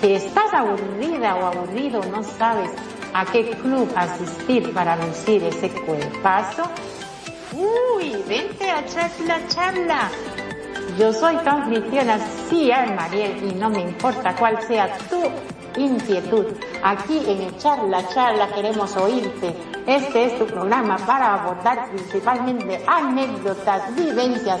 que estás aburrida o aburrido, no sabes a qué club asistir para lucir ese cuerpazo. Uy, vente a charla, charla. Yo soy tu anfitriona, sí, Mariel, y no me importa cuál sea tu inquietud. Aquí en Charla Charla queremos oírte. Este es tu programa para abordar principalmente anécdotas, vivencias,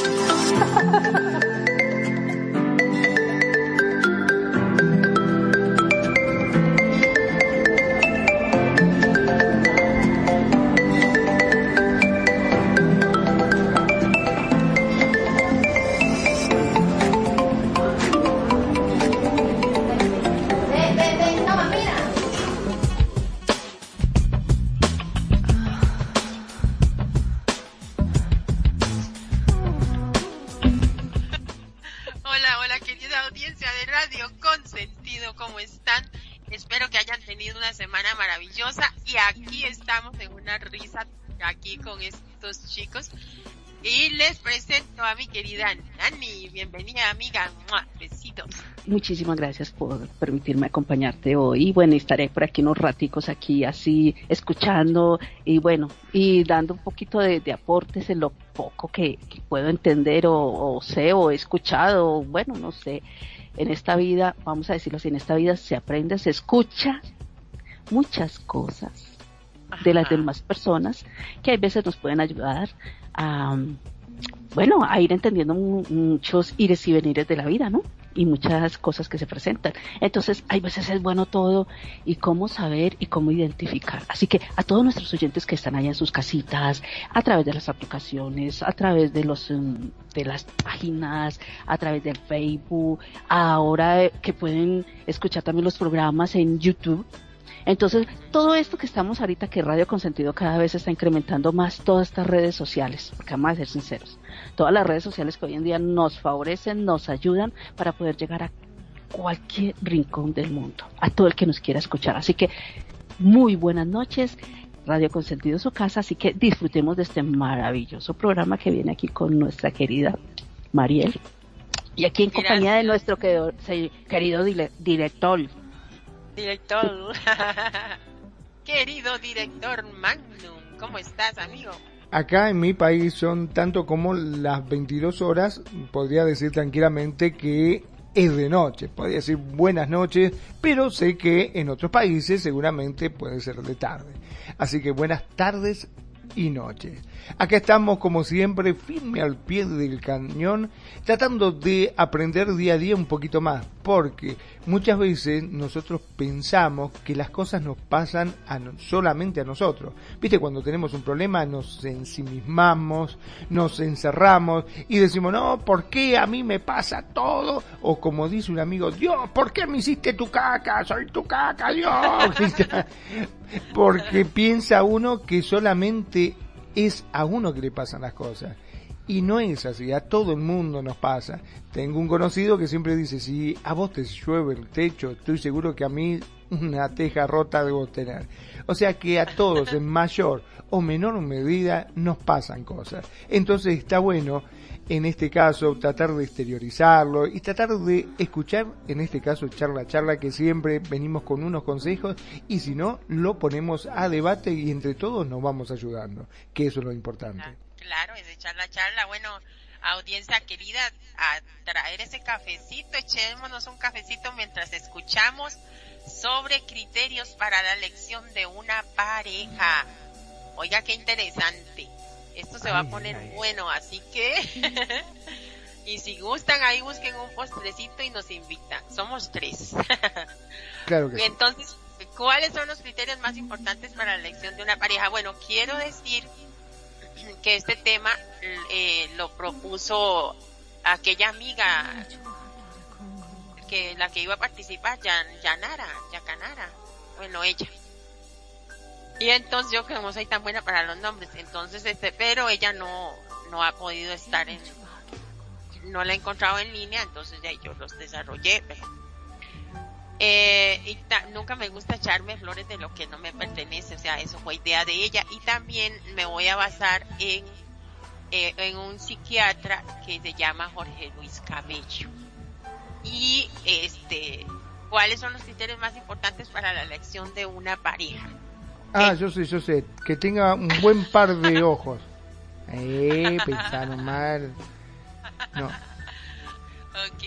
ハハハハ! Con estos chicos. Y les presento a mi querida Nani. Bienvenida, amiga. Besitos. Muchísimas gracias por permitirme acompañarte hoy. Bueno, estaré por aquí unos raticos aquí así escuchando y bueno, y dando un poquito de, aportes en lo poco que, puedo entender o, o, sé o he escuchado. Bueno, no sé. En esta vida, vamos a decirlo así, en esta vida se aprende, se escucha muchas cosas de las demás personas que a veces nos pueden ayudar a, bueno, a ir entendiendo muchos ires y venires de la vida, ¿no? Y muchas cosas que se presentan. Entonces, hay veces es bueno todo y cómo saber y cómo identificar. Así que a todos nuestros oyentes que están allá en sus casitas, a través de las aplicaciones, a través de los, mm, de las páginas, a través del Facebook, ahora que pueden escuchar también los programas en YouTube, entonces, todo esto que estamos ahorita, que Radio Consentido cada vez está incrementando más todas estas redes sociales, porque vamos a ser sinceros, todas las redes sociales que hoy en día nos favorecen, nos ayudan para poder llegar a cualquier rincón del mundo, a todo el que nos quiera escuchar. Así que, muy buenas noches. Radio Consentido su casa, así que disfrutemos de este maravilloso programa que viene aquí con nuestra querida Mariel. Y aquí en compañía de nuestro querido director, Director. Querido director Magnum, ¿cómo estás, amigo? Acá en mi país son tanto como las 22 horas, podría decir tranquilamente que es de noche, podría decir buenas noches, pero sé que en otros países seguramente puede ser de tarde. Así que buenas tardes y noches. Acá estamos como siempre firme al pie del cañón tratando de aprender día a día un poquito más porque muchas veces nosotros pensamos que las cosas nos pasan solamente a nosotros. Viste, cuando tenemos un problema nos ensimismamos, nos encerramos y decimos, no, ¿por qué a mí me pasa todo? O como dice un amigo, Dios, ¿por qué me hiciste tu caca? Soy tu caca, Dios. porque piensa uno que solamente es a uno que le pasan las cosas. Y no es así, a todo el mundo nos pasa. Tengo un conocido que siempre dice, si a vos te llueve el techo, estoy seguro que a mí una teja rota debo tener. O sea que a todos en mayor o menor medida nos pasan cosas. Entonces está bueno en este caso tratar de exteriorizarlo y tratar de escuchar, en este caso charla charla, que siempre venimos con unos consejos y si no, lo ponemos a debate y entre todos nos vamos ayudando, que eso es lo importante. Claro, es de charla charla, bueno, audiencia querida, a traer ese cafecito, echémonos un cafecito mientras escuchamos sobre criterios para la elección de una pareja. Oiga, qué interesante. Esto se va a poner bueno, así que... y si gustan, ahí busquen un postrecito y nos invitan. Somos tres. claro que Entonces, ¿cuáles son los criterios más importantes para la elección de una pareja? Bueno, quiero decir que este tema eh, lo propuso aquella amiga que la que iba a participar, Yanara, Yacanara, bueno, ella. Y entonces yo que no soy tan buena para los nombres, entonces este, pero ella no, no ha podido estar en, no la he encontrado en línea, entonces ya yo los desarrollé. Eh, y nunca me gusta echarme flores de lo que no me pertenece, o sea, eso fue idea de ella. Y también me voy a basar en, eh, en un psiquiatra que se llama Jorge Luis Cabello. Y este, ¿cuáles son los criterios más importantes para la elección de una pareja? Ah, yo sé, yo sé. Que tenga un buen par de ojos. Eh, pensaron mal. No. Ok.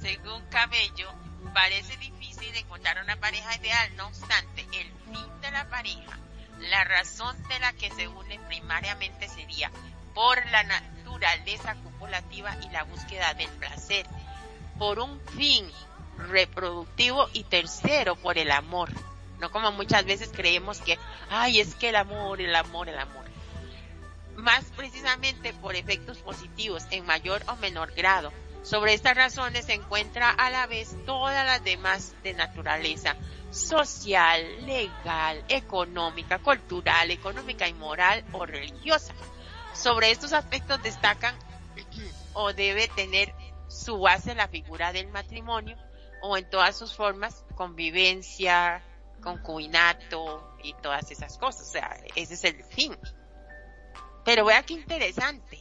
Según Cabello, parece difícil encontrar una pareja ideal. No obstante, el fin de la pareja, la razón de la que se une primariamente sería por la naturaleza copulativa y la búsqueda del placer, por un fin reproductivo y tercero por el amor no como muchas veces creemos que, ay, es que el amor, el amor, el amor. Más precisamente por efectos positivos en mayor o menor grado. Sobre estas razones se encuentra a la vez todas las demás de naturaleza social, legal, económica, cultural, económica y moral o religiosa. Sobre estos aspectos destacan o debe tener su base la figura del matrimonio o en todas sus formas, convivencia, concubinato y todas esas cosas. O sea, ese es el fin. Pero vea qué interesante.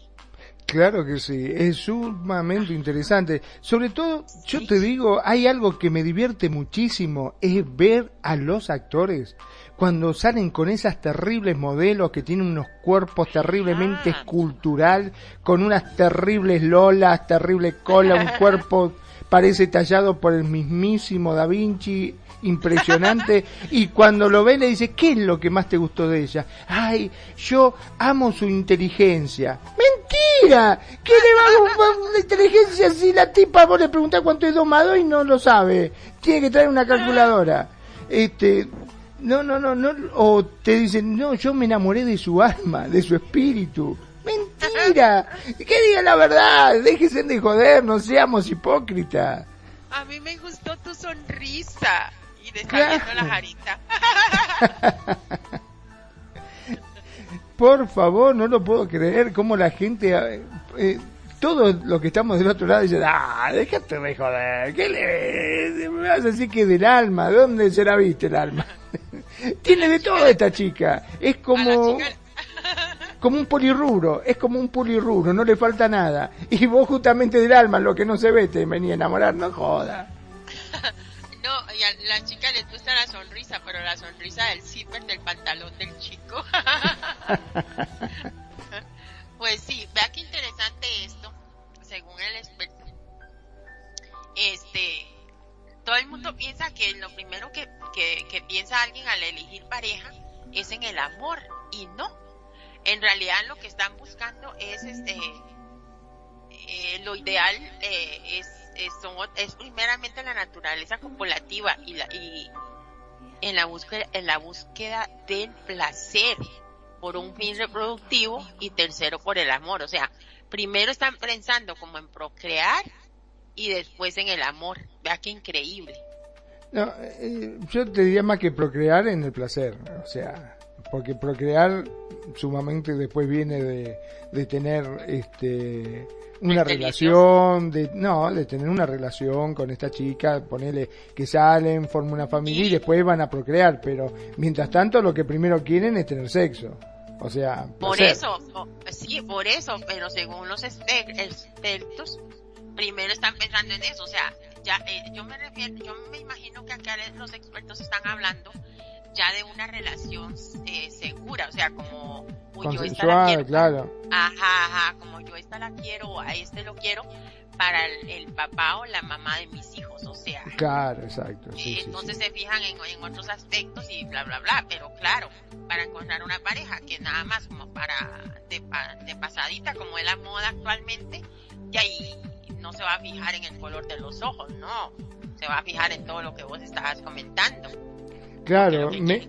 Claro que sí, es sumamente interesante. Sobre todo, yo te digo, hay algo que me divierte muchísimo, es ver a los actores cuando salen con esas terribles modelos que tienen unos cuerpos terriblemente ah. escultural, con unas terribles lolas, terrible cola, un cuerpo parece tallado por el mismísimo Da Vinci, impresionante, y cuando lo ve le dice, ¿qué es lo que más te gustó de ella? Ay, yo amo su inteligencia. ¡Mentira! ¿Qué le va a gustar una inteligencia si la tipa vos le preguntás cuánto es domado y no lo sabe? Tiene que traer una calculadora. Este, no, no, no, no, o te dicen, no, yo me enamoré de su alma, de su espíritu. Mentira, que diga la verdad, déjese de joder, no seamos hipócritas. A mí me gustó tu sonrisa la jarita. Por favor, no lo puedo creer cómo la gente... Eh, eh, todos los que estamos del otro lado dicen, ah, déjate de joder, ¿qué le me vas a decir que del alma? ¿Dónde se la viste el alma? Tiene de todo esta chica, es como como un polirrubro, es como un polirrubro, no le falta nada. Y vos justamente del alma, lo que no se ve, te venía a enamorar, no joda. Y a la chica les gusta la sonrisa, pero la sonrisa del zipper del pantalón del chico. pues sí, vea qué interesante esto, según el experto. Este, todo el mundo piensa que lo primero que, que, piensa alguien al elegir pareja es en el amor, y no. En realidad lo que están buscando es este, eh, lo ideal eh, es es, primeramente la naturaleza copulativa y, la, y en la búsqueda, en la búsqueda del placer por un fin reproductivo y tercero por el amor. O sea, primero están pensando como en procrear y después en el amor. Vea qué increíble. No, eh, yo te diría más que procrear en el placer. O sea, porque procrear sumamente después viene de, de tener este una relación de no de tener una relación con esta chica ponerle que salen forman una familia y después van a procrear pero mientras tanto lo que primero quieren es tener sexo. O sea por eso sí por eso pero según los expertos primero están pensando en eso. O sea ya eh, yo me refiero yo me imagino que acá los expertos están hablando ya de una relación eh, segura, o sea, como yo esta la quiero, claro. Ajá, ajá, como yo esta la quiero, a este lo quiero para el, papá o la mamá de mis hijos, o sea. Claro, exacto. entonces se fijan en, otros aspectos y bla, bla, bla, pero claro, para encontrar una pareja que nada más como para de, de pasadita, como es la moda actualmente, y ahí no se va a fijar en el color de los ojos, no, se va a fijar en todo lo que vos estabas comentando. Claro, me,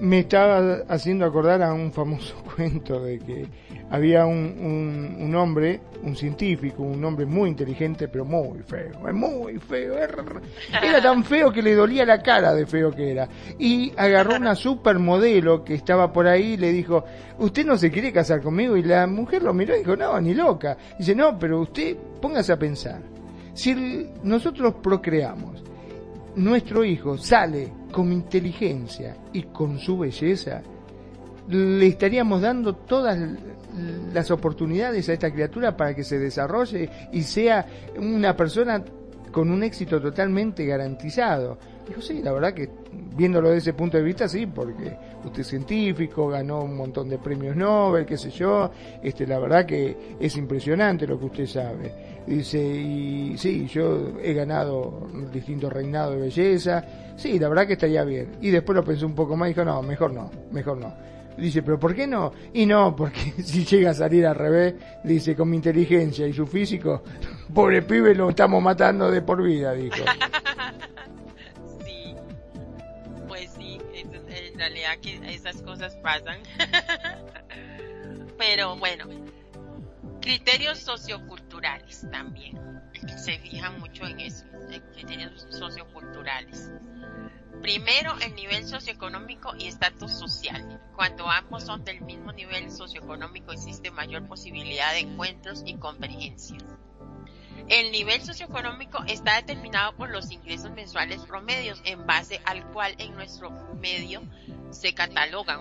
me estaba haciendo acordar a un famoso cuento de que había un, un, hombre, un científico, un hombre muy inteligente, pero muy feo, muy feo. Era tan feo que le dolía la cara de feo que era. Y agarró una supermodelo que estaba por ahí y le dijo, ¿usted no se quiere casar conmigo? Y la mujer lo miró y dijo, no, ni loca. dice, no, pero usted póngase a pensar. Si nosotros procreamos, nuestro hijo sale con inteligencia y con su belleza, le estaríamos dando todas las oportunidades a esta criatura para que se desarrolle y sea una persona con un éxito totalmente garantizado. Dijo, sí, la verdad que viéndolo desde ese punto de vista, sí, porque usted es científico, ganó un montón de premios Nobel, qué sé yo, este, la verdad que es impresionante lo que usted sabe. Dice, y sí, yo he ganado distintos reinados de belleza, sí, la verdad que estaría bien. Y después lo pensó un poco más dijo, no, mejor no, mejor no. Dice, pero ¿por qué no? Y no, porque si llega a salir al revés, dice, con mi inteligencia y su físico, pobre pibe lo estamos matando de por vida, dijo. realidad que esas cosas pasan. Pero bueno, criterios socioculturales también. Se fijan mucho en eso, criterios socioculturales. Primero, el nivel socioeconómico y estatus social. Cuando ambos son del mismo nivel socioeconómico existe mayor posibilidad de encuentros y convergencia. El nivel socioeconómico está determinado por los ingresos mensuales promedios en base al cual en nuestro medio se catalogan.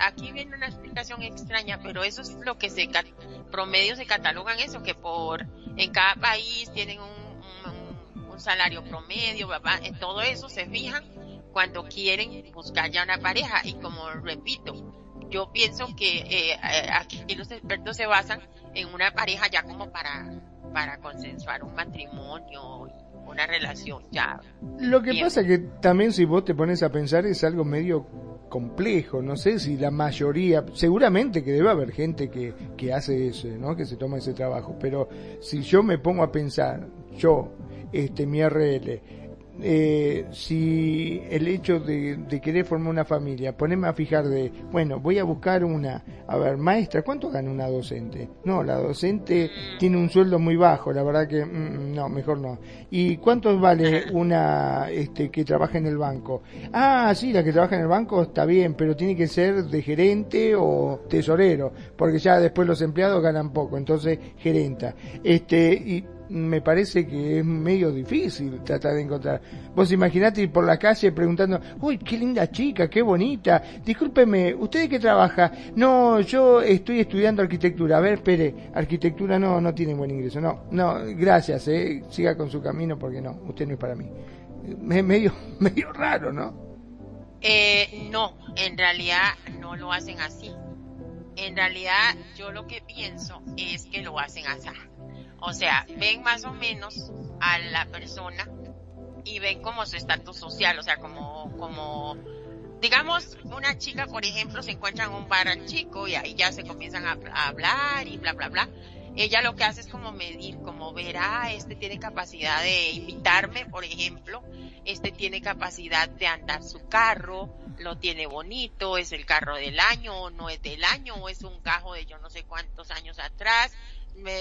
aquí viene una explicación extraña, pero eso es lo que se promedio se catalogan eso, que por en cada país tienen un, un, salario promedio, en todo eso se fijan cuando quieren buscar ya una pareja y como repito, yo pienso que eh, eh, aquí los expertos se basan en una pareja ya como para para consensuar un matrimonio, una relación ya. Lo que pasa que también si vos te pones a pensar es algo medio complejo, no sé si la mayoría, seguramente que debe haber gente que, que hace eso, ¿no? que se toma ese trabajo, pero si yo me pongo a pensar, yo, este, mi RL, eh, si el hecho de, querer formar una familia, ponerme a fijar de, bueno, voy a buscar una, a ver, maestra, ¿cuánto gana una docente? No, la docente tiene un sueldo muy bajo, la verdad que, mm, no, mejor no. ¿Y cuánto vale una este, que trabaja en el banco? Ah, sí, la que trabaja en el banco está bien, pero tiene que ser de gerente o tesorero, porque ya después los empleados ganan poco, entonces gerenta. Este, y me parece que es medio difícil tratar de encontrar. Vos imaginate ir por la calle preguntando, uy, qué linda chica, qué bonita. Discúlpeme, ¿usted de qué trabaja? No, yo estoy estudiando arquitectura. A ver, espere, arquitectura no, no tiene buen ingreso. No, no, gracias, eh. siga con su camino porque no, usted no es para mí. Es medio, medio raro, ¿no? Eh, no, en realidad no lo hacen así. En realidad yo lo que pienso es que lo hacen así o sea, ven más o menos a la persona y ven como su estatus social, o sea, como, como, digamos, una chica, por ejemplo, se encuentra en un bar al chico y ahí ya se comienzan a, hablar y bla, bla, bla. Ella lo que hace es como medir, como ver, ah, este tiene capacidad de invitarme, por ejemplo, este tiene capacidad de andar su carro, lo tiene bonito, es el carro del año o no es del año o es un cajo de yo no sé cuántos años atrás,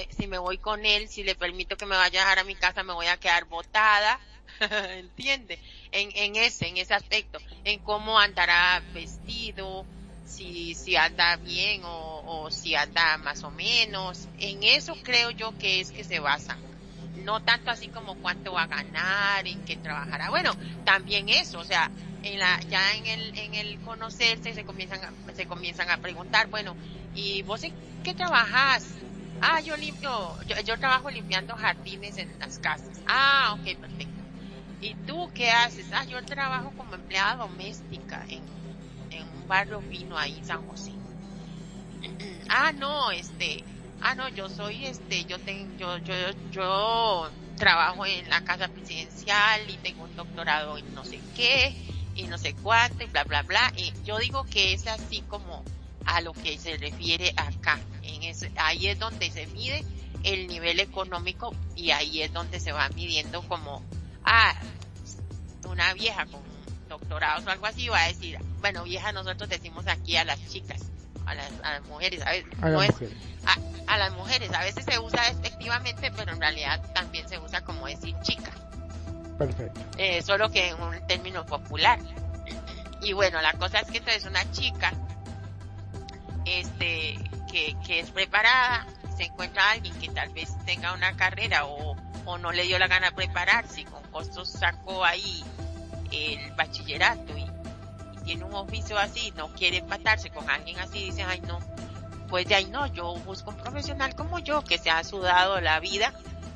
si me voy con él, si le permito que me vaya a dejar a mi casa, me voy a quedar botada, ¿entiende? En, en ese, en ese aspecto, en cómo andará vestido, si, si anda bien o, o si anda más o menos. En eso creo yo que es que se basa. No tanto así como cuánto va a ganar, en qué trabajará. Bueno, también eso, o sea, en la, ya en el, en el conocerse se comienzan a, se comienzan a preguntar, bueno, ¿y vos en qué trabajas? Ah, yo limpio, yo, yo trabajo limpiando jardines en las casas. Ah, ok, perfecto. ¿Y tú qué haces? Ah, yo trabajo como empleada doméstica en, en un barrio fino ahí San José. ah, no, este, ah, no, yo soy, este, yo tengo, yo, yo, yo trabajo en la casa presidencial y tengo un doctorado en no sé qué y no sé cuánto y bla, bla, bla. Y yo digo que es así como a lo que se refiere acá. En ese, ahí es donde se mide el nivel económico y ahí es donde se va midiendo como, ah, una vieja con doctorados o algo así va a decir, bueno, vieja nosotros decimos aquí a las chicas, a las, a las mujeres, a veces, A no las es- mujeres. a, a las mujeres, a veces se usa despectivamente, pero en realidad también se usa como decir chica Perfecto. eh, solo que en un término popular. Y bueno, la cosa es que entonces una chica, este, que, que es preparada, se encuentra alguien que tal vez tenga una carrera o, o no le dio la gana prepararse con costos sacó ahí el bachillerato y, tiene un oficio así, no quiere empatarse con alguien así, dice, ay no, pues de ahí no, yo busco un profesional como yo que se ha sudado la vida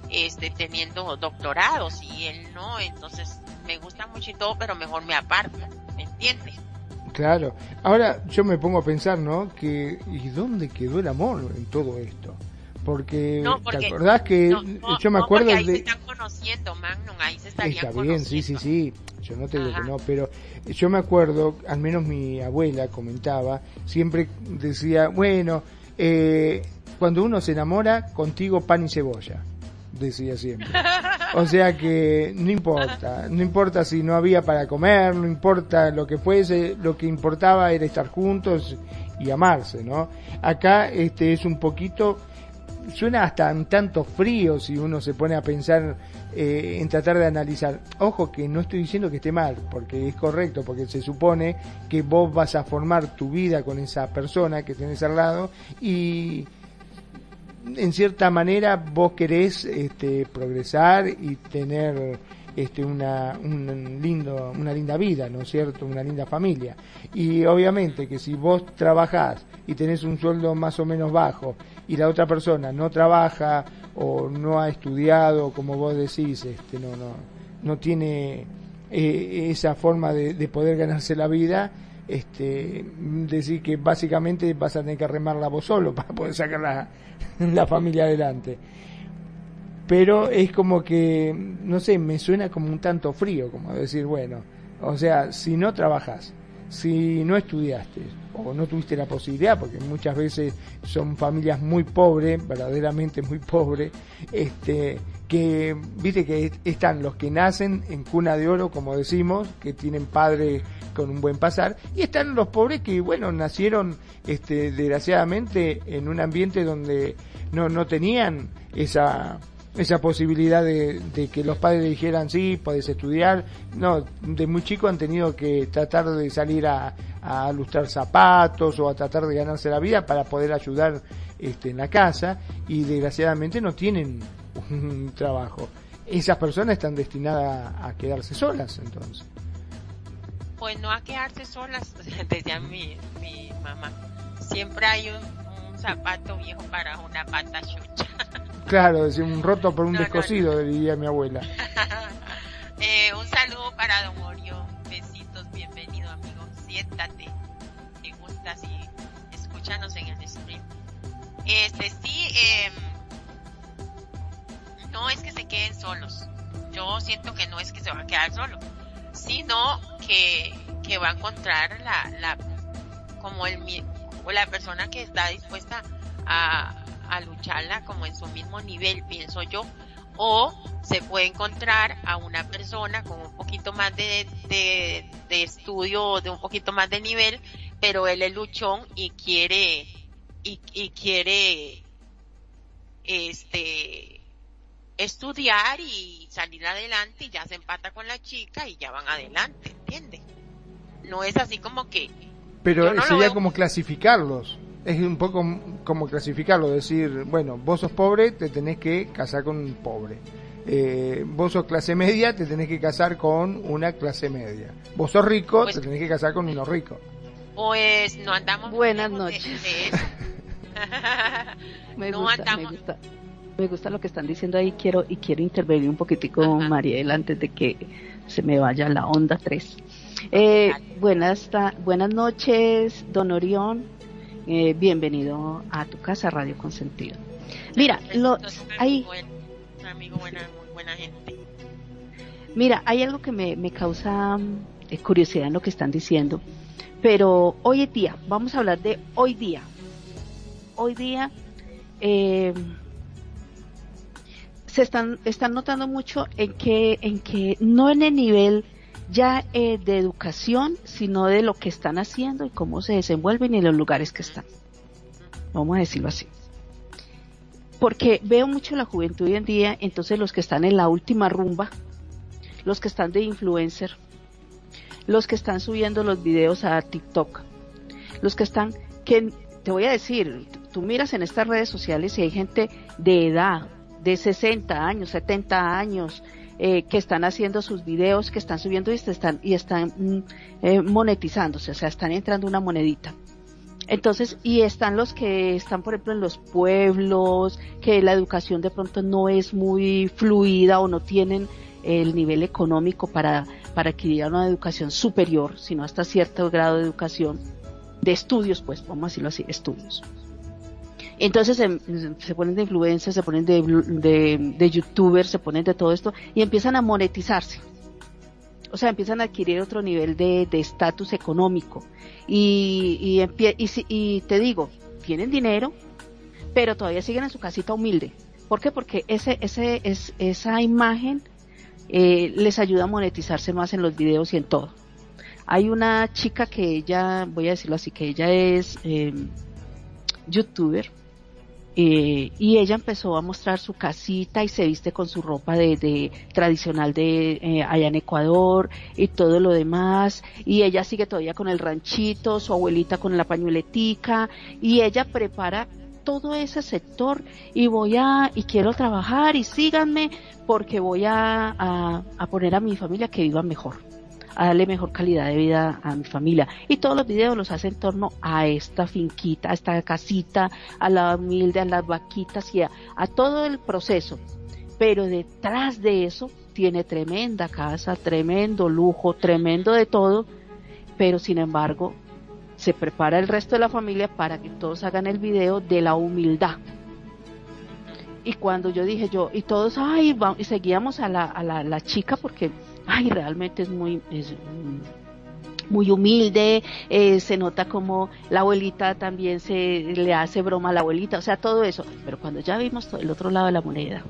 este teniendo doctorados y él no, entonces me gusta mucho y todo, pero mejor me aparto, ¿me entiendes? Claro. Ahora yo me pongo a pensar, ¿no? Que ¿y dónde quedó el amor en todo esto? Porque, No, ¿te acordás que No, no, yo me acuerdo ahí se de están conociendo, Magnum, ahí se estarían Está bien, sí, sí, sí. Yo no te digo que no, pero yo me acuerdo, al menos mi abuela comentaba, siempre decía, bueno, eh, cuando uno se enamora, contigo pan y cebolla, decía siempre. O sea que no importa, no importa si no había para comer, no importa lo que fuese, lo que importaba era estar juntos y amarse, ¿no? Acá este es un poquito suena hasta un tanto frío si uno se pone a pensar eh, en tratar de analizar. Ojo que no estoy diciendo que esté mal, porque es correcto, porque se supone que vos vas a formar tu vida con esa persona que tenés al lado y en cierta manera vos querés este, progresar y tener este, una, un lindo, una linda vida, ¿no es cierto? Una linda familia. Y obviamente que si vos trabajás y tenés un sueldo más o menos bajo y la otra persona no trabaja o no ha estudiado, como vos decís, este, no, no, no tiene eh, esa forma de, de poder ganarse la vida, este, decir que básicamente vas a tener que remarla vos solo para poder sacar la, la familia adelante. Pero es como que, no sé, me suena como un tanto frío, como decir, bueno, o sea, si no trabajas, si no estudiaste o no tuviste la posibilidad, porque muchas veces son familias muy pobres, verdaderamente muy pobres, este, que viste que están los que nacen en cuna de oro, como decimos, que tienen padres con un buen pasar, y están los pobres que, bueno, nacieron, este, desgraciadamente, en un ambiente donde no, no tenían esa esa posibilidad de, que los padres le dijeran sí, puedes estudiar. No, de muy chico han tenido que tratar de salir a, a lustrar zapatos o a tratar de ganarse la vida para poder ayudar este, en la casa y desgraciadamente no tienen trabajo. Esas personas están destinadas a quedarse solas entonces. Pues no a quedarse solas, decía mi, mi mamá. Siempre hay un, un zapato viejo para una pata chucha. Claro, decir, un roto por un No, no, descosido, diría mi abuela. eh, un saludo para Don Orión. Besitos, bienvenido amigo. Siéntate. Te gusta si escúchanos en el stream. Este sí, eh, no es que se queden solos. Yo siento que no es que se va a quedar solo, sino que, que va a encontrar la, la como el o la persona que está dispuesta a, a lucharla como en su mismo nivel, pienso yo, o se puede encontrar a una persona con un poquito más de, de, de estudio de un poquito más de nivel, pero él es luchón y quiere, y, y quiere, este, estudiar y salir adelante y ya se empata con la chica y ya van adelante, ¿entiendes? No es así como que, Pero sería como clasificarlos. Es un poco como clasificarlo, decir, bueno, vos sos pobre, te tenés que casar con un pobre. Eh, vos sos clase media, te tenés que casar con una clase media. Vos sos rico, pues te tenés que casar con uno rico. Pues no andamos. Buenas noches. me, gusta, me, gusta, lo que están diciendo ahí. Quiero y quiero intervenir un poquitico, Mariel, antes de que se me vaya la onda 3. Eh, buenas, buenas noches, don Orión. Eh, bienvenido a tu casa Radio Consentido. Mira, lo, hay, buena gente. Mira, hay algo que me, me causa eh, curiosidad en lo que están diciendo, pero hoy día, vamos a hablar de hoy día. Hoy día eh, se están, notando mucho en que, en que no en el nivel ya eh, de educación, sino de lo que están haciendo y cómo se desenvuelven y los lugares que están. Vamos a decirlo así. Porque veo mucho la juventud hoy en día, entonces los que están en la última rumba, los que están de influencer, los que están subiendo los videos a TikTok, los que están, que te voy a decir, tú miras en estas redes sociales y hay gente de edad, de 60 años, 70 años, eh, que están haciendo sus videos, que están subiendo y están, y están mm, eh, monetizándose, o sea, están entrando una monedita. Entonces, y están los que están, por ejemplo, en los pueblos, que la educación de pronto no es muy fluida o no tienen el nivel económico para, para adquirir una educación superior, sino hasta cierto grado de educación, de estudios, pues, vamos a decirlo así, estudios. Entonces se, ponen de influencers, se ponen de, de, youtubers, se ponen de todo esto y empiezan a monetizarse o sea, empiezan a adquirir otro nivel de estatus económico. Y, y, y, te digo, tienen dinero, pero todavía siguen en su casita humilde. ¿Por qué? Porque ese, ese, es, esa imagen eh, les ayuda a monetizarse más en los videos y en todo. Hay una chica que ella, voy a decirlo así, que ella es eh, youtuber, eh, y ella empezó a mostrar su casita y se viste con su ropa de, tradicional de eh, allá en Ecuador y todo lo demás. Y ella sigue todavía con el ranchito, su abuelita con la pañueletica y ella prepara todo ese sector y voy a y quiero trabajar y síganme porque voy a, a poner a mi familia que viva mejor a darle mejor calidad de vida a mi familia. Y todos los videos los hace en torno a esta finquita, a esta casita, a la humilde, a las vaquitas y a, todo el proceso. Pero detrás de eso tiene tremenda casa, tremendo lujo, tremendo de todo, pero sin embargo se prepara el resto de la familia para que todos hagan el video de la humildad. Y cuando yo dije yo, y todos, ay, y seguíamos a la, a la chica porque ay, realmente es muy, muy humilde, eh, se nota como la abuelita también se le hace broma a la abuelita, o sea, todo eso. Pero cuando ya vimos el otro lado de la moneda,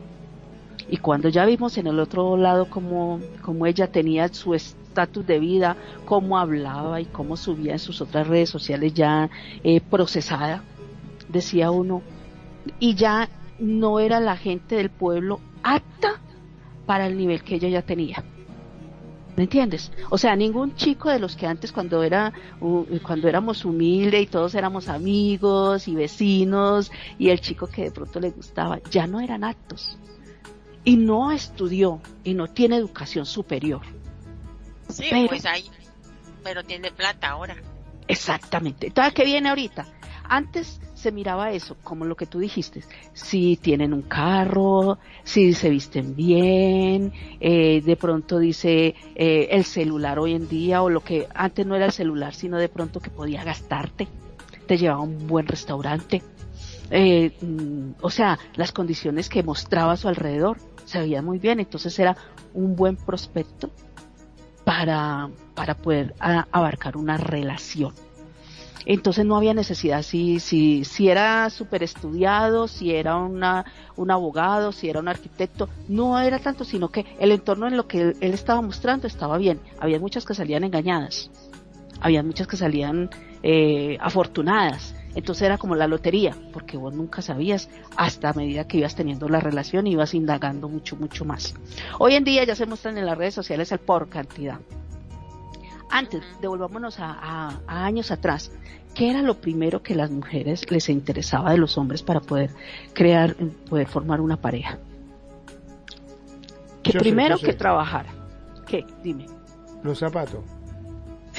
y cuando ya vimos en el otro lado cómo, cómo ella tenía su estatus de vida, cómo hablaba y cómo subía en sus otras redes sociales ya eh, procesada, decía uno, y ya no era la gente del pueblo apta para el nivel que ella ya tenía. ¿Me entiendes? O sea, ningún chico de los que antes cuando era cuando éramos humildes y todos éramos amigos y vecinos y el chico que de pronto le gustaba ya no eran aptos y no estudió y no tiene educación superior. Sí, pues ahí, pero tiene plata ahora. Exactamente. Entonces, ¿qué viene ahorita? Antes se miraba eso, como lo que tú dijiste, si tienen un carro, si se visten bien, eh, de pronto dice eh, el celular hoy en día o lo que antes no era el celular, sino de pronto que podía gastarte, te llevaba a un buen restaurante, eh, mm, o sea, las condiciones que mostraba a su alrededor se veían muy bien, entonces era un buen prospecto para, para poder abarcar una relación. Entonces no había necesidad, si, si, si era súper estudiado, si era una, un abogado, si era un arquitecto, no era tanto, sino que el entorno en lo que él, estaba mostrando estaba bien. Había muchas que salían engañadas, había muchas que salían eh, afortunadas. Entonces era como la lotería, porque vos nunca sabías hasta a medida que ibas teniendo la relación ibas indagando mucho, mucho más. Hoy en día ya se muestran en las redes sociales el por cantidad Antes, devolvámonos a, años atrás. ¿Qué era lo primero que las mujeres les interesaba de los hombres para poder crear, poder formar una pareja? Que primero que trabajar. ¿Qué? Dime. Los zapatos.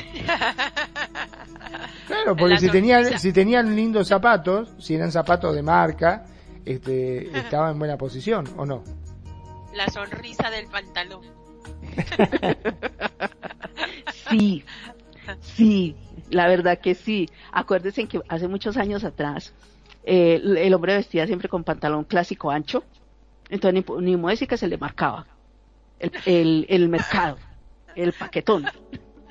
claro, porque si tenían, si tenían lindos zapatos, si eran zapatos de marca, este, estaba en buena posición, ¿o no? La sonrisa del pantalón. sí, sí, la verdad que sí. Acuérdense que hace muchos años atrás eh, el hombre vestía siempre con pantalón clásico ancho, entonces ni, ni que se le marcaba el, el, el mercado, el paquetón,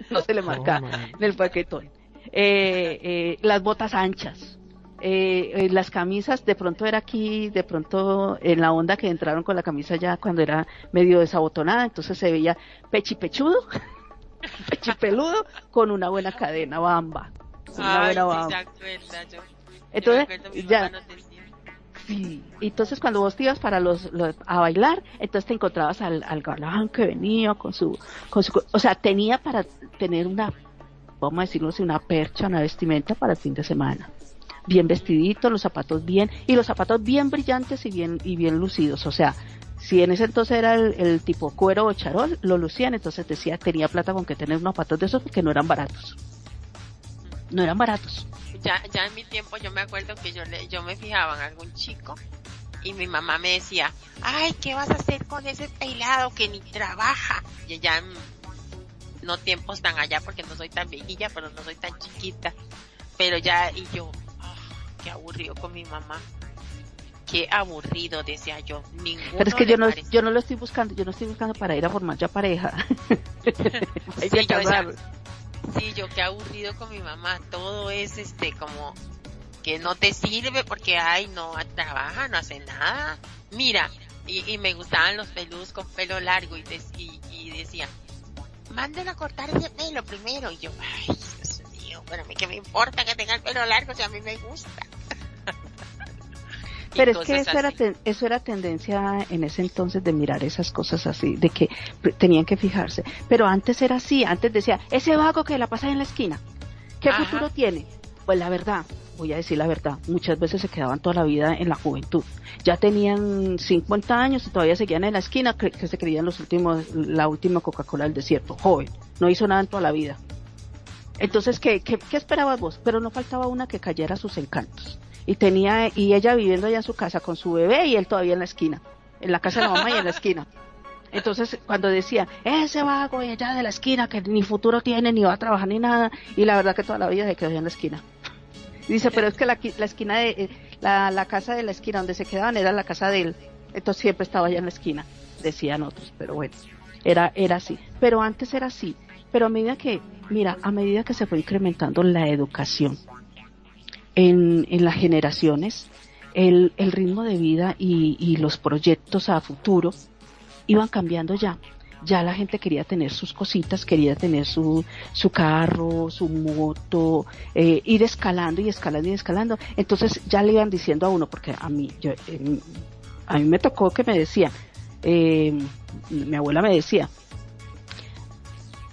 no se le marcaba en el paquetón. Eh, eh, las botas anchas, eh, eh, las camisas de pronto era aquí, de pronto en la onda que entraron con la camisa ya cuando era medio desabotonada, entonces se veía pechipechudo, pechipeludo con una buena cadena bamba. Una buena bamba. entonces, ya. Sí, entonces cuando vos te ibas para los, a bailar, entonces te encontrabas al, al galán que venía con su, con su, o sea, tenía para tener una, vamos a decirlo así, una percha, una vestimenta para el fin de semana bien vestidito, los zapatos bien, y los zapatos bien brillantes y bien, y bien lucidos. O sea, si en ese entonces era el, tipo cuero o charol, lo lucían, entonces decía, tenía plata con que tener unos zapatos de esos porque no eran baratos. No eran baratos. Ya, ya en mi tiempo yo me acuerdo que yo, le, yo me fijaba en algún chico y mi mamá me decía, ay, ¿qué vas a hacer con ese peilado que ni trabaja? Y ya no tiempos tan allá porque no soy tan viejilla, pero no soy tan chiquita. Pero ya, y yo, qué aburrido con mi mamá. Qué aburrido, decía yo. Pero es que yo no, yo no lo estoy buscando, yo no estoy buscando para ir a formar ya pareja. sí, yo sí, yo qué aburrido con mi mamá. Todo es este como que no te sirve porque ay no trabaja, no hace nada. Mira, y, me gustaban los peludos con pelo largo y, y, decía, mándela a cortar ese pelo primero. Y yo, ay, pero a mí que me importa que tenga el pelo largo si a mí me gusta. Pero es que eso era, eso era tendencia en ese entonces de mirar esas cosas así, de que tenían que fijarse. Pero antes era así, antes decía, ese vago que la pasa en la esquina, ¿qué futuro tiene? Pues la verdad, voy a decir la verdad, muchas veces se quedaban toda la vida en la juventud. Ya tenían 50 años y todavía seguían en la esquina, que, que se creían los últimos, la última Coca-Cola del desierto, joven, no hizo nada en toda la vida. Entonces, ¿qué, qué, esperabas vos? Pero no faltaba una que cayera sus encantos. Y tenía, y ella viviendo allá en su casa con su bebé y él todavía en la esquina. En la casa de la mamá y en la esquina. Entonces, cuando decía, ese vago allá de la esquina, que ni futuro tiene, ni va a trabajar ni nada, y la verdad que toda la vida se quedó allá en la esquina. Dice, pero es que la, la esquina de, eh, la, la, casa de la esquina donde se quedaban era la casa de él. Entonces siempre estaba allá en la esquina, decían otros, pero bueno, era, era así. Pero antes era así. Pero a medida que, mira, a medida que se fue incrementando la educación en, las generaciones, el, el ritmo de vida y, y, los proyectos a futuro iban cambiando ya. Ya la gente quería tener sus cositas, quería tener su, su carro, su moto, eh, ir escalando y escalando y escalando. Entonces ya le iban diciendo a uno, porque a mí, yo, eh, a mí me tocó que me decía, eh, mi abuela me decía,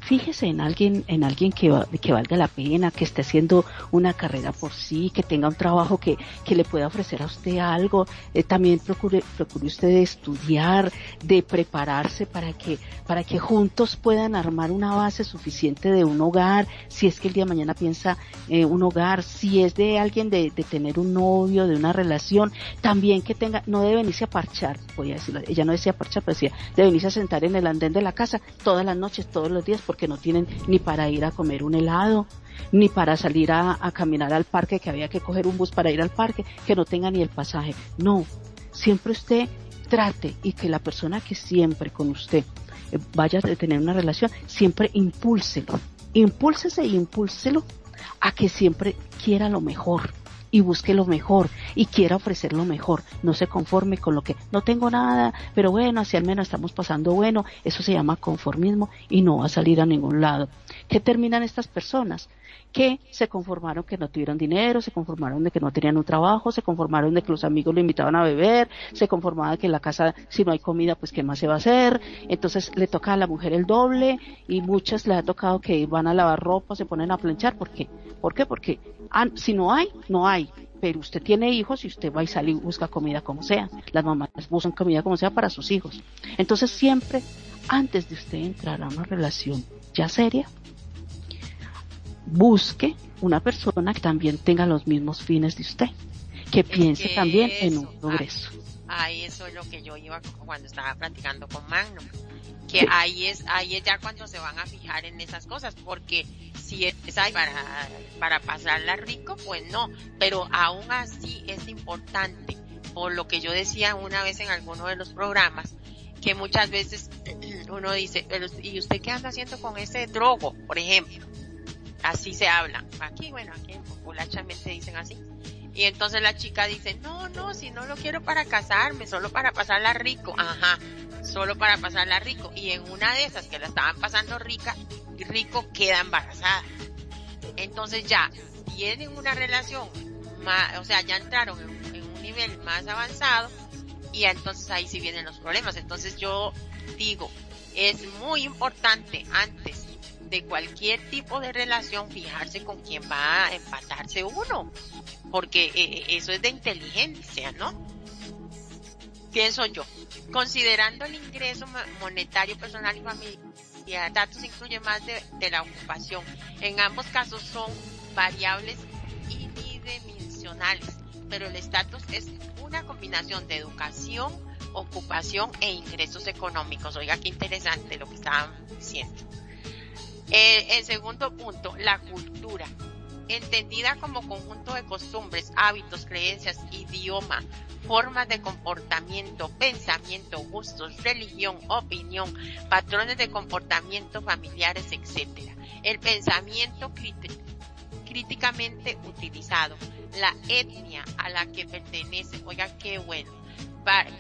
fíjese en alguien, en alguien que, que valga la pena, que esté haciendo una carrera por sí, que tenga un trabajo que, que le pueda ofrecer a usted algo. Eh, también procure, procure usted de estudiar, de prepararse para que, para que juntos puedan armar una base suficiente de un hogar, si es que el día de mañana piensa eh, un hogar, si es de alguien de, de tener un novio, de una relación, también que tenga, no debe venirse a parchar, voy a decirlo, ella no decía parchar, pero decía, debe venirse a sentar en el andén de la casa todas las noches, todos los días, porque no tienen ni para ir a comer un helado, ni para salir a, caminar al parque, que había que coger un bus para ir al parque, que no tenga ni el pasaje. No, siempre usted trate y que la persona que siempre con usted eh, vaya a tener una relación, siempre impúlselo, impúlsese e impúlselo a que siempre quiera lo mejor y busque lo mejor y quiera ofrecer lo mejor. No se conforme con lo que no tengo nada, pero bueno, así al menos estamos pasando bueno. Eso se llama conformismo y no va a salir a ningún lado. ¿Qué terminan estas personas? Que se conformaron que no tuvieron dinero, se conformaron de que no tenían un trabajo, se conformaron de que los amigos lo invitaban a beber, se conformaban de que en la casa si no hay comida pues qué más se va a hacer, entonces le toca a la mujer el doble y muchas le ha tocado que van a lavar ropa, se ponen a planchar, ¿por qué? ¿Por qué? Porque ah, si no hay, no hay, pero usted tiene hijos y usted va y sale y busca comida como sea. Las mamás buscan comida como sea para sus hijos. Entonces siempre, antes de usted entrar a una relación ya seria, busque una persona que también tenga los mismos fines de usted, que piense también en un progreso. Ahí, eso es lo que yo iba cuando estaba platicando con Magno, que ahí es ahí es ya cuando se van a fijar en esas cosas, porque si es ahí para, para pasarla rico, pues no, pero aún así es importante, por lo que yo decía una vez en alguno de los programas, que muchas veces uno dice, ¿y usted qué anda haciendo con ese drogo, por ejemplo? Así se habla. Aquí, bueno, aquí populachamente dicen así. Y entonces la chica dice, no, no, si no lo quiero para casarme, solo para pasarla rico. Ajá, solo para pasarla rico. Y en una de esas que la estaban pasando rica, rico queda embarazada. Entonces ya tienen una relación más, o sea, ya entraron en, un nivel más avanzado y entonces ahí sí vienen los problemas. Entonces yo digo, es muy importante antes de cualquier tipo de relación fijarse con quién va a empatarse uno, porque eh, eh, eso es de inteligencia, ¿no? Pienso yo. Considerando el ingreso monetario personal y familiar, datos incluye más de, la ocupación. En ambos casos son variables unidimensionales, pero el estatus es una combinación de educación, ocupación e ingresos económicos. Oiga, qué interesante lo que estaban diciendo. Eh, el segundo punto, la cultura entendida como conjunto de costumbres, hábitos, creencias, idioma, formas de comportamiento, pensamiento, gustos, religión, opinión, patrones de comportamiento familiares, etc. El pensamiento críticamente utilizado, la etnia a la que pertenece, oiga qué bueno,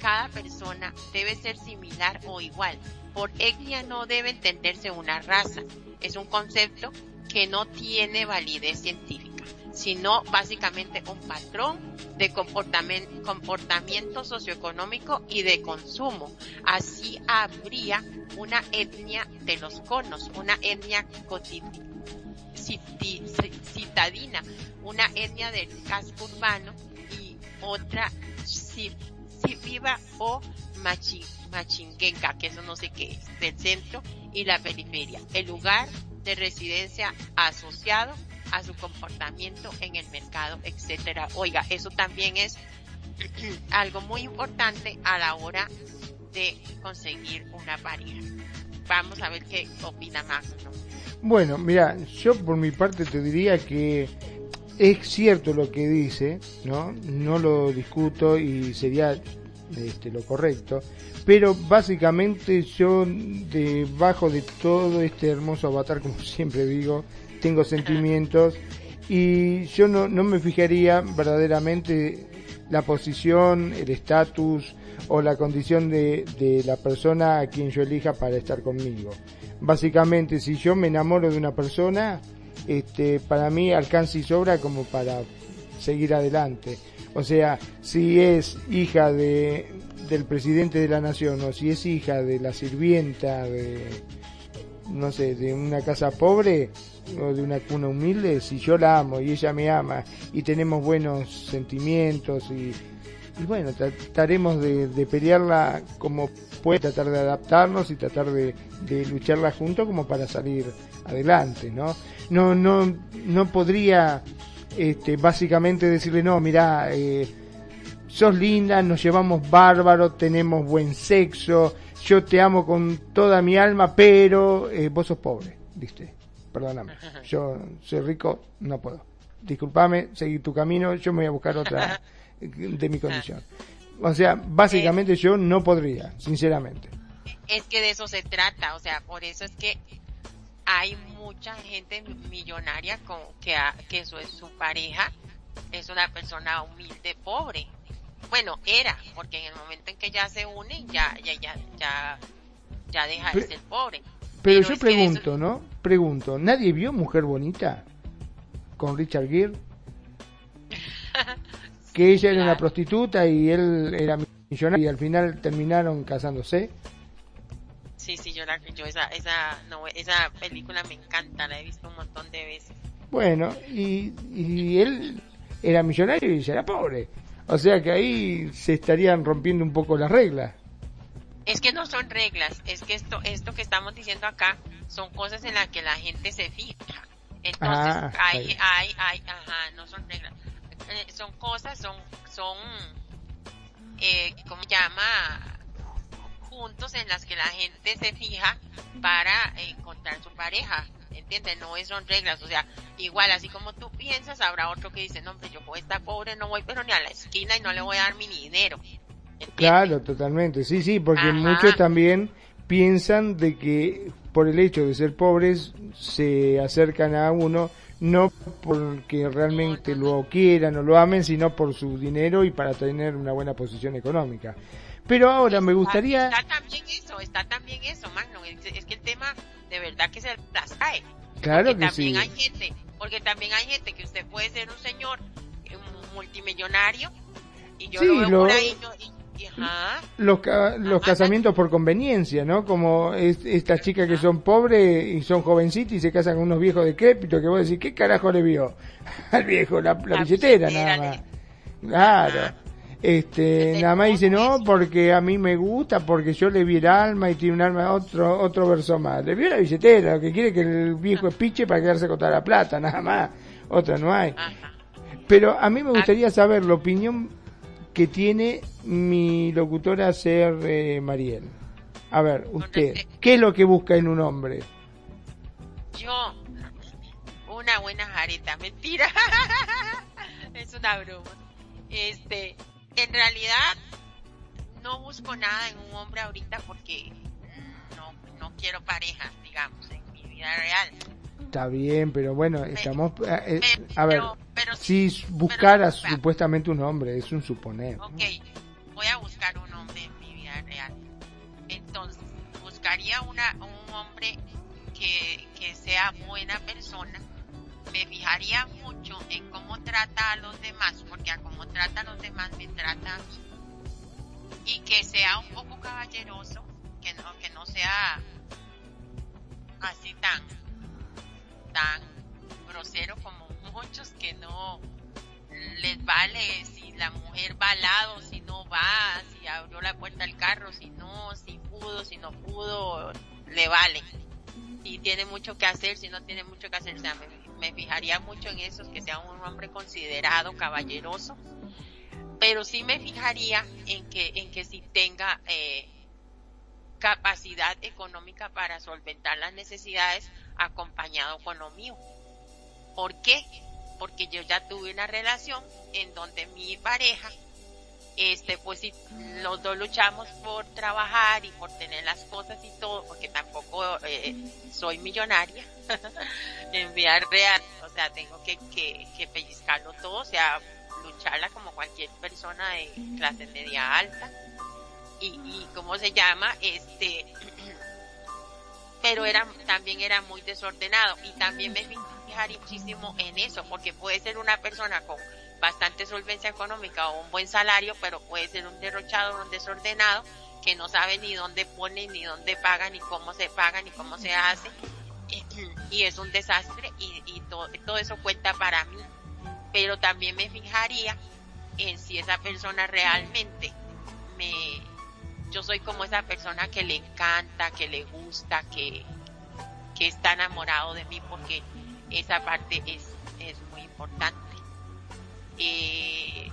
cada persona debe ser similar o igual. Por etnia no debe entenderse una raza. Es un concepto que no tiene validez científica, sino básicamente un patrón de comportamiento, socioeconómico y de consumo. Así habría una etnia de los conos, una etnia citadina, una etnia del casco urbano y otra viva o machinguenca, que eso no sé qué es, del centro y la periferia. El lugar de residencia asociado a su comportamiento en el mercado, etcétera. Oiga, eso también es algo muy importante a la hora de conseguir una pareja. Vamos a ver qué opina Max. Bueno, mira, yo por mi parte te diría que es cierto lo que dice, ¿no? No lo discuto y sería este, lo correcto, pero básicamente yo debajo de todo este hermoso avatar, como siempre digo, tengo sentimientos y yo no, no me fijaría verdaderamente la posición, el estatus o la condición de, de la persona a quien yo elija para estar conmigo. Básicamente, si yo me enamoro de una persona, este, para mí alcanza y sobra como para seguir adelante. O sea, si es hija de, del presidente de la nación o si es hija de la sirvienta de, no sé, de una casa pobre o de una cuna humilde, si yo la amo y ella me ama y tenemos buenos sentimientos y, y bueno, trataremos de, de, pelearla como puede, tratar de adaptarnos y tratar de, de lucharla juntos como para salir adelante, ¿no? No, no, no podría este, básicamente decirle, no, mira, eh, sos linda, nos llevamos bárbaro, tenemos buen sexo, yo te amo con toda mi alma, pero eh, vos sos pobre, ¿viste? Perdóname, yo soy rico, no puedo. Disculpame, seguir tu camino, yo me voy a buscar otra de mi condición. O sea, básicamente yo no podría, sinceramente. Es que de eso se trata, o sea, por eso es que hay mucha gente millonaria con que, que eso es su pareja, es una persona humilde, pobre. Bueno, era, porque en el momento en que ya se unen, ya, ya, ya, ya, ya deja de ser pobre. Pero, yo pregunto, ¿no? Pregunto, ¿nadie vio Mujer Bonita? con Richard Gere? que ella era una prostituta y él era millonario y al final terminaron casándose. Sí, sí, yo, la, yo esa, esa, no, esa película me encanta, la he visto un montón de veces. Bueno, y, y él era millonario y ella era pobre. O sea que ahí se estarían rompiendo un poco las reglas. Es que no son reglas, es que esto, esto que estamos diciendo acá son cosas en las que la gente se fija. Entonces, ah, hay, hay, hay, ajá, no son reglas. Eh, son cosas, son, son, eh, ¿cómo se llama? Puntos en las que la gente se fija para encontrar su pareja. ¿Entiendes? No son reglas. O sea, igual, así como tú piensas, habrá otro que dice, no, hombre, yo voy a estar pobre, no voy pero ni a la esquina y no le voy a dar mi dinero. Claro, totalmente. Sí, sí, porque muchos también piensan de que por el hecho de ser pobres se acercan a uno no porque realmente lo quieran o lo amen, sino por su dinero y para tener una buena posición económica. Pero ahora me gustaría... Está también eso, está también eso, Magno. Es que el tema de verdad que se las cae. Claro porque que también Hay gente, porque también hay gente que usted puede ser un señor multimillonario y yo lo veo por ahí los, los casamientos por conveniencia, ¿no? Como estas chicas que son pobres y son jovencitas y se casan con unos viejos decrépitos que vos decís, ¿qué carajo le vio? Al viejo, la, billetera, nada más. Claro. Este, nada más dice, no, porque a mí me gusta, porque yo le vi el alma y tiene un alma, otro, otro verso más. Le vio la billetera, lo que quiere que el viejo piche para quedarse con toda la plata, nada más. Otra no hay. Pero a mí me gustaría saber la opinión que tiene mi locutora ser eh, Mariel. A ver, usted, ¿qué es lo que busca en un hombre? Yo, una buena jareta, mentira. es una broma. Este, en realidad, no busco nada en un hombre ahorita porque no, no quiero pareja, digamos, en mi vida real. Está bien, pero bueno, estamos... Eh, eh, a ver, si buscaras supuestamente un hombre, es un suponer. Ok, voy a buscar un hombre en mi vida real. Entonces, buscaría una, un hombre que, que sea buena persona. Me fijaría mucho en cómo trata a los demás, porque a cómo trata a los demás me trata a mí. Y que sea un poco caballeroso, que no, que no sea así tan tan grosero como muchos que no les vale si la mujer va al lado, si no va, si abrió la puerta del carro, si no, si pudo, si no pudo, le vale. Si tiene mucho que hacer, si no tiene mucho que hacer, o sea, me, fijaría mucho en eso, que sea un hombre considerado, caballeroso, pero sí me fijaría en que, en que si tenga eh, capacidad económica para solventar las necesidades acompañado con lo mío. ¿Por qué? Porque yo ya tuve una relación en donde mi pareja, este, pues si los dos luchamos por trabajar y por tener las cosas y todo, porque tampoco eh, soy millonaria en vida real, o sea, tengo que, que, que pellizcarlo todo, o sea, lucharla como cualquier persona de clase media alta y, y cómo se llama, este, pero era, también era muy desordenado y también me fijaría muchísimo en eso, porque puede ser una persona con bastante solvencia económica o un buen salario, pero puede ser un derrochado, un desordenado, que no sabe ni dónde pone, ni dónde paga, ni cómo se paga, ni cómo se hace, y, es un desastre y, y todo, todo eso cuenta para mí. Pero también me fijaría en si esa persona realmente me, yo soy como esa persona que le encanta, que le gusta, que, que está enamorado de mí porque esa parte es, es muy importante. Eh,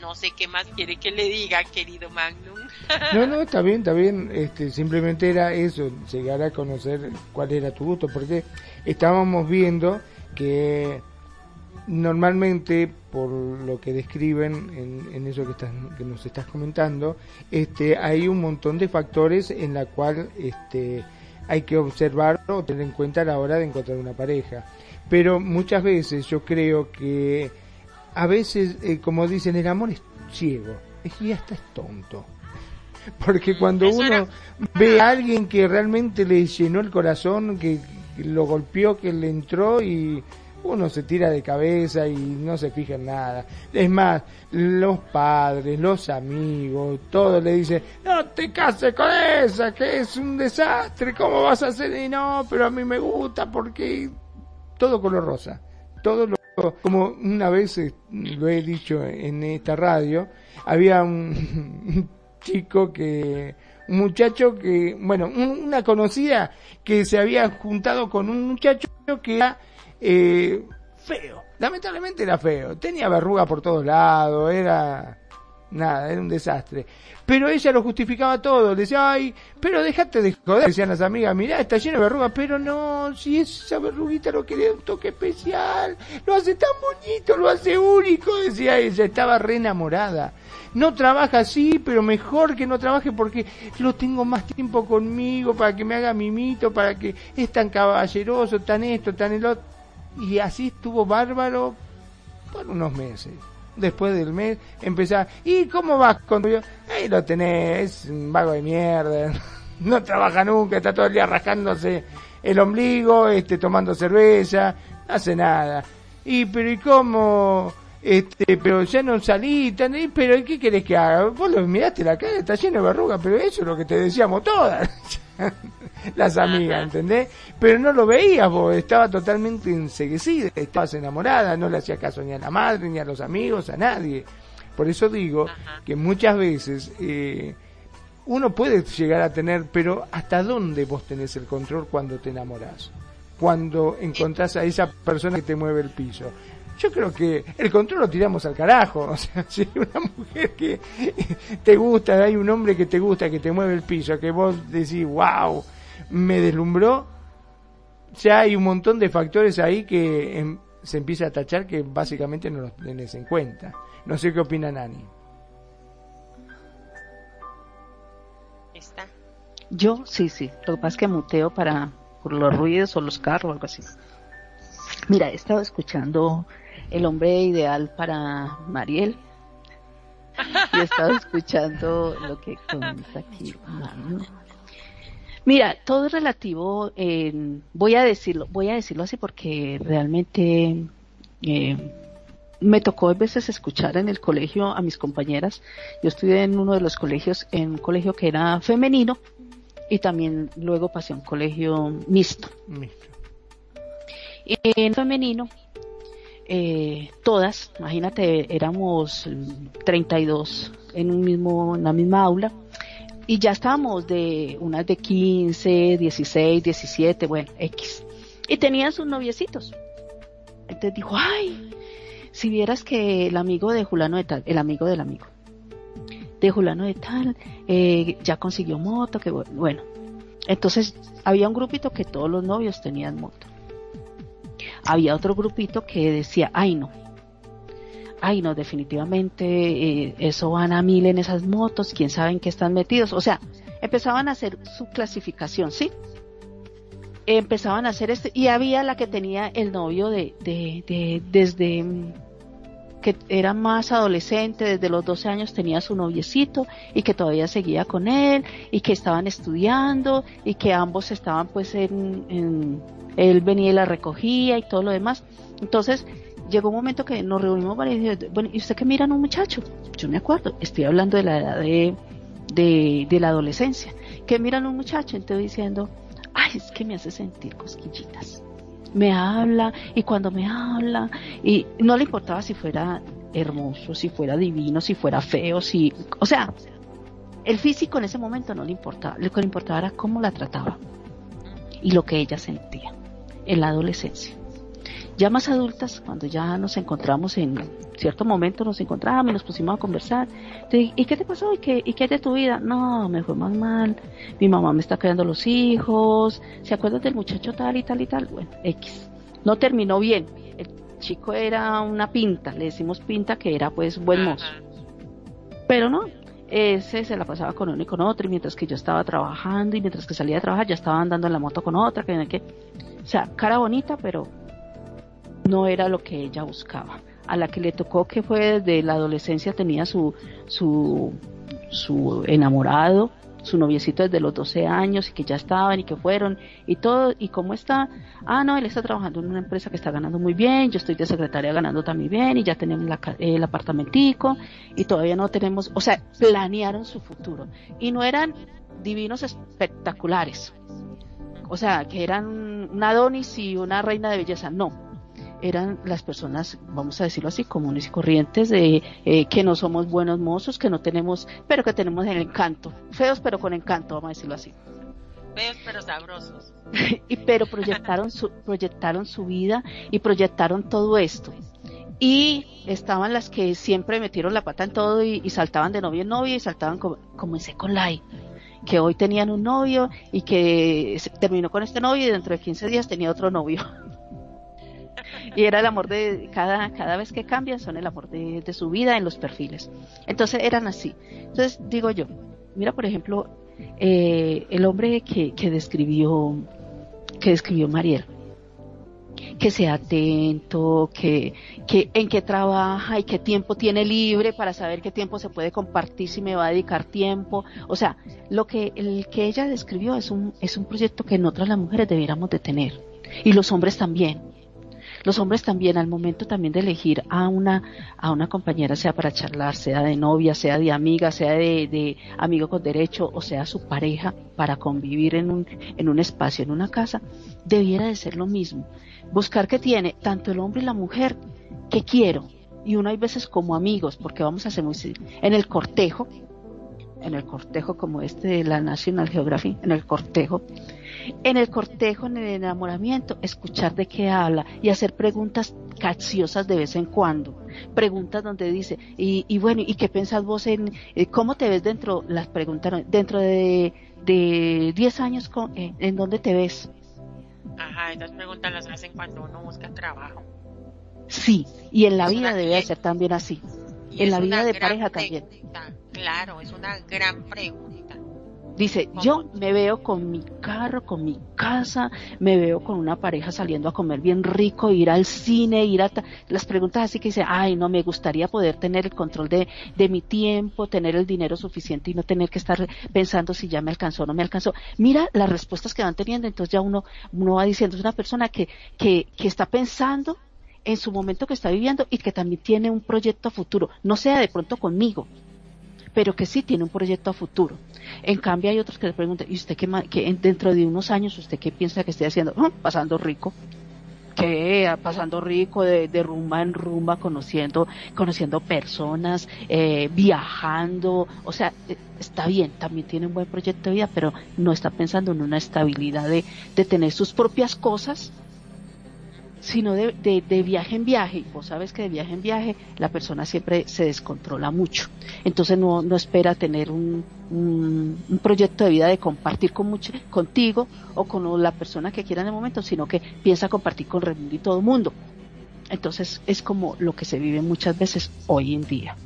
no sé qué más quiere que le diga, querido Magnum. No, no, está bien, está bien. Este, simplemente era eso, llegar a conocer cuál era tu gusto, porque estábamos viendo que normalmente por lo que describen en, eso que, estás, que nos estás comentando, este, hay un montón de factores en la cual este, hay que observar o tener en cuenta a la hora de encontrar una pareja. Pero muchas veces yo creo que a veces, eh, como dicen, el amor es ciego, es y hasta es tonto. Porque cuando uno ve a alguien que realmente le llenó el corazón, que lo golpeó, que le entró y uno se tira de cabeza y no se fija en nada. Es más, los padres, los amigos, todos le dicen, no te cases con esa, que es un desastre, ¿cómo vas a hacer? Y no, pero a mí me gusta porque todo color rosa, todo lo como una vez eh, lo he dicho en esta radio, había un chico que un muchacho que, bueno, una conocida que se había juntado con un muchacho que era eh, feo. Lamentablemente era feo. Tenía verruga por todos lados, era nada, era un desastre. Pero ella lo justificaba todo, decía, ay, pero déjate de joder, decían las amigas, mirá, está lleno de verrugas, pero no, si esa verruguita lo quería un toque especial, lo hace tan bonito, lo hace único, decía ella, estaba re enamorada. No trabaja así, pero mejor que no trabaje porque lo tengo más tiempo conmigo para que me haga mimito, para que es tan caballeroso, tan esto, tan el otro. Y así estuvo bárbaro por unos meses. Después del mes empezaba, ¿y cómo vas con yo? Ahí lo tenés, un vago de mierda, no trabaja nunca, está todo el día rascándose el ombligo, este, tomando cerveza, no hace nada. Y pero ¿y cómo? Este, pero ya no salí, tan, pero ¿qué querés que haga? Vos lo miraste la cara, está lleno de verrugas, pero eso es lo que te decíamos todas. las amigas, ¿entendés? Pero no lo veías vos, estaba totalmente enseguecida, estabas enamorada, no le hacía caso ni a la madre, ni a los amigos, a nadie. Por eso digo que muchas veces eh, uno puede llegar a tener, pero ¿hasta dónde vos tenés el control cuando te enamorás? Cuando encontrás a esa persona que te mueve el piso yo creo que el control lo tiramos al carajo. O sea, si una mujer que te gusta, hay un hombre que te gusta, que te mueve el piso, que vos decís, wow, me deslumbró, ya hay un montón de factores ahí que em, se empieza a tachar que básicamente no los tenés en cuenta. No sé qué opina Nani. ¿Está? Yo sí, sí. Lo que pasa es que muteo para por los ruidos o los carros o algo así. Mira, he estado escuchando El hombre ideal para Mariel y he estado escuchando lo que comenta aquí. Mira, todo es relativo. voy a decirlo, voy a decirlo así porque realmente eh, me tocó a veces escuchar en el colegio a mis compañeras. Yo estudié en uno de los colegios, en un colegio que era femenino y también luego pasé a un colegio mixto. En femenino, eh, todas, imagínate, éramos 32 en un mismo, en la misma aula y ya estábamos de unas de 15, 16, 17, bueno, X. Y tenían sus noviecitos. Entonces dijo, ay, si vieras que el amigo de Julano de tal, el amigo del amigo, de Julano de tal, eh, ya consiguió moto, que bueno. Entonces había un grupito que todos los novios tenían moto. Había otro grupito que decía, ay no, ay no, definitivamente eh, eso van a mil en esas motos, quién sabe en qué están metidos. O sea, empezaban a hacer su clasificación, ¿sí? Empezaban a hacer este, y había la que tenía el novio de, de, de desde mm, que era más adolescente, desde los 12 años tenía su noviecito y que todavía seguía con él y que estaban estudiando y que ambos estaban pues en él venía y la recogía y todo lo demás. Entonces, llegó un momento que nos reunimos varios y dije, bueno, ¿y usted qué miran a un muchacho? Yo me acuerdo, estoy hablando de la edad de, de, la adolescencia. ¿Qué miran a un muchacho? Entonces diciendo, ay, es que me hace sentir cosquillitas. Me habla y cuando me habla, y no le importaba si fuera hermoso, si fuera divino, si fuera feo, si, o sea, el físico en ese momento no le importaba, lo que le importaba era cómo la trataba y lo que ella sentía en la adolescencia. Ya más adultas, cuando ya nos encontramos en cierto momento, nos encontramos y nos pusimos a conversar. ¿Y qué te pasó? ¿Y qué, ¿Y qué de tu vida? No, me fue más mal. Mi mamá me está creando los hijos. ¿Se acuerdan del muchacho tal y tal y tal? Bueno, X. No terminó bien. El chico era una pinta, le decimos pinta que era pues buen mozo. Pero no, ese se la pasaba con uno y con otro, y mientras que yo estaba trabajando y mientras que salía a trabajar ya estaba andando en la moto con otra, que, que o sea, cara bonita, pero no era lo que ella buscaba. A la que le tocó que fue desde la adolescencia tenía su, su, su enamorado, su noviecito desde los 12 años y que ya estaban y que fueron y todo, y cómo está, ah, no, él está trabajando en una empresa que está ganando muy bien, yo estoy de secretaria ganando también bien y ya tenemos la, el apartamentico y todavía no tenemos, o sea, planearon su futuro. Y no eran divinos espectaculares, o sea, que eran un Adonis y una reina de belleza, no, eran las personas, vamos a decirlo así, comunes y corrientes, de eh, que no somos buenos mozos, que no tenemos, pero que tenemos el encanto, feos pero con encanto, vamos a decirlo así. Feos pero sabrosos. y pero proyectaron su, proyectaron su vida y proyectaron todo esto. Y estaban las que siempre metieron la pata en todo y, saltaban de novio en novio y saltaban como, en Second Life que hoy tenían un novio y que terminó con este novio y dentro de 15 días tenía otro novio. y era el amor de cada, cada vez que cambian, son el amor de, su vida en los perfiles. Entonces eran así. Entonces digo yo, mira por ejemplo, eh, el hombre que, que describió, que describió Mariel, que sea atento, que, que en qué trabaja y qué tiempo tiene libre para saber qué tiempo se puede compartir si me va a dedicar tiempo. O sea, lo que el que ella describió es un, es un proyecto que nosotras las mujeres debiéramos de tener. Y los hombres también los hombres también, al momento también de elegir a una, a una compañera, sea para charlar, sea de novia, sea de amiga, sea de, amigo con derecho, o sea su pareja, para convivir en un, en un espacio, en una casa, debiera de ser lo mismo. Buscar que tiene tanto el hombre y la mujer, que quiero, y uno hay veces como amigos, porque vamos a hacer muy, en el cortejo, en el cortejo como este de la National Geographic, en el cortejo, en el cortejo, en el enamoramiento, escuchar de qué habla y hacer preguntas caciosas de vez en cuando. Preguntas donde dice, y, bueno, ¿y qué piensas vos en eh, cómo te ves dentro, las preguntas, dentro de, de 10 años, con, eh, ¿en dónde te ves? Ajá, esas preguntas las hacen cuando uno busca trabajo. Sí, y en la vida debe ser también así. En la vida de pareja también. Claro, es una gran pregunta Dice, yo me veo con mi carro, con mi casa, me veo con una pareja saliendo a comer bien rico, ir al cine, ir a... Las preguntas así que dice, ay, no, me gustaría poder tener el control de, de mi tiempo, tener el dinero suficiente y no tener que estar pensando si ya me alcanzó o no me alcanzó. Mira las respuestas que van teniendo, entonces ya uno, uno va diciendo, es una persona que, que, que está pensando en su momento que está viviendo y que también tiene un proyecto a futuro, no sea de pronto conmigo, pero que sí tiene un proyecto a futuro. En cambio hay otros que le preguntan, ¿y usted qué, que dentro de unos años usted qué piensa que esté haciendo? Ah, pasando rico. ¿Qué? Ah, pasando rico de, rumba en rumba, conociendo, conociendo personas, eh, viajando, o sea, eh, está bien, también tiene un buen proyecto de vida, pero no está pensando en una estabilidad de, de tener sus propias cosas sino de, de, viaje en viaje. Vos sabes que de viaje en viaje la persona siempre se descontrola mucho. Entonces no, no espera tener un, un, proyecto de vida de compartir con mucho, contigo o con la persona que quiera en el momento, sino que piensa compartir con y todo el mundo. Entonces es como lo que se vive muchas veces hoy en día.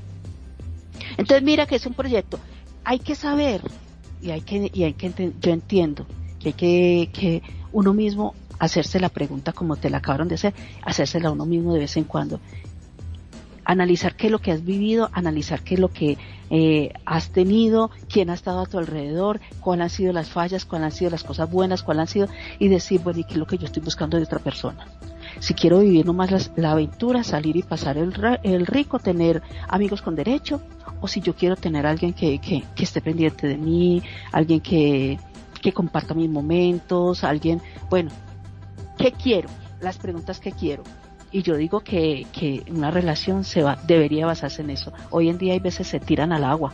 Entonces mira que es un proyecto. Hay que saber y hay que, y hay que yo entiendo que hay que, que uno mismo hacerse la pregunta como te la acabaron de hacer, hacérsela uno mismo de vez en cuando. Analizar qué es lo que has vivido, analizar qué es lo que eh, has tenido, quién ha estado a tu alrededor, cuáles han sido las fallas, cuáles han sido las cosas buenas, cuáles han sido, y decir, bueno, ¿y qué es lo que yo estoy buscando de otra persona? Si quiero vivir nomás la, aventura, salir y pasar el, el, rico, tener amigos con derecho, o si yo quiero tener alguien que, que, que esté pendiente de mí, alguien que, que comparta mis momentos, alguien, bueno, ¿Qué quiero? Las preguntas que quiero. Y yo digo que, que una relación se va, debería basarse en eso. Hoy en día hay veces se tiran al agua.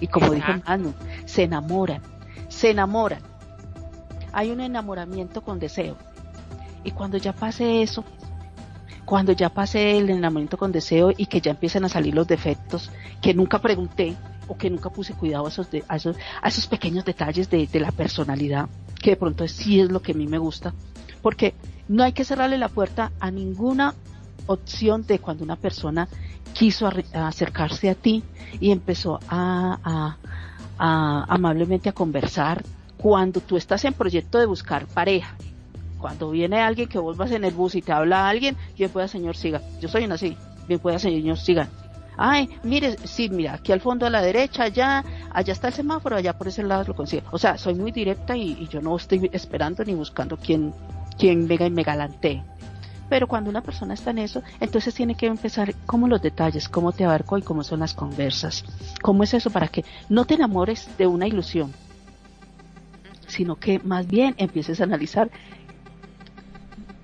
Y como dijo Manu, se enamoran. Se enamoran. Hay un enamoramiento con deseo. Y cuando ya pase eso, cuando ya pase el enamoramiento con deseo y que ya empiecen a salir los defectos que nunca pregunté que nunca puse cuidado a esos, esos, a esos pequeños detalles de, de, la personalidad, que de pronto sí es lo que a mí me gusta, porque no hay que cerrarle la puerta a ninguna opción de cuando una persona quiso acercarse a ti y empezó a, amablemente a conversar. Cuando tú estás en proyecto de buscar pareja, cuando viene alguien que vos vas en el bus y te habla alguien, bien pueda señor siga. Yo soy una así, bien pueda señor siga. Ay, mire, sí, mira, aquí al fondo a la derecha, allá, allá está el semáforo, allá por ese lado lo consigo. O sea, soy muy directa y, yo no estoy esperando ni buscando quién, quién venga y me galantee. Pero cuando una persona está en eso, entonces tiene que empezar como los detalles, cómo te abarco y cómo son las conversas. ¿Cómo es eso para que no te enamores de una ilusión? sino que más bien empieces a analizar,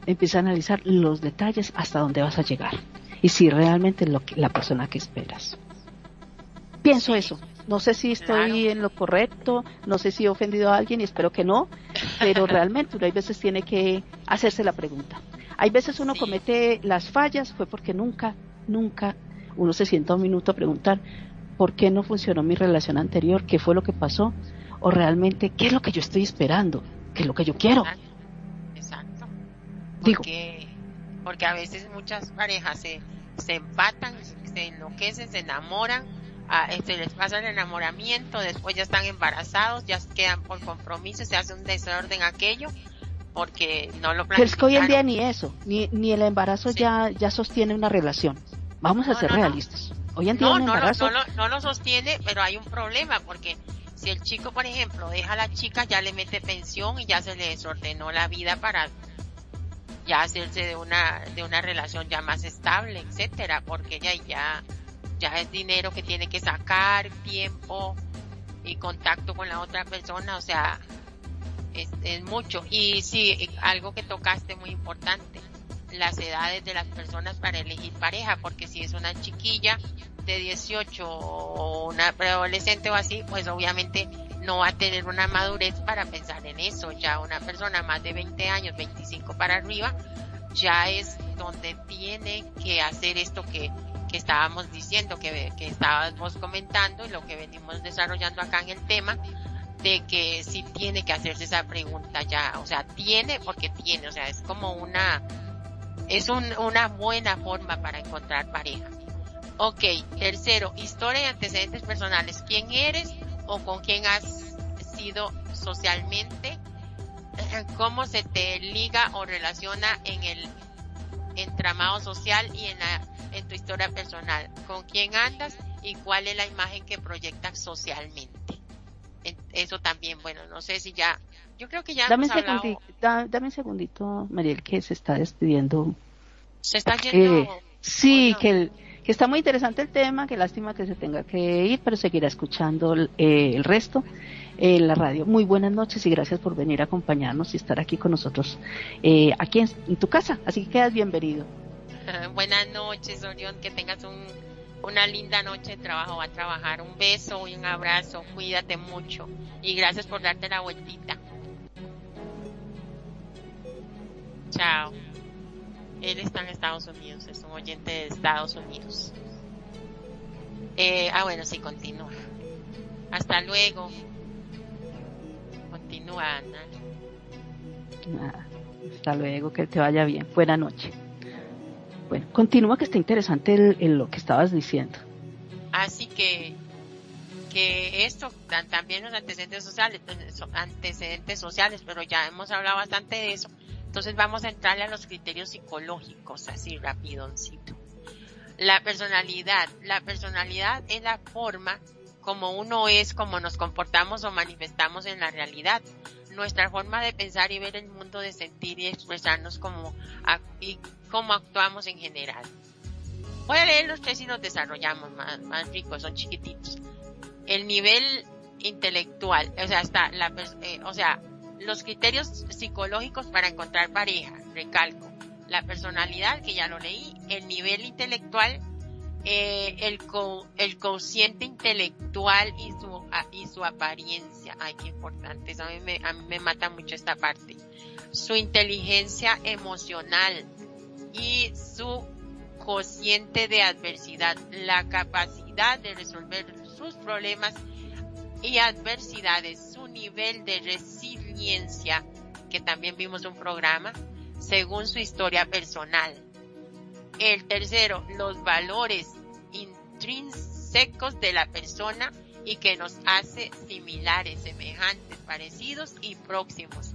empieza a analizar los detalles hasta dónde vas a llegar y si realmente es lo que, la persona que esperas. Pienso eso. No sé si estoy en lo correcto, no sé si he ofendido a alguien y espero que no, pero realmente uno hay veces tiene que hacerse la pregunta. Hay veces uno comete las fallas, fue porque nunca, nunca uno se sienta un minuto a preguntar por qué no funcionó mi relación anterior, qué fue lo que pasó, o realmente qué es lo que yo estoy esperando, qué es lo que yo quiero. Exacto. Porque, porque a veces muchas parejas se, se empatan, se enloquecen, se enamoran, a, se les pasa el enamoramiento, después ya están embarazados, ya quedan por compromiso, se hace un desorden aquello porque no lo Pero es que hoy en día ni eso, ni, ni el embarazo ya, ya sostiene una relación. Vamos a ser realistas. Hoy en día no, embarazo... no, no, lo sostiene, pero hay un problema porque si el chico, por ejemplo, deja a la chica, ya le mete pensión y ya se le desordenó la vida para ya hacerse de una de una relación ya más estable, etcétera, porque ya ya ya es dinero que tiene que sacar, tiempo y contacto con la otra persona, o sea, es, es mucho. Y sí, algo que tocaste muy importante, las edades de las personas para elegir pareja, porque si es una chiquilla, de 18 o una preadolescente o así, pues obviamente no va a tener una madurez para pensar en eso. Ya una persona más de 20 años, 25 para arriba, ya es donde tiene que hacer esto que, que estábamos diciendo, que, que estábamos comentando y lo que venimos desarrollando acá en el tema, de que sí tiene que hacerse esa pregunta ya, o sea, tiene porque tiene, o sea, es como una, es un, una buena forma para encontrar pareja. Ok, tercero, historia y antecedentes personales. ¿Quién eres o con quién has sido socialmente? ¿Cómo se te liga o relaciona en el entramado social y en, la, en tu historia personal? ¿Con quién andas y cuál es la imagen que proyectas socialmente? Eso también, bueno, no sé si ya, yo creo que ya dame, un segundito, dame un segundito, Mariel, que se está despidiendo. Se está yendo. Eh, sí, que el, que está muy interesante el tema, que lástima que se tenga que ir, pero seguirá escuchando eh, el resto en la radio. Muy buenas noches y gracias por venir a acompañarnos y estar aquí con nosotros, eh, aquí en, tu casa. Así que quedas bienvenido. buenas noches, Orión, que tengas un, una linda noche de trabajo. Va a trabajar. Un beso y un abrazo. Cuídate mucho y gracias por darte la vueltita. Chao. Él está en Estados Unidos, es un oyente de Estados Unidos. Eh, ah, bueno, sí, continúa. Hasta luego. Continúa, Ana. hasta luego, que te vaya bien. Buena noche. Bueno, continúa que está interesante el, lo que estabas diciendo. Así que que esto también los antecedentes sociales antecedentes sociales pero ya hemos hablado bastante de eso entonces vamos a entrarle a los criterios psicológicos, así rapidoncito. La personalidad. La personalidad es la forma como uno es, como nos comportamos o manifestamos en la realidad. Nuestra forma de pensar y ver el mundo, de sentir y expresarnos como, y cómo actuamos en general. Voy a leer los tres y nos desarrollamos más, más ricos, son chiquititos. El nivel intelectual, o sea, está la, eh, o sea, los criterios psicológicos para encontrar pareja, recalco. La personalidad, que ya lo leí, el nivel intelectual, eh, el, co el cociente intelectual y su, y su apariencia. Ay, qué importante. a mí, me, a mí me mata mucho esta parte. Su inteligencia emocional y su cociente de adversidad. La capacidad de resolver sus problemas y adversidades. Su nivel de resiliencia que también vimos un programa, según su historia personal. El tercero, los valores intrínsecos de la persona y que nos hace similares, semejantes, parecidos y próximos.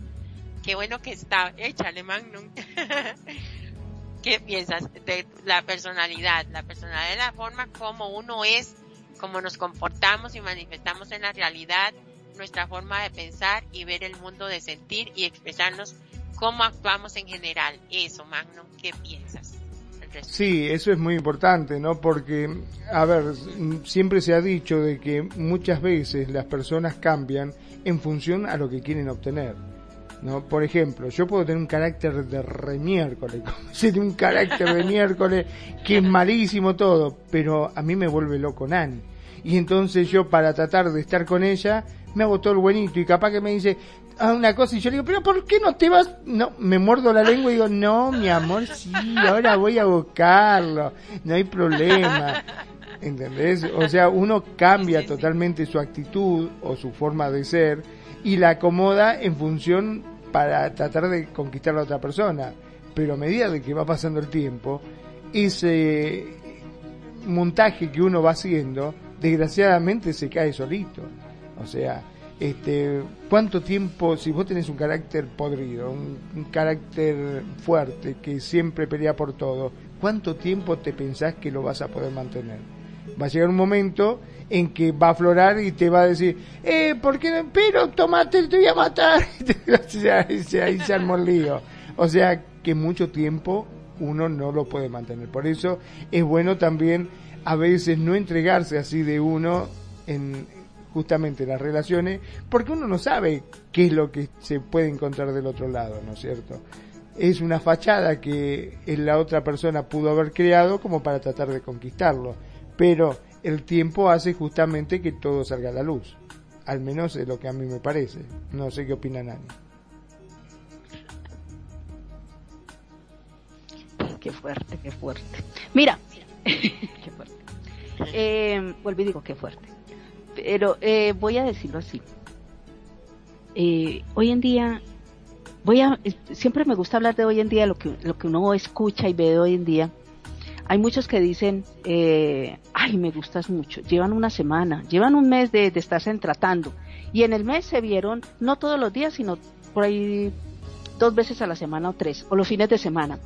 Qué bueno que está, échale magnum. ¿Qué piensas de la personalidad? La personalidad es la forma como uno es, como nos comportamos y manifestamos en la realidad, nuestra forma de pensar y ver el mundo, de sentir y expresarnos cómo actuamos en general. Eso, Magno, ¿qué piensas? Sí, eso es muy importante, ¿no? Porque, a ver, siempre se ha dicho de que muchas veces las personas cambian en función a lo que quieren obtener. ¿no? Por ejemplo, yo puedo tener un carácter de remiércoles, como un carácter de miércoles que es malísimo todo, pero a mí me vuelve loco Nani. Y entonces yo para tratar de estar con ella, me hago todo el buenito y capaz que me dice ah, una cosa y yo le digo, pero ¿por qué no te vas? No, me muerdo la lengua y digo, no, mi amor, sí, ahora voy a buscarlo, no hay problema. ¿Entendés? O sea, uno cambia totalmente su actitud o su forma de ser y la acomoda en función para tratar de conquistar a la otra persona. Pero a medida de que va pasando el tiempo, ese montaje que uno va haciendo, desgraciadamente se cae solito. O sea, este, ¿cuánto tiempo, si vos tenés un carácter podrido, un, carácter fuerte, que siempre pelea por todo, ¿cuánto tiempo te pensás que lo vas a poder mantener? Va a llegar un momento en que va a aflorar y te va a decir, eh, ¿por qué no? Pero tomate, te voy a matar. ahí se armó el lío. O sea que mucho tiempo uno no lo puede mantener. Por eso es bueno también a veces no entregarse así de uno en justamente las relaciones, porque uno no sabe qué es lo que se puede encontrar del otro lado, ¿no es cierto? Es una fachada que la otra persona pudo haber creado como para tratar de conquistarlo, pero el tiempo hace justamente que todo salga a la luz. Al menos es lo que a mí me parece. No sé qué opina Nani. Qué fuerte, qué fuerte. Mira, qué fuerte. Eh, y digo qué fuerte. Pero eh, voy a decirlo así. Eh, hoy en día, voy a, siempre me gusta hablar de hoy en día, lo que, lo que uno escucha y ve hoy en día hay muchos que dicen, eh, ay, me gustas mucho. Llevan una semana, llevan un mes de, de estarse tratando. Y en el mes se vieron, no todos los días, sino por ahí dos veces a la semana o tres, o los fines de semana.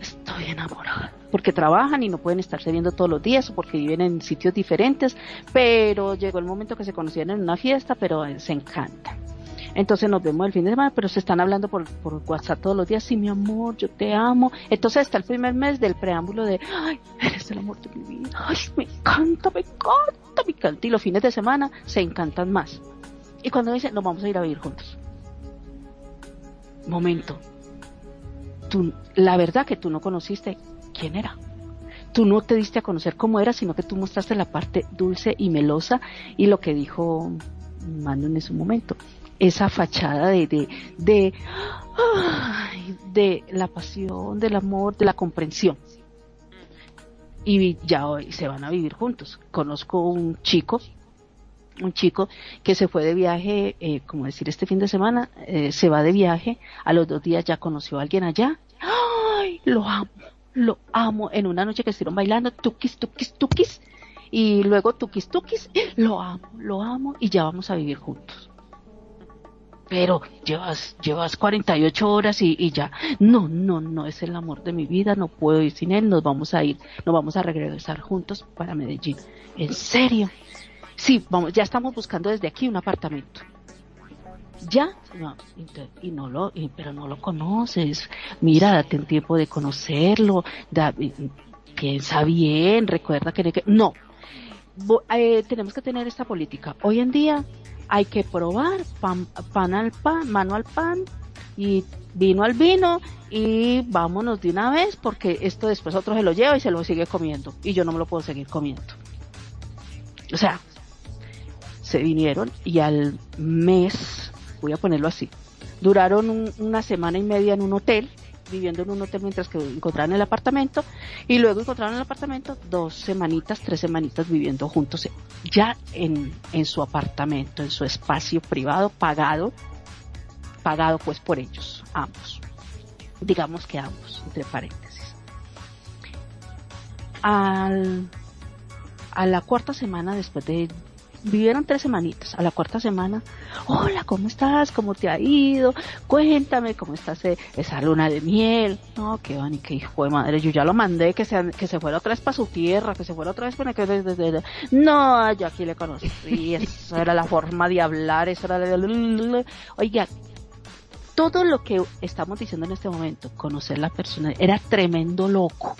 Estoy enamorada. Porque trabajan y no pueden estarse viendo todos los días o porque viven en sitios diferentes, pero llegó el momento que se conocieron en una fiesta, pero se encantan. Entonces nos vemos el fin de semana, pero se están hablando por, por WhatsApp todos los días, sí, mi amor, yo te amo. Entonces está el primer mes del preámbulo de, ay, eres el amor de mi vida, ay, me encanta, me encanta, me encanta. Y los fines de semana se encantan más. Y cuando dicen, nos vamos a ir a vivir juntos. Momento. Tú, la verdad que tú no conociste quién era tú no te diste a conocer cómo era, sino que tú mostraste la parte dulce y melosa y lo que dijo Manu en ese momento esa fachada de, de, de, de la pasión, del amor, de la comprensión. Y ya hoy se van a vivir juntos. Conozco un chico, un chico que se fue de viaje, eh, como decir, este fin de semana, eh, se va de viaje, a los dos días ya conoció a alguien allá. ¡Ay! Lo amo, lo amo. En una noche que estuvieron bailando, tukis, tukis, tukis. Y luego tukis, tukis, lo amo, lo amo y ya vamos a vivir juntos pero llevas, llevas 48 horas y, y, ya, no, no, no es el amor de mi vida, no puedo ir sin él, nos vamos a ir, nos vamos a regresar juntos para Medellín. ¿En serio? Sí, vamos, ya estamos buscando desde aquí un apartamento. Ya, no, y no lo, pero no lo conoces. Mira, date un tiempo de conocerlo, piensa bien, recuerda que no. Eh, tenemos que tener esta política. Hoy en día hay que probar pan, pan al pan, mano al pan y vino al vino y vámonos de una vez porque esto después otro se lo lleva y se lo sigue comiendo y yo no me lo puedo seguir comiendo. O sea, se vinieron y al mes, voy a ponerlo así, duraron una semana y media en un hotel viviendo en un hotel mientras que encontraron el apartamento y luego encontraron el apartamento dos semanitas, tres semanitas viviendo juntos ya en, en su apartamento, en su espacio privado, pagado, pagado pues por ellos, ambos. Digamos que ambos, entre paréntesis. Al, a la cuarta semana después de vivieron tres semanitas. A la cuarta semana, hola, ¿cómo estás? ¿Cómo te ha ido? Cuéntame, ¿cómo estás eh, esa luna de miel? No, qué van y qué hijo de madre. Yo ya lo mandé que se, que se fuera otra vez para su tierra, que se fuera otra vez para que... No, yo aquí le conocí. Esa era la forma de hablar, eso era... Oiga, todo lo que estamos diciendo en este momento, conocer la persona, era tremendo loco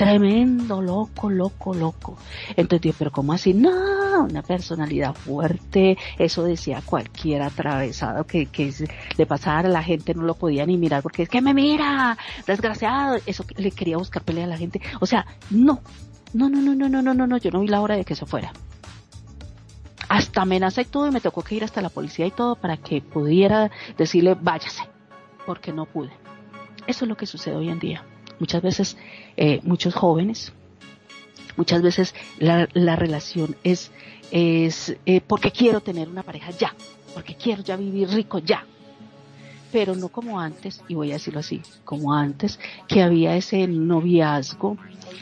tremendo, loco, loco, loco. Entonces, pero ¿cómo así? No, una personalidad fuerte, eso decía cualquier atravesado que, que le pasara, la gente no lo podía ni mirar porque es que me mira, desgraciado, eso le quería buscar pelea a la gente. O sea, no, no, no, no, no, no, no, no, no, yo no vi la hora de que se fuera. Hasta amenaza y todo y me tocó que ir hasta la policía y todo para que pudiera decirle váyase, porque no pude. Eso es lo que sucede hoy en día. Muchas veces, eh, muchos jóvenes, muchas veces la, la relación es, es eh, porque quiero tener una pareja ya, porque quiero ya vivir rico ya. Pero no como antes, y voy a decirlo así, como antes, que había ese noviazgo,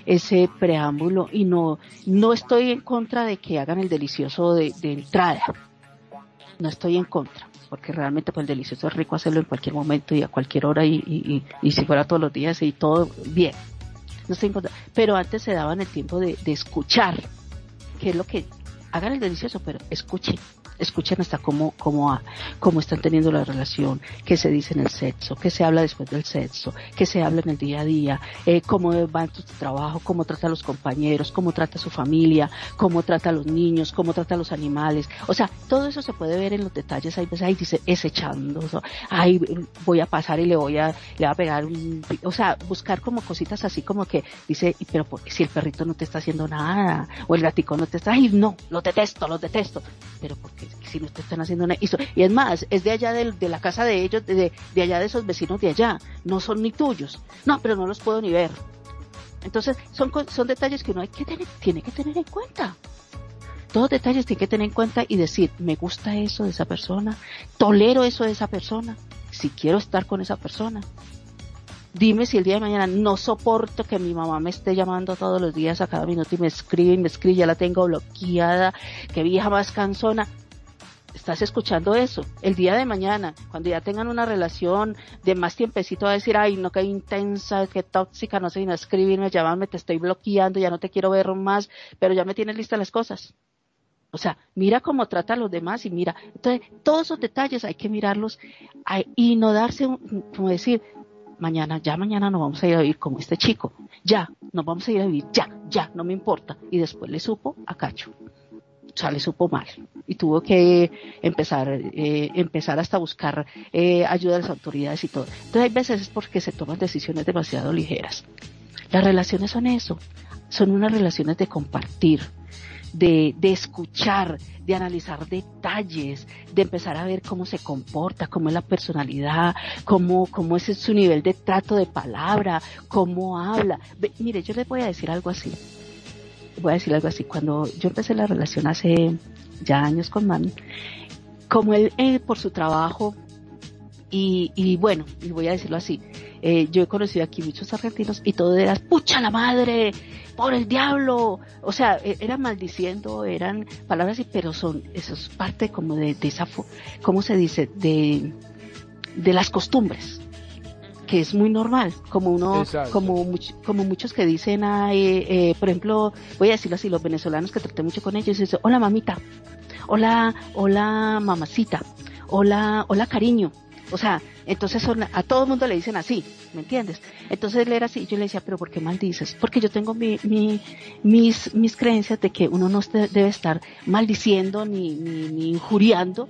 ese preámbulo, y no, no estoy en contra de que hagan el delicioso de, de entrada. No estoy en contra porque realmente pues el delicioso es rico hacerlo en cualquier momento y a cualquier hora y, y, y, si fuera todos los días y todo bien. No estoy pero antes se daban el tiempo de, de escuchar, que es lo que hagan el delicioso, pero escuchen escuchen hasta cómo, cómo, cómo están teniendo la relación, qué se dice en el sexo, qué se habla después del sexo, qué se habla en el día a día, eh, cómo va en su trabajo, cómo trata a los compañeros, cómo trata a su familia, cómo trata a los niños, cómo trata a los animales. O sea, todo eso se puede ver en los detalles. Ahí veces, ahí dice, es echando, ahí voy a pasar y le voy a, le voy a pegar un, o sea, buscar como cositas así como que dice, pero si el perrito no te está haciendo nada, o el gatico no te está, ay, no, lo detesto, lo detesto. Pero porque si no te están haciendo nada. Y es más, es de allá de, la casa de ellos, de, de, allá de esos vecinos de allá, no son ni tuyos. No, pero no los puedo ni ver. Entonces, son, son detalles que uno hay que tener, tiene que tener en cuenta. Todos detalles tiene que tener en cuenta y decir, me gusta eso de esa persona, tolero eso de esa persona, si quiero estar con esa persona. Dime si el día de mañana no soporto que mi mamá me esté llamando todos los días a cada minuto y me escribe y me escribe, ya la tengo bloqueada, que vieja más cansona estás escuchando eso. El día de mañana, cuando ya tengan una relación de más tiempecito, va a decir, ay, no, qué intensa, qué tóxica, no sé, no escribirme, llamarme, te estoy bloqueando, ya no te quiero ver más, pero ya me tienes listas las cosas. O sea, mira cómo trata a los demás y mira. Entonces, todos esos detalles hay que mirarlos y no darse, como decir, mañana, ya mañana nos vamos a ir a vivir como este chico. Ya, nos vamos a ir a vivir, ya, ya, no me importa. Y después le supo a Cacho sea, le supo mal y tuvo que empezar, eh, empezar hasta buscar eh, ayuda de las autoridades y todo. Entonces hay veces es porque se toman decisiones demasiado ligeras. Las relaciones son eso, son unas relaciones de compartir, de, de escuchar, de analizar detalles, de empezar a ver cómo se comporta, cómo es la personalidad, cómo, cómo es su nivel de trato de palabra, cómo habla. mire, yo les voy a decir algo así voy a decir algo así, cuando yo empecé la relación hace ya años con Mami, como él eh, por su trabajo y, y, bueno, y voy a decirlo así, eh, yo he conocido aquí muchos argentinos y todo era, pucha la madre, por el diablo, o sea, e, eran maldiciendo, eran palabras así, pero son, eso es parte como de, de esa, ¿cómo se dice? De, de las costumbres que es muy normal, como uno, como, como muchos que dicen, eh, por ejemplo, voy a decirlo así, los venezolanos que traté mucho con ellos, dicen, hola mamita, hola, hola mamacita, hola, hola cariño, o sea, entonces a todo el mundo le dicen así, ¿me entiendes? Entonces él era así, yo le decía, pero ¿por qué maldices? Porque yo tengo mi, mi, mis, mis creencias de que uno no debe estar maldiciendo ni, ni, ni injuriando,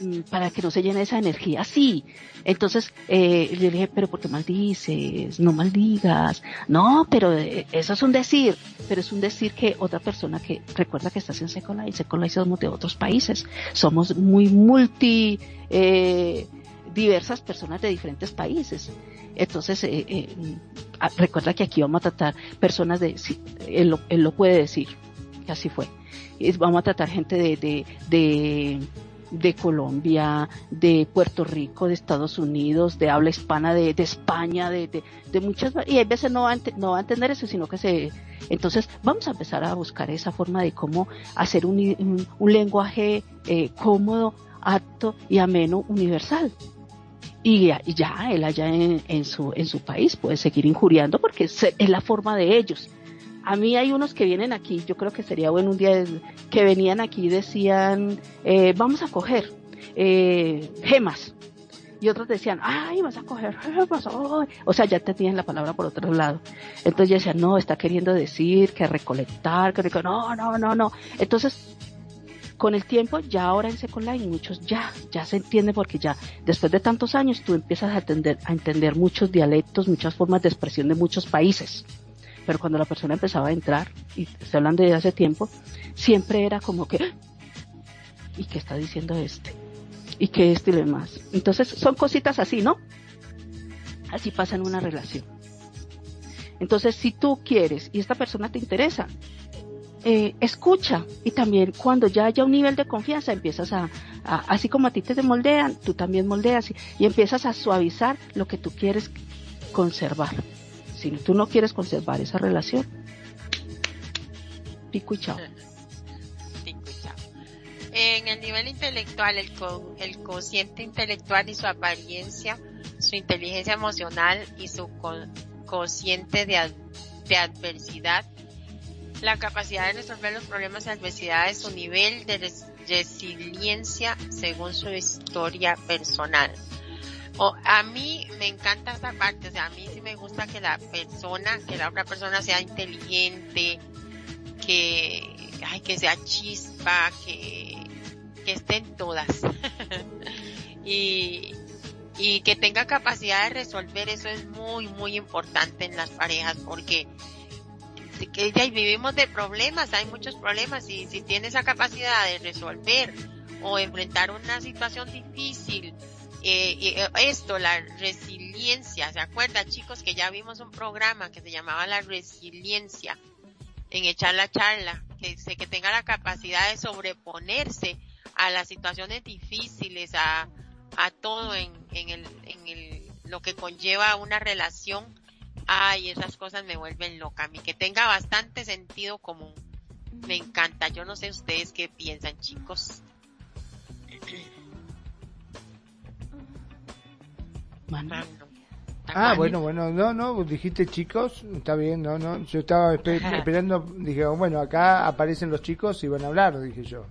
Mm, para que no se llene esa energía así. Entonces, eh, le dije, pero ¿por qué maldices? No maldigas. No, pero eh, eso es un decir, pero es un decir que otra persona que recuerda que estás en Secola y Secola y somos de otros países. Somos muy multi, eh, diversas personas de diferentes países. Entonces, eh, eh, recuerda que aquí vamos a tratar personas de, él, lo, él lo puede decir, así fue. vamos a tratar gente de, de, de de Colombia, de Puerto Rico, de Estados Unidos, de habla hispana, de, España, de, de, muchas, y hay veces no va, a, no va a entender eso, sino que se, entonces vamos a empezar a buscar esa forma de cómo hacer un, un, lenguaje eh, cómodo, apto y ameno universal. Y, ya él allá en, en, su, en su país puede seguir injuriando porque es la forma de ellos. A mí hay unos que vienen aquí, yo creo que sería bueno un día que venían aquí y decían, eh, vamos a coger eh, gemas. Y otros decían, ay, vas a coger gemas. O sea, ya te tienen la palabra por otro lado. Entonces ya decían, no, está queriendo decir que recolectar, que no, no, no, no. Entonces, con el tiempo, ya ahora en Second Line, muchos ya, ya se entiende porque ya después de tantos años tú empiezas a entender, a entender muchos dialectos, muchas formas de expresión de muchos países pero cuando la persona empezaba a entrar, y estoy hablando de hace tiempo, siempre era como que, ¿y qué está diciendo este? ¿Y qué este y demás? Entonces son cositas así, ¿no? Así pasa en una relación. Entonces, si tú quieres y esta persona te interesa, eh, escucha y también cuando ya haya un nivel de confianza empiezas a, así como a ti te moldean, tú también moldeas y empiezas a suavizar lo que tú quieres conservar si tú no quieres conservar esa relación, pico y chao. En el nivel intelectual, el, co el intelectual y su apariencia, su inteligencia emocional y su cociente de, de adversidad, la capacidad de resolver los problemas y adversidades, su nivel de resiliencia según su historia personal. O, a mí me encanta esta parte, o sea, a mí sí me gusta que la persona, que la otra persona sea inteligente, que, ay, que sea chispa, que, que estén todas. y, y que tenga capacidad de resolver, eso es muy, muy importante en las parejas, porque que ya vivimos de problemas, hay muchos problemas, y si tiene esa capacidad de resolver o enfrentar una situación difícil, eh, eh, esto, la resiliencia, ¿se acuerdan chicos que ya vimos un programa que se llamaba la resiliencia en echar la charla, que, que tenga la capacidad de sobreponerse a las situaciones difíciles, a, a todo en, en, el, en el, lo que conlleva una relación, ay, esas cosas me vuelven loca, a mí que tenga bastante sentido común. Me encanta, yo no sé ustedes qué piensan chicos. Ah, bueno, bueno, no, no, dijiste chicos, está bien, no, no, yo estaba esperando, dije, bueno, acá aparecen los chicos y van a hablar, dije yo.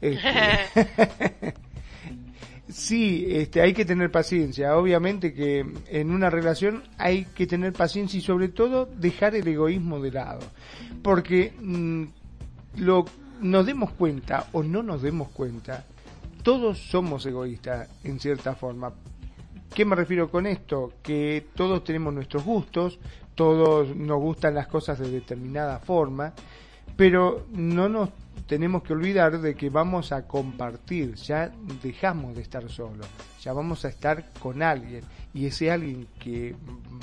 Este, sí, este, hay que tener paciencia, obviamente que en una relación hay que tener paciencia y sobre todo dejar el egoísmo de lado, porque mm, lo nos demos cuenta o no nos demos cuenta, todos somos egoístas en cierta forma, ¿Qué me refiero con esto? Que todos tenemos nuestros gustos, todos nos gustan las cosas de determinada forma, pero no nos tenemos que olvidar de que vamos a compartir, ya dejamos de estar solos, ya vamos a estar con alguien y ese alguien que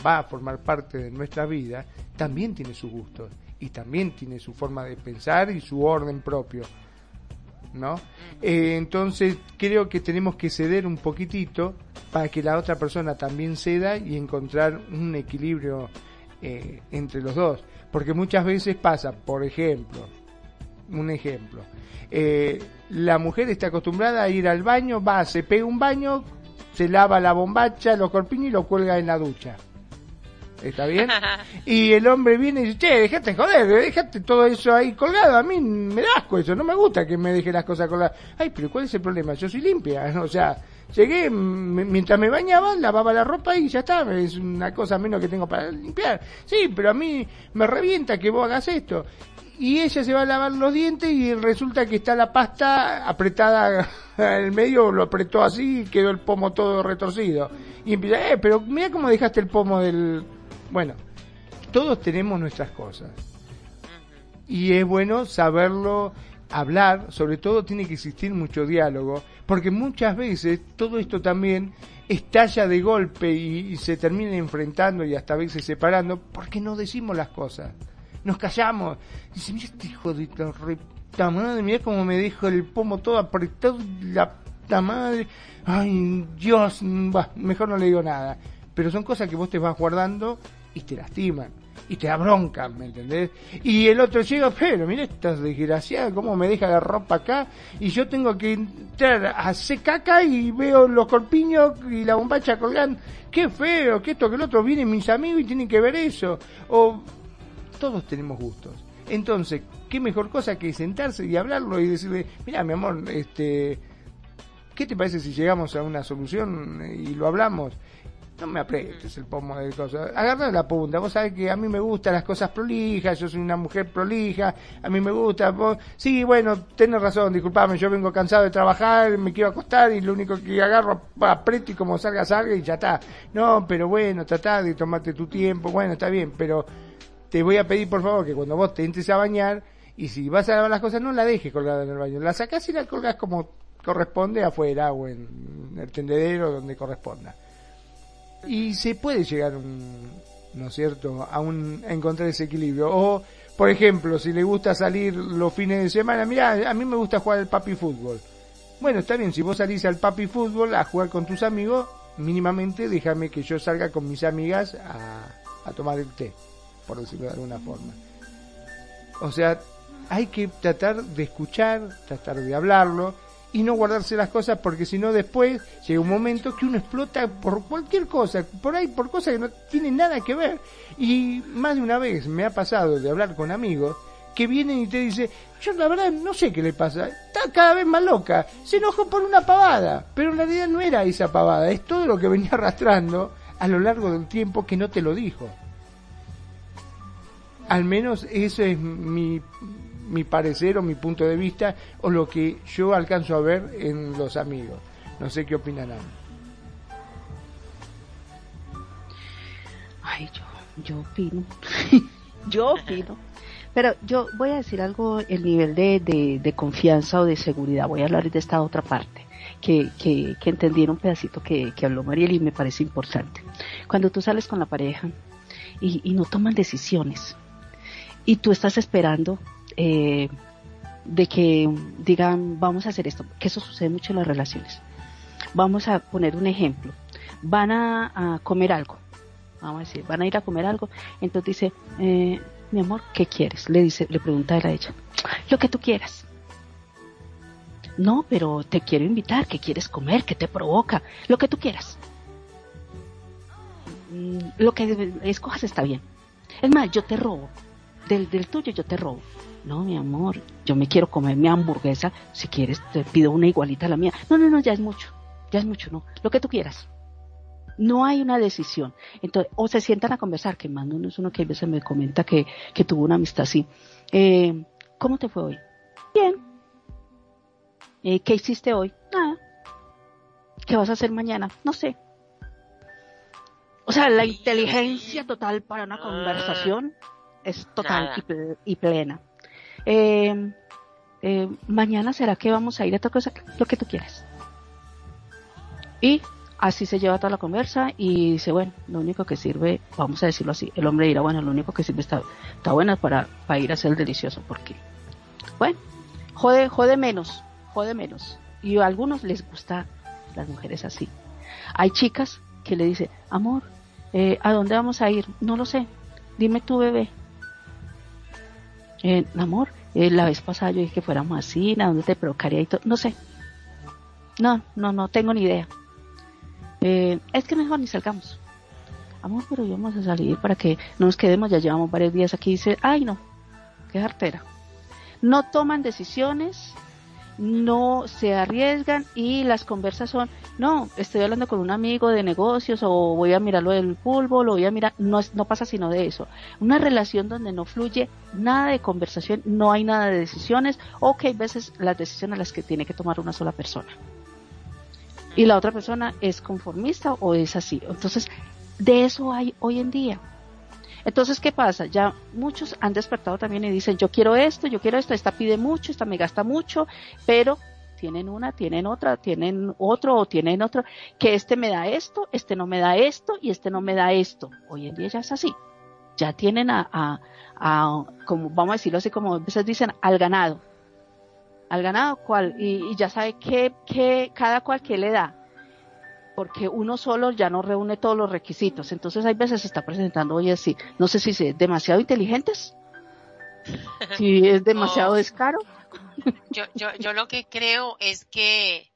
va a formar parte de nuestra vida también tiene sus gustos y también tiene su forma de pensar y su orden propio. ¿No? Eh, entonces creo que tenemos que ceder un poquitito para que la otra persona también ceda y encontrar un equilibrio eh, entre los dos. Porque muchas veces pasa, por ejemplo, un ejemplo, eh, la mujer está acostumbrada a ir al baño, va, se pega un baño, se lava la bombacha, los corpiños y lo cuelga en la ducha. ¿Está bien? y el hombre viene y dice, che, dejate joder, dejate todo eso ahí colgado. A mí me da asco eso, no me gusta que me deje las cosas colgadas. Ay, pero ¿cuál es el problema? Yo soy limpia. O sea, llegué, mientras me bañaba, lavaba la ropa y ya está. Es una cosa menos que tengo para limpiar. Sí, pero a mí me revienta que vos hagas esto. Y ella se va a lavar los dientes y resulta que está la pasta apretada el medio, lo apretó así y quedó el pomo todo retorcido. Y empieza, eh, pero mira cómo dejaste el pomo del, bueno, todos tenemos nuestras cosas. Y es bueno saberlo hablar, sobre todo tiene que existir mucho diálogo, porque muchas veces todo esto también estalla de golpe y, se termina enfrentando y hasta a veces separando, porque no decimos las cosas. Nos callamos. Dice, mira este hijo de la madre, mira cómo me dijo el pomo todo apretado, la puta madre, ay, Dios, mejor no le digo nada. Pero son cosas que vos te vas guardando y te lastiman y te da bronca, ¿me entendés? Y el otro llega, pero mira esta desgraciada, cómo me deja la ropa acá, y yo tengo que entrar a hacer caca y veo los corpiños y la bombacha colgando, qué feo, que esto, que el otro, vienen mis amigos y tienen que ver eso, o todos tenemos gustos. Entonces, qué mejor cosa que sentarse y hablarlo y decirle, mira mi amor, este, ¿qué te parece si llegamos a una solución y lo hablamos? No me aprietes el pomo de cosas. Agarra la punta. Vos sabés que a mí me gustan las cosas prolijas, yo soy una mujer prolija, a mí me gusta. Vos... Sí, bueno, tenés razón, disculpame, yo vengo cansado de trabajar, me quiero acostar y lo único que agarro, aprieto y como salga, salga y ya está. No, pero bueno, tratá de tomarte tu tiempo, bueno, está bien, pero te voy a pedir por favor que cuando vos te entres a bañar y si vas a lavar las cosas no la dejes colgada en el baño, la sacás y la colgás como corresponde afuera o en el tendedero donde corresponda y se puede llegar, ¿no es cierto?, a, un, a encontrar ese equilibrio. O, por ejemplo, si le gusta salir los fines de semana, mira, a mí me gusta jugar al papi fútbol. Bueno, está bien, si vos salís al papi fútbol a jugar con tus amigos, mínimamente déjame que yo salga con mis amigas a, a tomar el té, por decirlo de alguna forma. O sea, hay que tratar de escuchar, tratar de hablarlo, y no guardarse las cosas porque si no después llega un momento que uno explota por cualquier cosa, por ahí por cosas que no tienen nada que ver. Y más de una vez me ha pasado de hablar con amigos que vienen y te dicen, yo la verdad no sé qué le pasa, está cada vez más loca, se enojó por una pavada, pero en realidad no era esa pavada, es todo lo que venía arrastrando a lo largo del tiempo que no te lo dijo. Al menos eso es mi, mi parecer o mi punto de vista o lo que yo alcanzo a ver en los amigos. No sé qué opinarán. Ay, yo, yo opino. yo opino. Pero yo voy a decir algo, el nivel de, de, confianza o de seguridad. Voy a hablar de esta otra parte, que, que, que un pedacito que, que habló Mariel y me parece importante. Cuando tú sales con la pareja y, y no toman decisiones, y tú estás esperando eh, de que digan, vamos a hacer esto, que eso sucede mucho en las relaciones. Vamos a poner un ejemplo. Van a, comer algo, vamos a decir, van a ir a comer algo, entonces dice, eh, mi amor, ¿qué quieres? Le dice, le pregunta a ella, lo que tú quieras. No, pero te quiero invitar, ¿qué quieres comer? ¿Qué te provoca? Lo que tú quieras. Mm, lo que escojas está bien. Es más, yo te robo. Del, del tuyo yo te robo. No, mi amor, yo me quiero comer mi hamburguesa, si quieres te pido una igualita a la mía. No, no, no, ya es mucho, ya es mucho, no, lo que tú quieras. No hay una decisión. Entonces, o se sientan a conversar, que más uno es uno que a veces me comenta que, que tuvo una amistad así. Eh, ¿Cómo te fue hoy? Bien. Eh, ¿Qué hiciste hoy? Nada. ¿Qué vas a hacer mañana? No sé. O sea, la inteligencia total para una conversación es total y, plena. Eh, mañana será que vamos a ir a otra cosa, lo que tú quieras. Y así se lleva toda la conversa y dice, bueno, lo único que sirve, vamos a decirlo así, el hombre dirá, bueno, lo único que sirve está, está bueno para, para ir a ser delicioso, porque, bueno, jode, jode menos, jode menos. Y a algunos les gusta las mujeres así. Hay chicas que le dicen, amor, eh, ¿a dónde vamos a ir? No lo sé, dime tu bebé, eh, amor, eh, la vez pasada yo dije que fuéramos así, ¿a dónde te provocaría y? No sé. No, no, no tengo ni idea. Eh, es que mejor ni salgamos. Amor, pero vamos a salir para que no nos quedemos, ya llevamos varios días aquí. Dice, ay no, qué artera. No toman decisiones, no se arriesgan y las conversas son, no, estoy hablando con un amigo de negocios o voy a mirarlo del fútbol o voy a mirar, no, no pasa sino de eso. Una relación donde no fluye nada de conversación, no hay nada de decisiones o que hay veces las decisiones las que tiene que tomar una sola persona. Y la otra persona es conformista o es así. Entonces, de eso hay hoy en día. Entonces, ¿qué pasa? Ya muchos han despertado también y dicen, yo quiero esto, yo quiero esto, esta pide mucho, esta me gasta mucho, pero tienen una, tienen otra, tienen otro o tienen otro, que este me da esto, este no me da esto y este no me da esto. Hoy en día ya es así. Ya tienen a, a, a como vamos a decirlo así como a veces dicen, al ganado. al ganado cuál y, ya sabe qué, qué, cada cual qué le da porque uno solo ya no reúne todos los requisitos. Entonces hay veces se está presentando, oye, sí, no sé si es demasiado inteligentes, si es demasiado descaro. Yo, yo, yo lo que creo es que,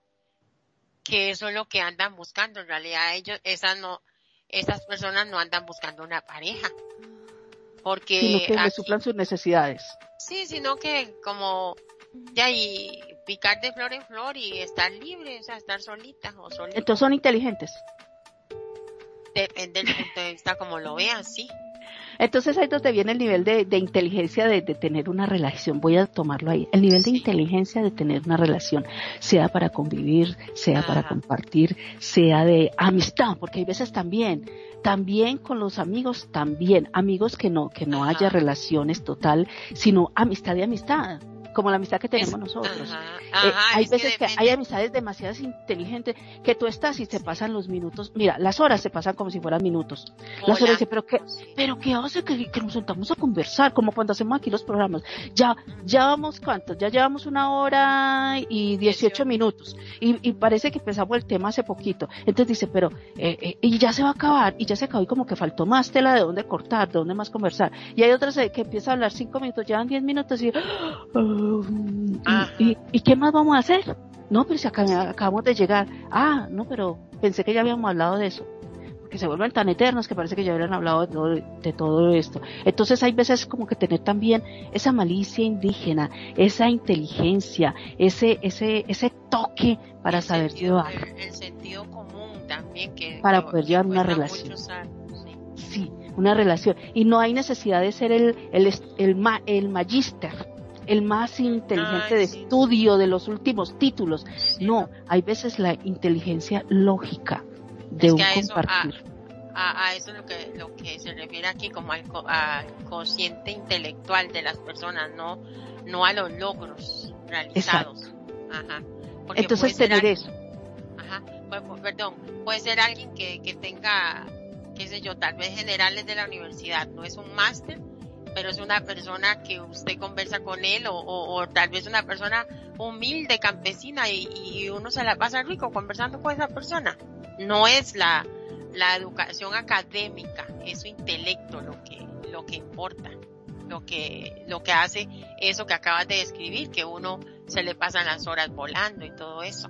que eso es lo que andan buscando. En realidad ellos, esas no, esas personas no andan buscando una pareja. Porque. Sino que le suplan sus necesidades. Sí, sino que como ya y picar de flor en flor y estar libre, o sea, estar solita o. Entonces son inteligentes. Depende del punto de vista como lo vean, sí. Entonces ahí es donde viene el nivel de, inteligencia de, tener una relación. Voy a tomarlo ahí. El nivel de inteligencia de tener una relación, sea para convivir, sea para compartir, sea de amistad, porque hay veces también, también con los amigos, también amigos que no, que no haya relaciones total, sino amistad de amistad como la amistad que tenemos nosotros. Eh, hay veces que, hay amistades demasiado inteligentes que tú estás y se pasan los minutos. Mira, las horas se pasan como si fueran minutos. Las horas pero qué, pero qué hace que, que, nos sentamos a conversar, como cuando hacemos aquí los programas. Ya, ya vamos cuántos, ya llevamos una hora y 18 minutos. Y, parece que empezamos el tema hace poquito. Entonces dice, pero, eh, eh, y ya se va a acabar, y ya se acabó y como que faltó más tela de dónde cortar, de dónde más conversar. Y hay otras que empieza a hablar cinco minutos, llevan 10 minutos y, ¿y, qué más vamos a hacer? No, pero si acabamos de llegar. Ah, no, pero pensé que ya habíamos hablado de eso. Que se vuelven tan eternos que parece que ya habían hablado de todo, esto. Entonces hay veces como que tener también esa malicia indígena, esa inteligencia, ese, ese, ese toque para saber llevar. El, sentido común también que para poder llevar una relación. sí. una relación. Y no hay necesidad de ser el, el, el, el magister el más inteligente de estudio de los últimos títulos. No, hay veces la inteligencia lógica de un compartir. A, eso es lo que, lo que se refiere aquí como al, consciente intelectual de las personas, no, no a los logros realizados. Ajá. Entonces tener eso. Ajá. perdón, puede ser alguien que, que tenga, qué sé yo, tal vez generales de la universidad, no es un máster, pero es una persona que usted conversa con él o, tal vez una persona humilde, campesina y, uno se la pasa rico conversando con esa persona. No es la, la educación académica, es su intelecto lo que, lo que importa, lo que, lo que hace eso que acabas de describir, que uno se le pasan las horas volando y todo eso.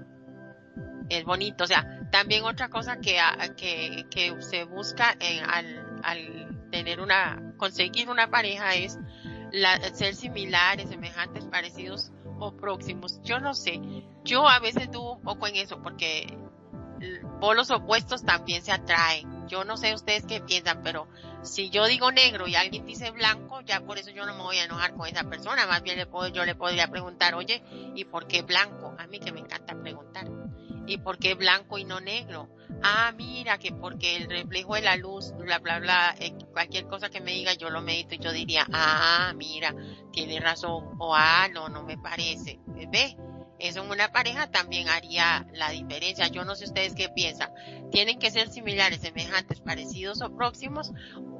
Es bonito, o sea, también otra cosa que, que, que se busca en, al, al tener una, conseguir una pareja es la, ser similares, semejantes, parecidos o próximos. Yo no sé. Yo a veces dudo un poco en eso porque polos opuestos también se atraen. Yo no sé ustedes qué piensan, pero si yo digo negro y alguien dice blanco, ya por eso yo no me voy a enojar con esa persona. Más bien le puedo, yo le podría preguntar, oye, ¿y por qué blanco? A mí que me encanta preguntar. ¿Y por qué blanco y no negro? ah, mira, que porque el reflejo de la luz, bla, bla, bla, eh, cualquier cosa que me diga, yo lo medito y yo diría, ah, mira, tiene razón, o ah, no, no me parece. ¿Ve? Eso en una pareja también haría la diferencia. Yo no sé ustedes qué piensan. Tienen que ser similares, semejantes, parecidos o próximos,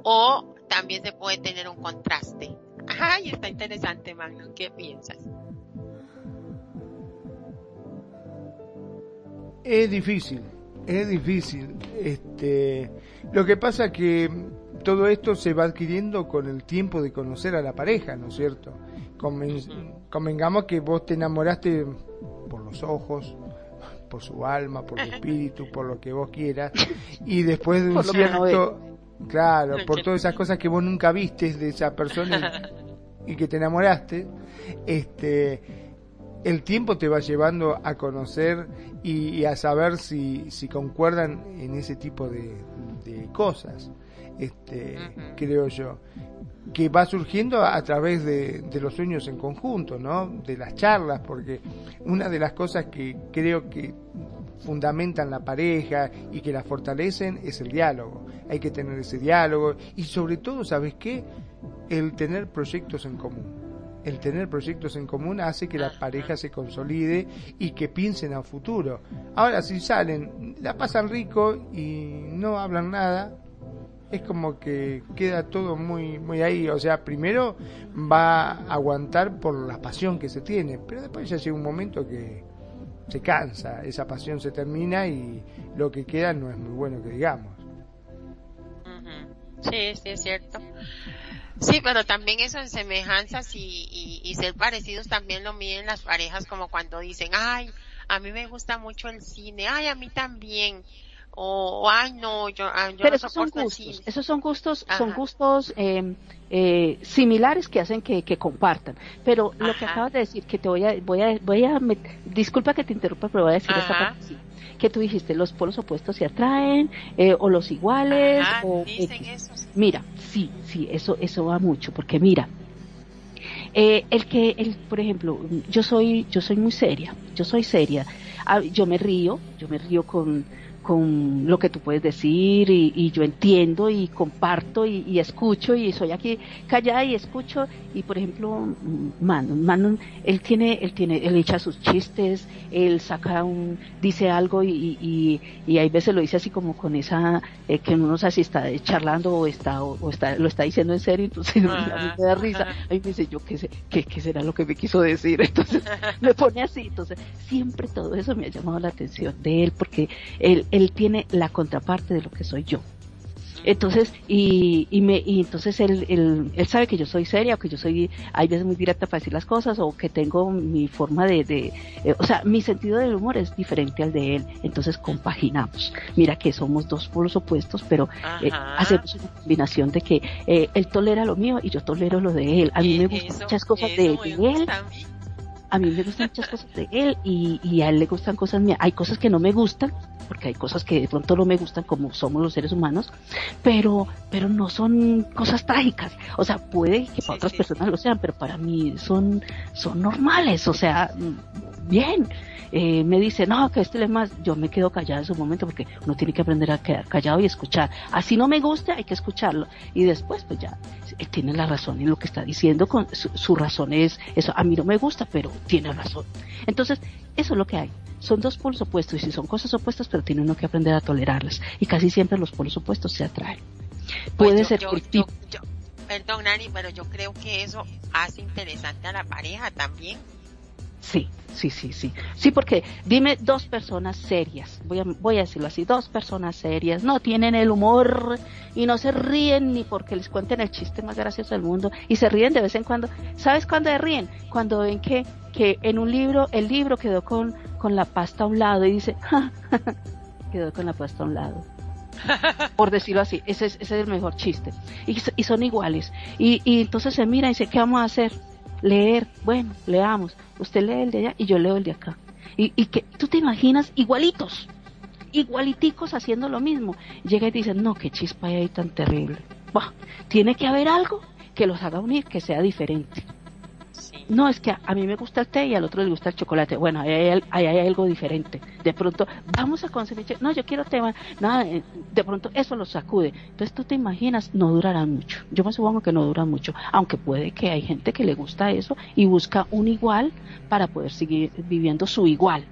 o también se puede tener un contraste. Ay, está interesante, Magnum. ¿Qué piensas? Es difícil, es difícil. Este, lo que pasa que todo esto se va adquiriendo con el tiempo de conocer a la pareja, ¿no es cierto? convengamos que vos te enamoraste por los ojos, por su alma, por su espíritu, por lo que vos quieras, y después de un cierto, claro, por todas esas cosas que vos nunca viste de esa persona y, y que te enamoraste, este, el tiempo te va llevando a conocer y, a saber si, si, concuerdan en ese tipo de, cosas, este, creo yo, que va surgiendo a, través de, los sueños en conjunto, ¿no? De las charlas, porque una de las cosas que creo que fundamentan la pareja y que la fortalecen es el diálogo. Hay que tener ese diálogo y sobre todo, ¿sabes qué? El tener proyectos en común el tener proyectos en común hace que la pareja se consolide y que piensen a futuro. Ahora, si salen, la pasan rico y no hablan nada, es como que queda todo muy muy ahí, o sea, primero va a aguantar por la pasión que se tiene, pero después ya llega un momento que se cansa, esa pasión se termina y lo que queda no es muy bueno que digamos. Sí, sí, es cierto. Sí, pero también eso en semejanzas y, y, ser parecidos también lo miden las parejas como cuando dicen, ay, a mí me gusta mucho el cine, ay, a mí también, o, ay, no, yo, ah, yo pero esos son gustos, esos son gustos, son gustos em, eh, similares que hacen que, que compartan. Pero lo que acabas de decir, que te voy a, voy a, voy a, disculpa que te interrumpa, pero voy a decir esta parte que tú dijiste, los polos opuestos se atraen, eh, o los iguales, o mira, sí, sí, eso, eso va mucho, porque mira, eh, el que, el, por ejemplo, yo soy, yo soy muy seria, yo soy seria, ah, yo me río, yo me río con, con lo que tú puedes decir y, yo entiendo y comparto y, escucho y soy aquí callada y escucho. Y por ejemplo Manon, Manon él tiene él tiene él echa sus chistes él saca un dice algo y, y, y hay veces lo dice así como con esa eh, que uno no sabe si está charlando o está o, está lo está diciendo en serio entonces a mí me da risa. A mí me dice yo qué sé qué, qué será lo que me quiso decir entonces me pone así entonces siempre todo eso me ha llamado la atención de él porque él él tiene la contraparte de lo que soy yo. Entonces, y, y, me, y entonces él, él, él, sabe que yo soy seria, o que yo soy, hay veces muy directa para decir las cosas, o que tengo mi forma de, de eh, o sea, mi sentido del humor es diferente al de él, entonces compaginamos. Mira que somos dos polos opuestos, pero eh, hacemos una combinación de que eh, él tolera lo mío y yo tolero lo de él. A mí me gustan muchas cosas de, de él a mí me gustan muchas cosas de él y, y, a él le gustan cosas mías. Hay cosas que no me gustan, porque hay cosas que de pronto no me gustan como somos los seres humanos, pero, pero no son cosas trágicas. O sea, puede que para otras personas lo sean, pero para mí son, son normales. O sea, bien. Eh, me dice, no, que este es más, yo me quedo callada en su momento porque uno tiene que aprender a quedar callado y escuchar. Así no me gusta, hay que escucharlo. Y después, pues ya, él tiene la razón en lo que está diciendo, con su, razón es eso, a mí no me gusta, pero tiene razón. Entonces, eso es lo que hay. Son dos polos opuestos y si son cosas opuestas, pero tiene uno que aprender a tolerarlas. Y casi siempre los polos opuestos se atraen. Puede pues ser Perdón, Nani, pero yo creo que eso hace interesante a la pareja también Sí, sí, sí, sí. Sí, porque dime dos personas serias, voy a, voy a decirlo así, dos personas serias, no tienen el humor y no se ríen ni porque les cuenten el chiste más gracioso del mundo y se ríen de vez en cuando. ¿Sabes cuándo se ríen? Cuando ven que, que en un libro, el libro quedó con, con la pasta a un lado y dice, quedó con la pasta a un lado. por decirlo así, ese es, ese es el mejor chiste. Y, y son iguales. Y, y entonces se mira y dice, ¿qué vamos a hacer? Leer, bueno, leamos, usted lee el de allá y yo leo el de acá. Y, y que tú te imaginas igualitos, igualiticos haciendo lo mismo. Llega y dice, no, qué chispa hay ahí tan terrible. Bah, tiene que haber algo que los haga unir, que sea diferente no, es que a, mí me gusta el té y al otro le gusta el chocolate. Bueno, ahí hay, hay, algo diferente. De pronto, vamos a conseguir, no, yo quiero té, nada, eh, de pronto eso lo sacude. Entonces tú te imaginas, no durará mucho. Yo me supongo que no dura mucho, aunque puede que hay gente que le gusta eso y busca un igual para poder seguir viviendo su igual.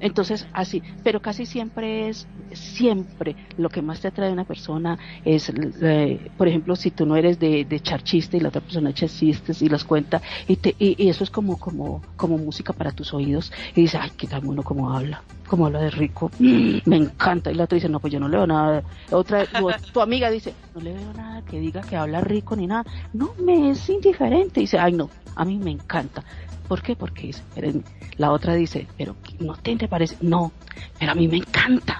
Entonces, así, pero casi siempre es, siempre lo que más te atrae a una persona es, eh, por ejemplo, si tú no eres de, de echar chiste y la otra persona echa chistes y los cuenta, y, te, y, eso es como, como, como música para tus oídos, y dices, ay, qué tal uno como habla, como habla de rico, me encanta, y la otra dice, no, pues yo no le veo nada, otra, tu, amiga dice, no le veo nada que diga que habla rico ni nada, no, me es indiferente, y dice, ay, no, a mí me encanta, ¿Por qué? Porque la otra dice, pero no te, parece, no, pero a mí me encanta.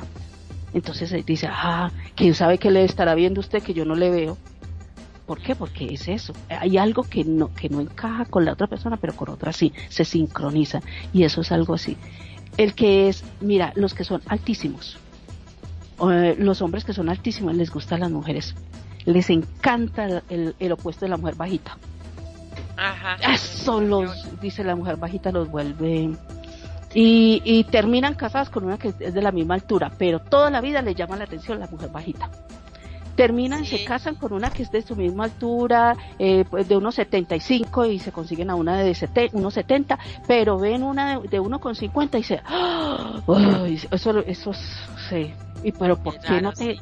Entonces dice, ah, quién sabe qué le estará viendo usted que yo no le veo. ¿Por qué? Porque es eso. Hay algo que no, que no encaja con la otra persona, pero con otra sí, se sincroniza. Y eso es algo así. El que es, mira, los que son altísimos, eh, los hombres que son altísimos les gustan las mujeres. Les encanta el opuesto de la mujer bajita. Ajá. Eso los, dice la mujer bajita, los vuelve. Y, y terminan casadas con una que es de la misma altura, pero toda la vida le llama la atención la mujer bajita terminan, se casan con una que es de su misma altura, eh, pues de unos 75 y se consiguen a una de unos 70, pero ven una de, de uno con 50 y se, ¡Oh! eso, eso, sí, y pero ¿por qué no te,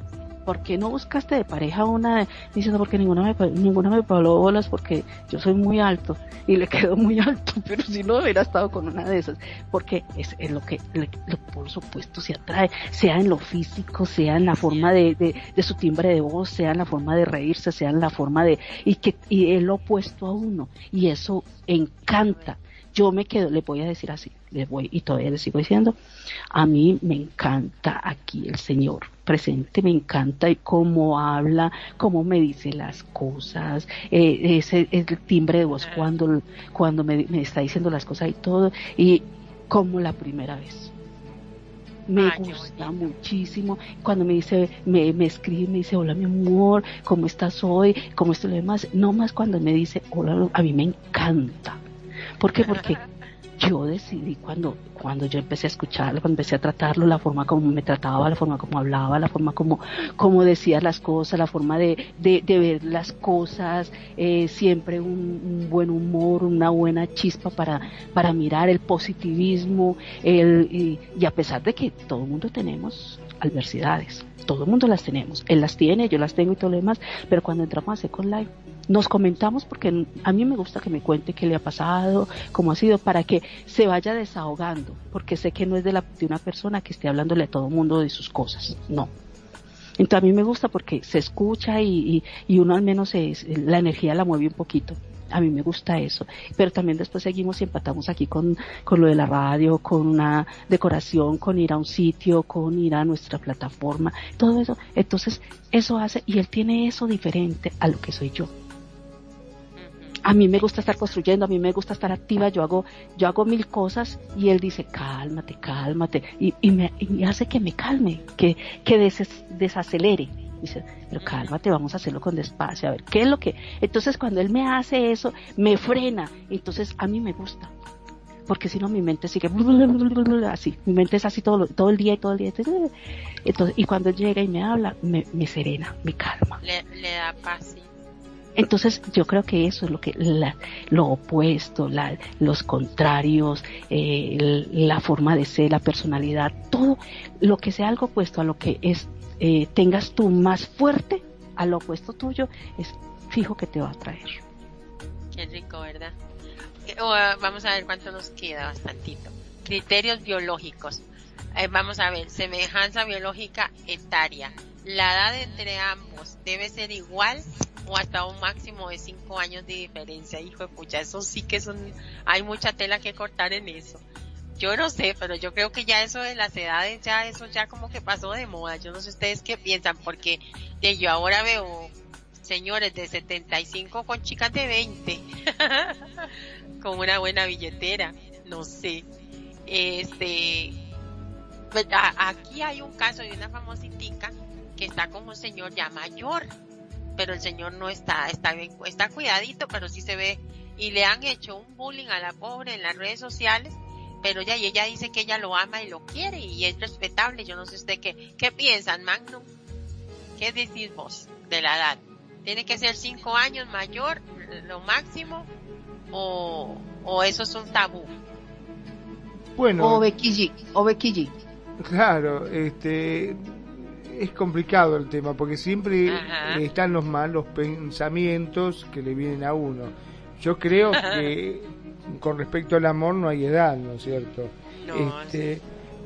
¿por qué no buscaste de pareja una? Diciendo, porque ninguna me, ninguna me paró bolas porque yo soy muy alto y le quedó muy alto, pero si no hubiera estado con una de esas, porque es, es lo que, lo, por supuesto, se atrae, sea en lo físico, sea en la forma de, de, de, su timbre de voz, sea en la forma de reírse, sea en la forma de, y que, y el opuesto a uno, y eso encanta yo me quedo, le voy a decir así, le voy y todavía le sigo diciendo, a mí me encanta aquí el Señor presente, me encanta y cómo habla, cómo me dice las cosas, eh, ese el timbre de voz cuando, cuando me, está diciendo las cosas y todo, y como la primera vez me gusta muchísimo cuando me dice, me, me escribe, me dice, hola mi amor, ¿cómo estás hoy? ¿Cómo esto lo demás? No más cuando me dice, hola, a mí me encanta. ¿Por qué? Porque yo decidí cuando, cuando yo empecé a escucharlo, cuando empecé a tratarlo, la forma como me trataba, la forma como hablaba, la forma como, como decía las cosas, la forma de, de, de ver las cosas, eh, siempre un, buen humor, una buena chispa para, para mirar el positivismo, el, y, y a pesar de que todo el mundo tenemos adversidades, todo el mundo las tenemos, él las tiene, yo las tengo y todo lo demás, pero cuando entramos a Second Life, nos comentamos porque a mí me gusta que me cuente qué le ha pasado, cómo ha sido, para que se vaya desahogando, porque sé que no es de, la, de una persona que esté hablándole a todo el mundo de sus cosas, no. Entonces a mí me gusta porque se escucha y, uno al menos es, la energía la mueve un poquito. A mí me gusta eso. Pero también después seguimos y empatamos aquí con, con lo de la radio, con una decoración, con ir a un sitio, con ir a nuestra plataforma, todo eso. Entonces, eso hace, y él tiene eso diferente a lo que soy yo a mí me gusta estar construyendo, a mí me gusta estar activa, yo hago, yo hago mil cosas y él dice, cálmate, cálmate, y, me y hace que me calme, que, que desacelere. Dice, pero cálmate, vamos a hacerlo con despacio, a ver, ¿qué es lo que? Entonces cuando él me hace eso, me frena, entonces a mí me gusta. Porque si no mi mente sigue así, mi mente es así todo, todo el día y todo el día. Y cuando llega y me habla, me, me serena, me calma. Le, le da paz, entonces yo creo que eso es lo que la, lo opuesto, la, los contrarios, eh, la forma de ser, la personalidad, todo lo que sea algo opuesto a lo que es eh, tengas tú más fuerte, a lo opuesto tuyo, es fijo que te va a traer. Qué rico, ¿verdad? Oh, vamos a ver cuánto nos queda, bastantito. Criterios biológicos. Eh, vamos a ver, semejanza biológica etaria. La edad entre ambos debe ser igual o hasta un máximo de cinco años de diferencia. Hijo de pucha, eso sí que son, hay mucha tela que cortar en eso. Yo no sé, pero yo creo que ya eso de las edades, ya eso ya como que pasó de moda. Yo no sé ustedes qué piensan, porque yo ahora veo señores de 75 con chicas de 20, con una buena billetera, no sé. Este, pues, aquí hay un caso de una famositica que está con un señor ya mayor, pero el señor no está, está bien, está cuidadito, pero sí se ve, y le han hecho un bullying a la pobre en las redes sociales, pero ya, y ella dice que ella lo ama y lo quiere, y es respetable, yo no sé usted qué, qué piensan, Magnum, ¿qué decís vos de la edad? ¿Tiene que ser cinco años mayor, lo máximo, o, o eso es un tabú? Bueno. O Becky o Becky Claro, este, es complicado el tema porque siempre están los malos pensamientos que le vienen a uno. Yo creo que con respecto al amor no hay edad, ¿no es cierto? este,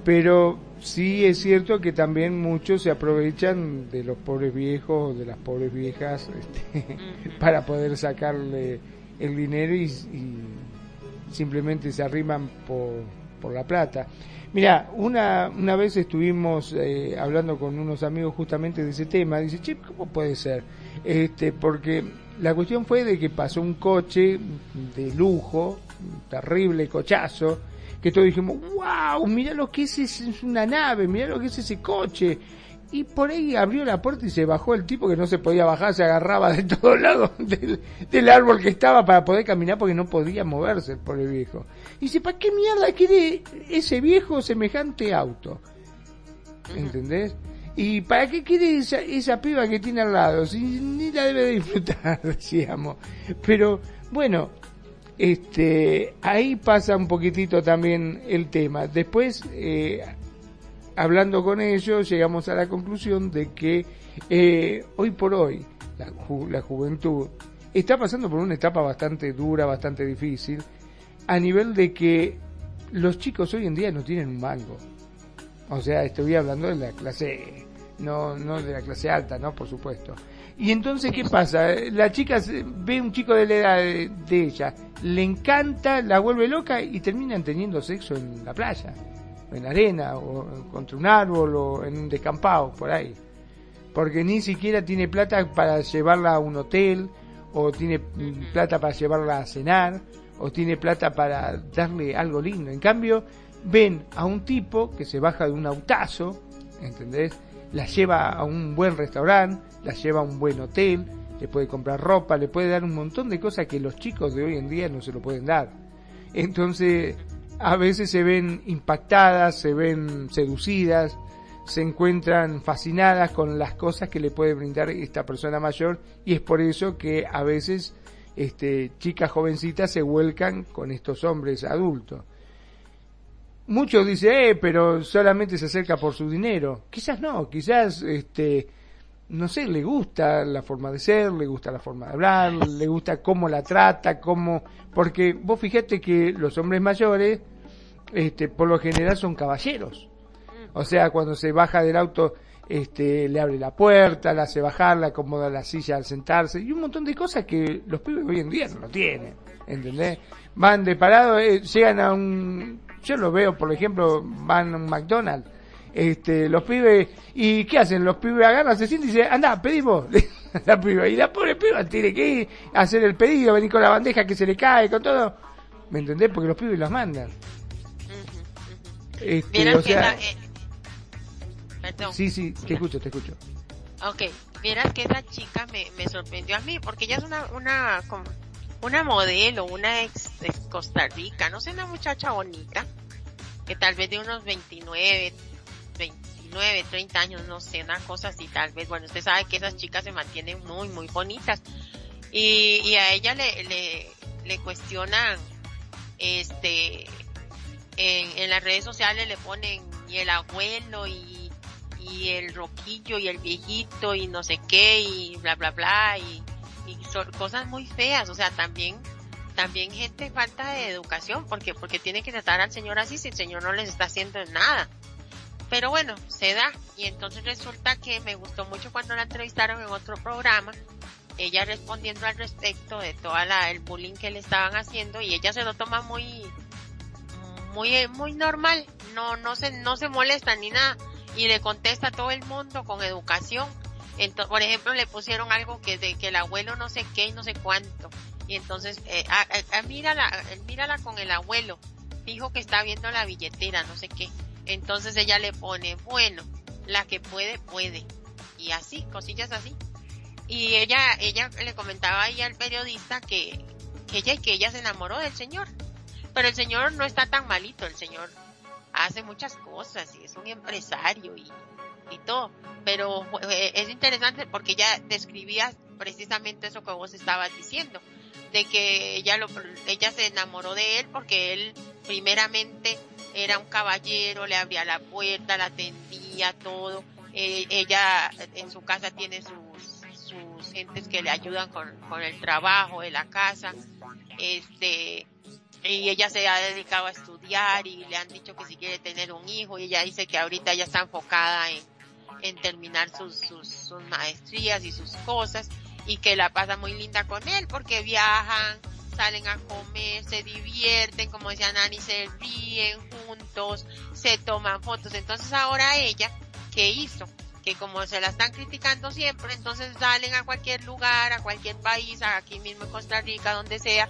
Pero sí es cierto que también muchos se aprovechan de los pobres viejos, de las pobres viejas, este, para poder sacarle el dinero y, y simplemente se arriman por, por la plata. Mira, una, una vez estuvimos eh, hablando con unos amigos justamente de ese tema. Dice, che, ¿cómo puede ser? Este, porque la cuestión fue de que pasó un coche de lujo, un terrible cochazo, que todos dijimos, wow, mira lo que es, es una nave, mira lo que es ese coche y por ahí abrió la puerta y se bajó el tipo que no se podía bajar, se agarraba de todos lados del, árbol que estaba para poder caminar porque no podía moverse por el viejo. Y dice, ¿para qué mierda quiere ese viejo semejante auto? ¿Entendés? ¿Y para qué quiere esa, esa piba que tiene al lado? Si ni la debe disfrutar, decíamos. Pero bueno, este, ahí pasa un poquitito también el tema. Después, eh, hablando con ellos llegamos a la conclusión de que Eh, hoy por hoy, la, la juventud está pasando por una etapa bastante dura, bastante difícil, a nivel de que los chicos hoy en día no tienen un mango. O sea, estoy hablando de la clase, no, no de la clase alta, ¿no? Por supuesto. Y entonces, ¿qué pasa? La chica ve un chico de la edad de, ella, le encanta, la vuelve loca y terminan teniendo sexo en la playa, en la arena, o contra un árbol, o en un descampado, por ahí. Porque ni siquiera tiene plata para llevarla a un hotel, o tiene plata para llevarla a cenar, o tiene plata para darle algo lindo. En cambio, ven a un tipo que se baja de un autazo, ¿entendés? La lleva a un buen restaurante, la lleva a un buen hotel, le puede comprar ropa, le puede dar un montón de cosas que los chicos de hoy en día no se lo pueden dar. Entonces, a veces se ven impactadas, se ven seducidas, se encuentran fascinadas con las cosas que le puede brindar esta persona mayor y es por eso que a veces este, chicas jovencitas se vuelcan con estos hombres adultos. Muchos dicen, eh, pero solamente se acerca por su dinero. Quizás no, quizás, este, no sé, le gusta la forma de ser, le gusta la forma de hablar, le gusta cómo la trata, cómo, porque vos fíjate que los hombres mayores, este, por lo general son caballeros. O sea, cuando se baja del auto, este, le abre la puerta, la hace bajar, le acomoda la silla al sentarse y un montón de cosas que los pibes hoy en día no lo tienen, ¿entendés? Van de parado, eh, llegan a un, yo lo veo, por ejemplo, van a un McDonald's, este, los pibes, ¿y qué hacen? Los pibes agarran, se sienten y dicen, anda, pedimos, la piba, y la pobre piba tiene que ir a hacer el pedido, venir con la bandeja que se le cae, con todo, ¿me entendés? Porque los pibes los mandan. Este, o sea, Sí, sí, te escucho, te escucho. Ok, miras que esa chica me, me sorprendió a mí, porque ella es una, una, una modelo, una ex, Costa Rica, no sé, una muchacha bonita, que tal vez de unos 29, 29, 30 años, no sé, una cosa así, tal vez, bueno, usted sabe que esas chicas se mantienen muy, muy bonitas. Y, y a ella le, le, le cuestionan, este, en, en las redes sociales le ponen y el abuelo y y el roquillo y el viejito y no sé qué y bla bla bla y, son cosas muy feas, o sea, también también gente falta de educación porque porque tiene que tratar al señor así si el señor no les está haciendo nada. Pero bueno, se da. Y entonces resulta que me gustó mucho cuando la entrevistaron en otro programa, ella respondiendo al respecto de toda la el bullying que le estaban haciendo y ella se lo toma muy muy muy normal, no no se no se molesta ni nada y le contesta a todo el mundo con educación. Por ejemplo, le pusieron algo que de que el abuelo no sé qué y no sé cuánto. Y entonces, eh, mírala, mírala con el abuelo. Dijo que está viendo la billetera, no sé qué. Entonces ella le pone, bueno, la que puede, puede. Y así, cosillas así. Y ella, ella le comentaba ahí al periodista que, que ella, que ella se enamoró del señor. Pero el señor no está tan malito, el señor hace muchas cosas y es un empresario y, y todo. Pero eh, es interesante porque ella describía precisamente eso que vos estabas diciendo, de que ella, lo, ella se enamoró de él porque él primeramente era un caballero, le abría la puerta, la atendía, todo. Eh, ella en su casa tiene sus, sus gentes que le ayudan con, con el trabajo de la casa. Este, y ella se ha dedicado a estudiar y le han dicho que si quiere tener un hijo y ella dice que ahorita ella está enfocada en, en terminar sus, sus, sus, maestrías y sus cosas y que la pasa muy linda con él porque viajan, salen a comer, se divierten, como decía Nani, se ríen juntos, se toman fotos. Entonces ahora ella, ¿qué hizo? Que como se la están criticando siempre, entonces salen a cualquier lugar, a cualquier país, aquí mismo en Costa Rica, donde sea,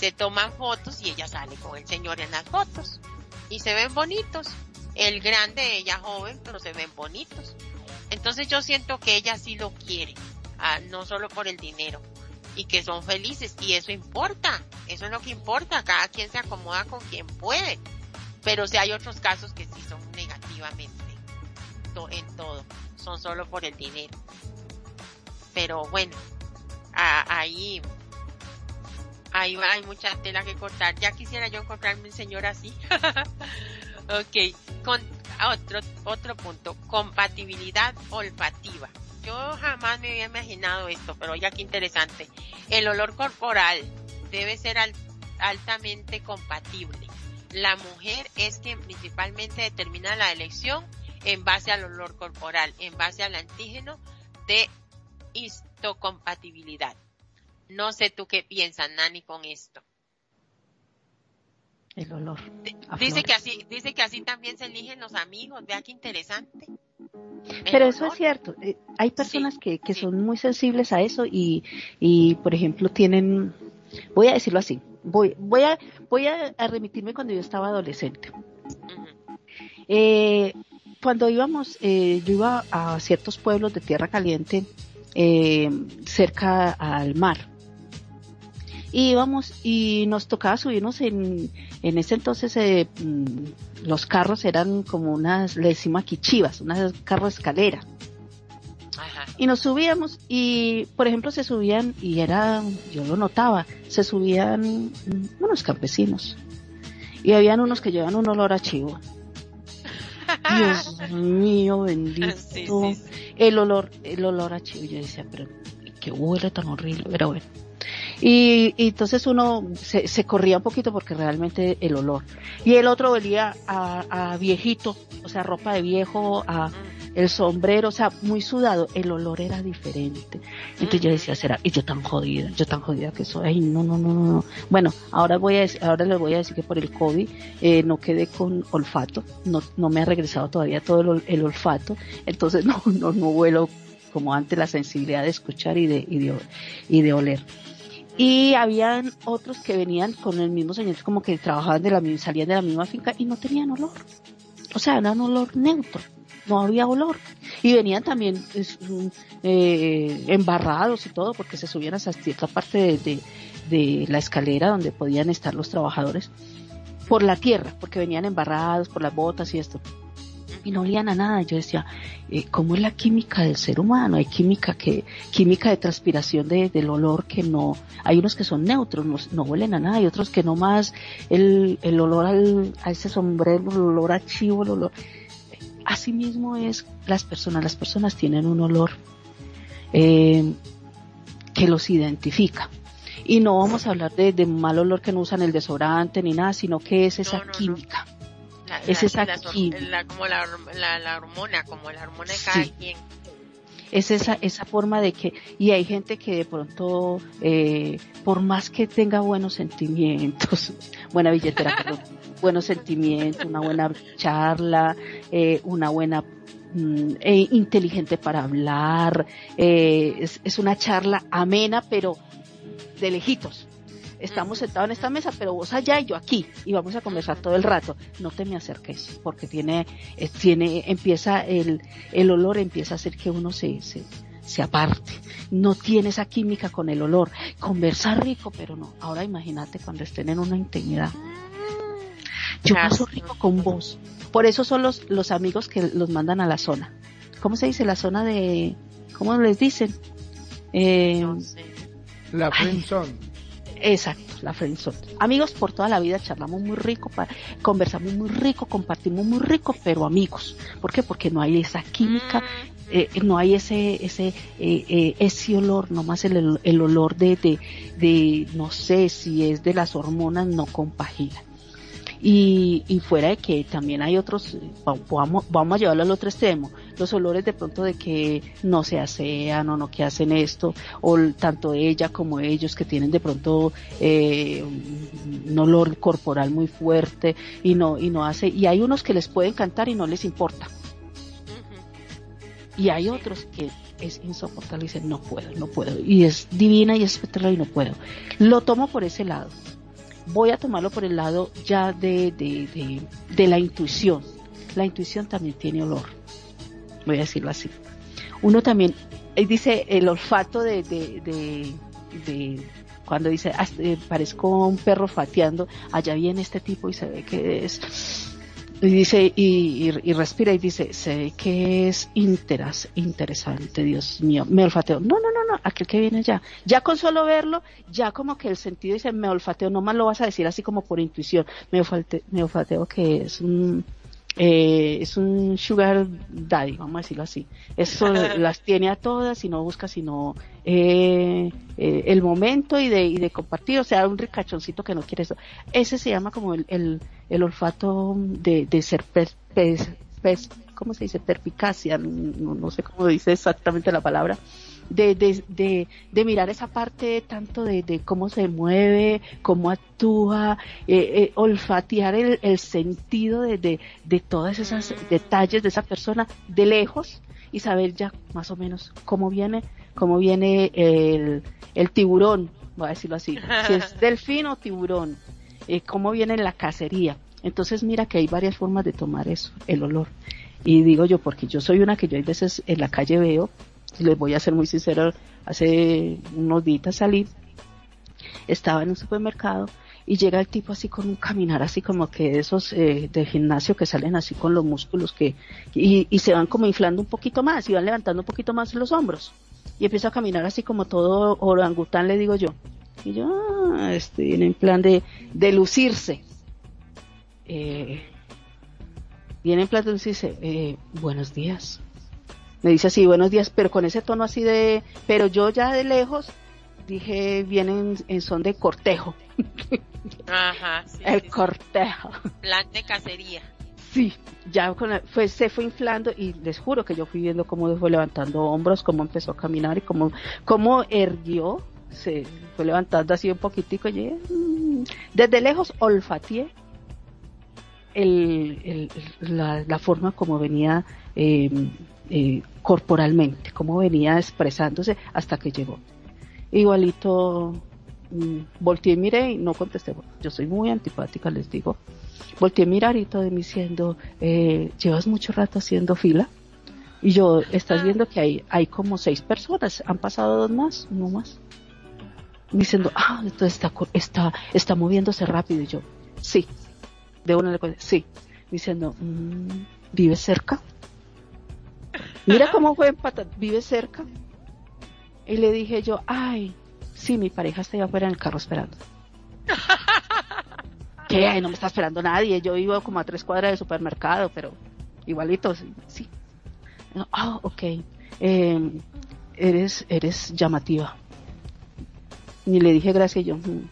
se toman fotos y ella sale con el señor en las fotos y se ven bonitos. El grande, ella joven, pero se ven bonitos. Entonces yo siento que ella sí lo quiere, ah, no solo por el dinero y que son felices y eso importa, eso es lo que importa, cada quien se acomoda con quien puede. Pero si hay otros casos que sí son negativamente en todo, son solo por el dinero. Pero bueno, ahí Ahí va, hay mucha tela que cortar. Ya quisiera yo encontrarme un señor así. ok, con otro, otro punto, compatibilidad olfativa. Yo jamás me había imaginado esto, pero ya qué interesante. El olor corporal debe ser altamente compatible. La mujer es quien principalmente determina la elección en base al olor corporal, en base al antígeno de histocompatibilidad. No sé tú qué piensas, Nani, con esto. El olor. Dice que así, dice que así también se eligen los amigos. Vea qué interesante. Pero eso es cierto. Eh, hay personas que, que son muy sensibles a eso y, y, por ejemplo, tienen, voy a decirlo así, voy, voy a, voy a, remitirme cuando yo estaba adolescente. eh, cuando íbamos, eh, yo iba a ciertos pueblos de tierra caliente eh, cerca al mar. Y íbamos y nos tocaba subirnos en, en ese entonces eh, mm, los carros eran como unas, le decimos aquí chivas, unas carros escalera. Y nos subíamos y, por ejemplo, se subían, y era, yo lo notaba, se subían mm, unos campesinos. Y habían unos que llevaban un olor a chivo. Dios mío, bendito. El olor, el olor a chivo. Yo decía, pero qué huele tan horrible, pero bueno. Y, entonces uno se, se, corría un poquito porque realmente el olor. Y el otro olía a, a viejito, o sea, ropa de viejo, a el sombrero, o sea, muy sudado. El olor era diferente. Entonces yo decía, será, y yo tan jodida, yo tan jodida que soy. Ay, no, no, no, no. Bueno, ahora voy a ahora les voy a decir que por el COVID eh, no quedé con olfato, no, no me ha regresado todavía todo el, el olfato, entonces no, no, no vuelo como antes la sensibilidad de escuchar y de, y de, y de oler. Y habían otros que venían con el mismo señor, como que trabajaban de la misma, salían de la misma finca y no tenían olor. O sea, era un olor neutro, no había olor. Y venían también eh, embarrados y todo, porque se subían hasta cierta parte de, de la escalera donde podían estar los trabajadores por la tierra, porque venían embarrados por las botas y esto y no olían a nada. Yo decía, eh, ¿cómo es la química del ser humano? Hay química que, química de transpiración de, del olor que no, hay unos que son neutros, no, no huelen a nada, y otros que no más el, el olor al, a ese sombrero, el olor a chivo, el olor. Así mismo es las personas, las personas tienen un olor eh, que los identifica. Y no vamos a hablar de, de, mal olor que no usan el desodorante ni nada, sino que es esa química es esa la, como la, la, hormona, como la hormona de cada quien. Es esa, esa forma de que, y hay gente que de pronto, eh, por más que tenga buenos sentimientos, buena billetera, perdón, buenos sentimientos, una buena charla, eh, una buena mm, e inteligente para hablar, eh, es, es, una charla amena, pero de lejitos estamos sentados en esta mesa, pero vos allá y yo aquí, y vamos a conversar todo el rato. No te me acerques, porque tiene, eh, tiene, empieza el, el olor empieza a hacer que uno se, se, se aparte. No tiene esa química con el olor. Conversar rico, pero no. Ahora imagínate cuando estén en una intimidad. Yo paso rico con vos. Por eso son los, los amigos que los mandan a la zona. ¿Cómo se dice? La zona de, ¿cómo les dicen? Eh, la friendzone. Exacto, la friendzone. Amigos por toda la vida, charlamos muy rico, conversamos muy rico, compartimos muy rico, pero amigos. ¿Por qué? Porque no hay esa química, mm. eh, no hay ese ese eh, eh, ese olor, nomás el, el olor de, de, de, no sé si es de las hormonas, no compagina. Y, y fuera de que también hay otros, vamos, vamos a llevarlo al otro extremo, los olores de pronto de que no se asean o no que hacen esto, o tanto ella como ellos que tienen de pronto eh, un olor corporal muy fuerte y no, y no hace, y hay unos que les pueden cantar y no les importa. Y hay otros que es insoportable y dicen no puedo, no puedo. Y es divina y es espectacular y no puedo. Lo tomo por ese lado voy a tomarlo por el lado ya de, de, de, la intuición. La intuición también tiene olor, voy a decirlo así. Uno también, dice el olfato de, de, de cuando dice, ah, eh, parezco un perro fateando, allá viene este tipo y se ve que es y dice, y, y, respira y dice, sé que es interas, interesante, Dios mío, me olfateo. No, no, no, no, aquel que viene ya. Ya con solo verlo, ya como que el sentido dice, me olfateo, no más lo vas a decir así como por intuición. Me olfateo, me olfateo que es un, eh, es un sugar daddy, vamos a decirlo así. Eso las tiene a todas y no busca sino eh, eh, el momento y de, y de compartir, o sea, un ricachoncito que no quiere eso. Ese se llama como el, el, el olfato de, de ser pez, pez, ¿cómo se dice? Perpicacia, no, no sé cómo dice exactamente la palabra de, de, de, de mirar esa parte tanto de, de, cómo se mueve, cómo actúa, eh, eh, olfatear el, el sentido de, de, de todos esos detalles de esa persona de lejos y saber ya más o menos cómo viene, cómo viene el, el tiburón, voy a decirlo así, si es delfín o tiburón, eh, cómo viene la cacería. Entonces mira que hay varias formas de tomar eso, el olor. Y digo yo, porque yo soy una que yo a veces en la calle veo les voy a ser muy sincero, hace unos días salí, estaba en un supermercado y llega el tipo así con un caminar así como que esos eh, de gimnasio que salen así con los músculos que y, se van como inflando un poquito más y van levantando un poquito más los hombros. Y empieza a caminar así como todo orangután le digo yo. Y yo ah, este en plan de, de lucirse eh, viene en plan de lucirse eh, buenos días me dice así, buenos días, pero con ese tono así de, pero yo ya de lejos dije, vienen en son de cortejo. Ajá, el cortejo. Plan de cacería. Sí, ya con fue, se fue inflando y les juro que yo fui viendo cómo fue levantando hombros, cómo empezó a caminar y cómo, cómo erguió, se fue levantando así un poquitico y mm, desde lejos olfateé el, el, la, la, forma como venía eh, eh, corporalmente, cómo venía expresándose hasta que llegó. Igualito mm, volteé y miré y no contesté. Yo soy muy antipática, les digo. Volteé a mirar y todo diciendo, eh, llevas mucho rato haciendo fila. Y yo, estás viendo que hay, hay como seis personas, han pasado dos más, no más. Diciendo, ah, entonces está, está, está moviéndose rápido. Y yo, sí. De una le sí. Diciendo, mmm, ¿vives cerca? Mira cómo fue vive cerca. Y le dije yo, ay, sí, mi pareja está allá afuera en el carro esperando. ¿Qué? No me está esperando nadie. Yo vivo como a tres cuadras de supermercado, pero igualito, sí. Ah, oh, ok. Eh, eres, eres llamativa. Y le dije gracias yo. Mm".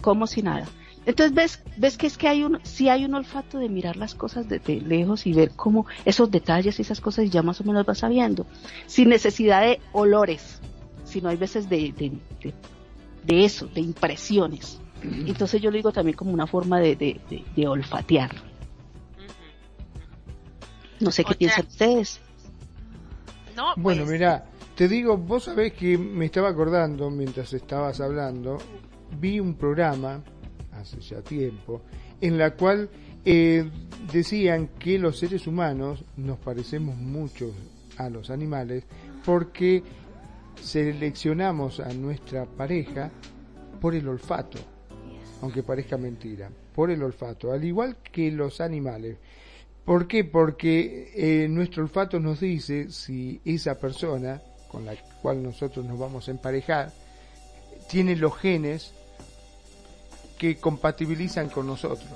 Como si nada. Entonces ves, ves que es que hay un, sí hay un olfato de mirar las cosas desde lejos y ver cómo esos detalles y esas cosas ya más o menos vas sabiendo, sin necesidad de olores, sino hay veces de, de, de, de eso, de impresiones. Entonces yo lo digo también como una forma de, de, de olfatear. No sé qué O piensan ustedes. No, Bueno, pues, mira, te digo, vos sabés que me estaba acordando mientras estabas hablando, vi un programa hace ya tiempo, en la cual eh, decían que los seres humanos nos parecemos mucho a los animales porque seleccionamos a nuestra pareja por el olfato, aunque parezca mentira, por el olfato, al igual que los animales. ¿Por qué? Porque eh, nuestro olfato nos dice si esa persona con la cual nosotros nos vamos a emparejar tiene los genes que compatibilizan con nosotros.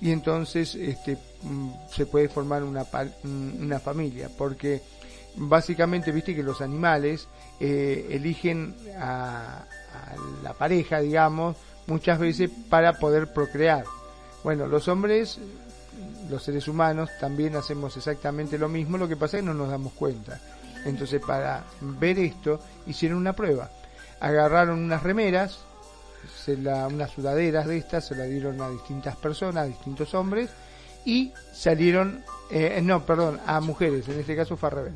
Y entonces este mm, se puede formar una mm, una familia porque básicamente viste que los animales eh, eligen a, a, la pareja digamos muchas veces para poder procrear. Bueno los hombres los seres humanos también hacemos exactamente lo mismo lo que pasa es que no nos damos cuenta. Entonces para ver esto hicieron una prueba. Agarraron unas remeras se la, unas sudaderas de estas se la dieron a distintas personas, a distintos hombres, y salieron, eh, no, perdón, a mujeres, en este caso fue al revés.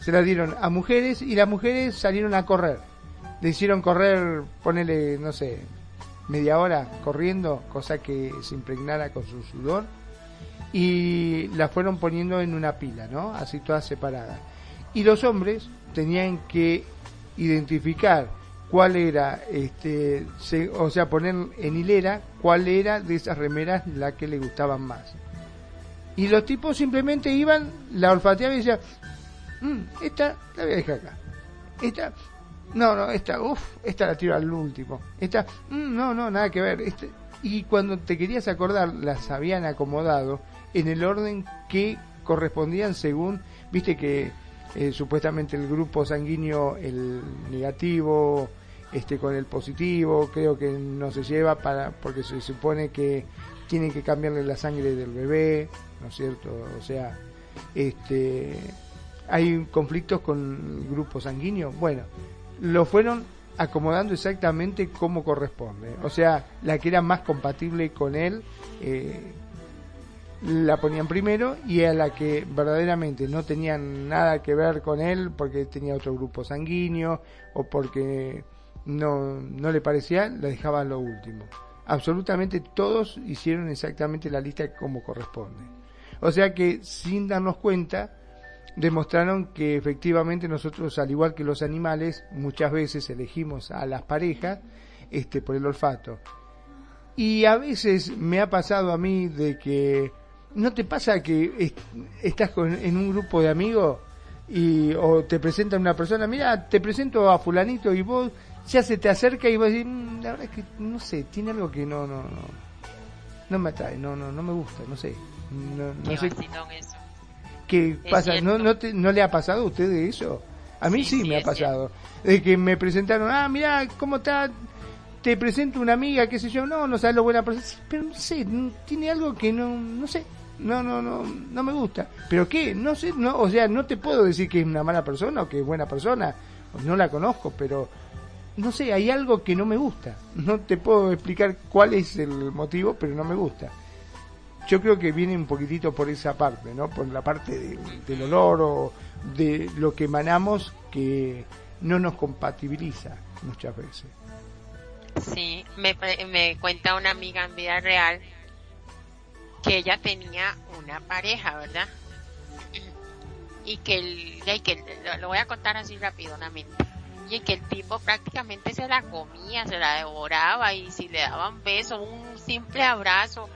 Se la dieron a mujeres y las mujeres salieron a correr. Le hicieron correr, ponele, no sé, media hora corriendo, cosa que se impregnara con su sudor, y la fueron poniendo en una pila, ¿no? Así todas separadas. Y los hombres tenían que identificar cuál era, este, o sea, poner en hilera cuál era de esas remeras la que le gustaban más. Y los tipos simplemente iban, la olfateaban y decían, mmm, esta la voy a dejar acá. Esta, no, no, esta, uff, esta la tiro al último. Esta, mmm, no, no, nada que ver. Este, y cuando te querías acordar las habían acomodado en el orden que correspondían según, viste que eh, supuestamente el grupo sanguíneo, el negativo, este con el positivo, creo que no se lleva para porque se supone que tienen que cambiarle la sangre del bebé, ¿no es cierto? O sea, este hay conflictos con grupos sanguíneos. Bueno, lo fueron acomodando exactamente como corresponde. O sea, la que era más compatible con él eh, la ponían primero y a la que verdaderamente no tenían nada que ver con él porque tenía otro grupo sanguíneo o porque no, no le parecía, la dejaban lo último. Absolutamente todos hicieron exactamente la lista como corresponde. O sea que sin darnos cuenta, demostraron que efectivamente nosotros, al igual que los animales, muchas veces elegimos a las parejas este, por el olfato. Y a veces me ha pasado a mí de que no te pasa que estás en un grupo de amigos y o te presentan una persona, mira, te presento a fulanito y vos ya se te acerca y vos decís, mm, la verdad es que no sé, tiene algo que no no no no me atrae, no no no me gusta, no sé. No, no sé. Eso ¿Qué pasa? ¿No, no, ¿No le ha pasado a usted de eso? A mí sí, me ha pasado. De que me presentaron, ah, mira, ¿cómo está? Te presento una amiga, qué sé yo, no, no sabes lo buena persona. Pero no sé, tiene algo que no, no sé, no, no, no, no me gusta. ¿Pero qué? No sé, no, o sea, no te puedo decir que es una mala persona o que es buena persona. No la conozco, pero no sé, hay algo que no me gusta. No te puedo explicar cuál es el motivo, pero no me gusta yo creo que viene un poquitito por esa parte, ¿no? Por la parte del olor o de lo que emanamos que no nos compatibiliza muchas veces. Sí, me, me cuenta una amiga en vida real que ella tenía una pareja, ¿verdad? Y que, el, y que lo voy a contar así rápidamente. Y que el tipo prácticamente se la comía, se la devoraba y si le daban beso, un simple abrazo,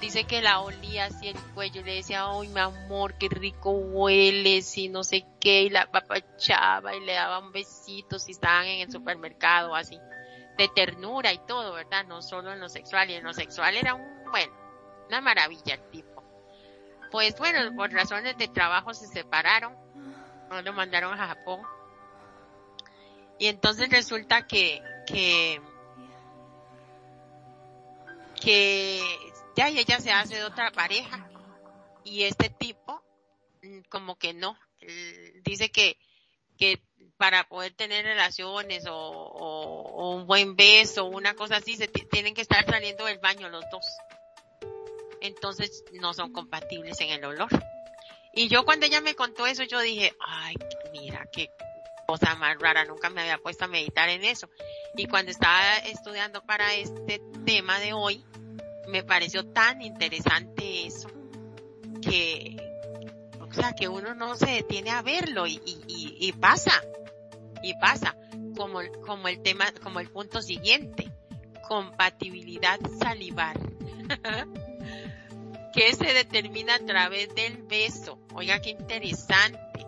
dice que la olía así el cuello y le decía, ay mi amor, qué rico hueles y no sé qué, y la papachaba y le daban besitos y estaban en el supermercado así, de ternura y todo, ¿verdad? No solo en lo sexual, y en lo sexual era un, bueno, una maravilla el tipo. Pues bueno, por razones de trabajo se separaron, lo mandaron a Japón. Y entonces resulta que, que, que ya y ella se hace de otra pareja. Y este tipo mm, como que no. Dice que que para poder tener relaciones o, un buen beso o una cosa así se tienen que estar saliendo del baño los dos. Entonces no son compatibles en el olor. Y yo cuando ella me contó eso yo dije ay mira qué cosa más rara nunca me había puesto a meditar en eso y cuando estaba estudiando para este tema de hoy me pareció tan interesante eso que, o sea, que uno no se detiene a verlo y, pasa, y pasa, como, como el tema, como el punto siguiente, compatibilidad salivar, que se determina a través del beso. Oiga, qué interesante.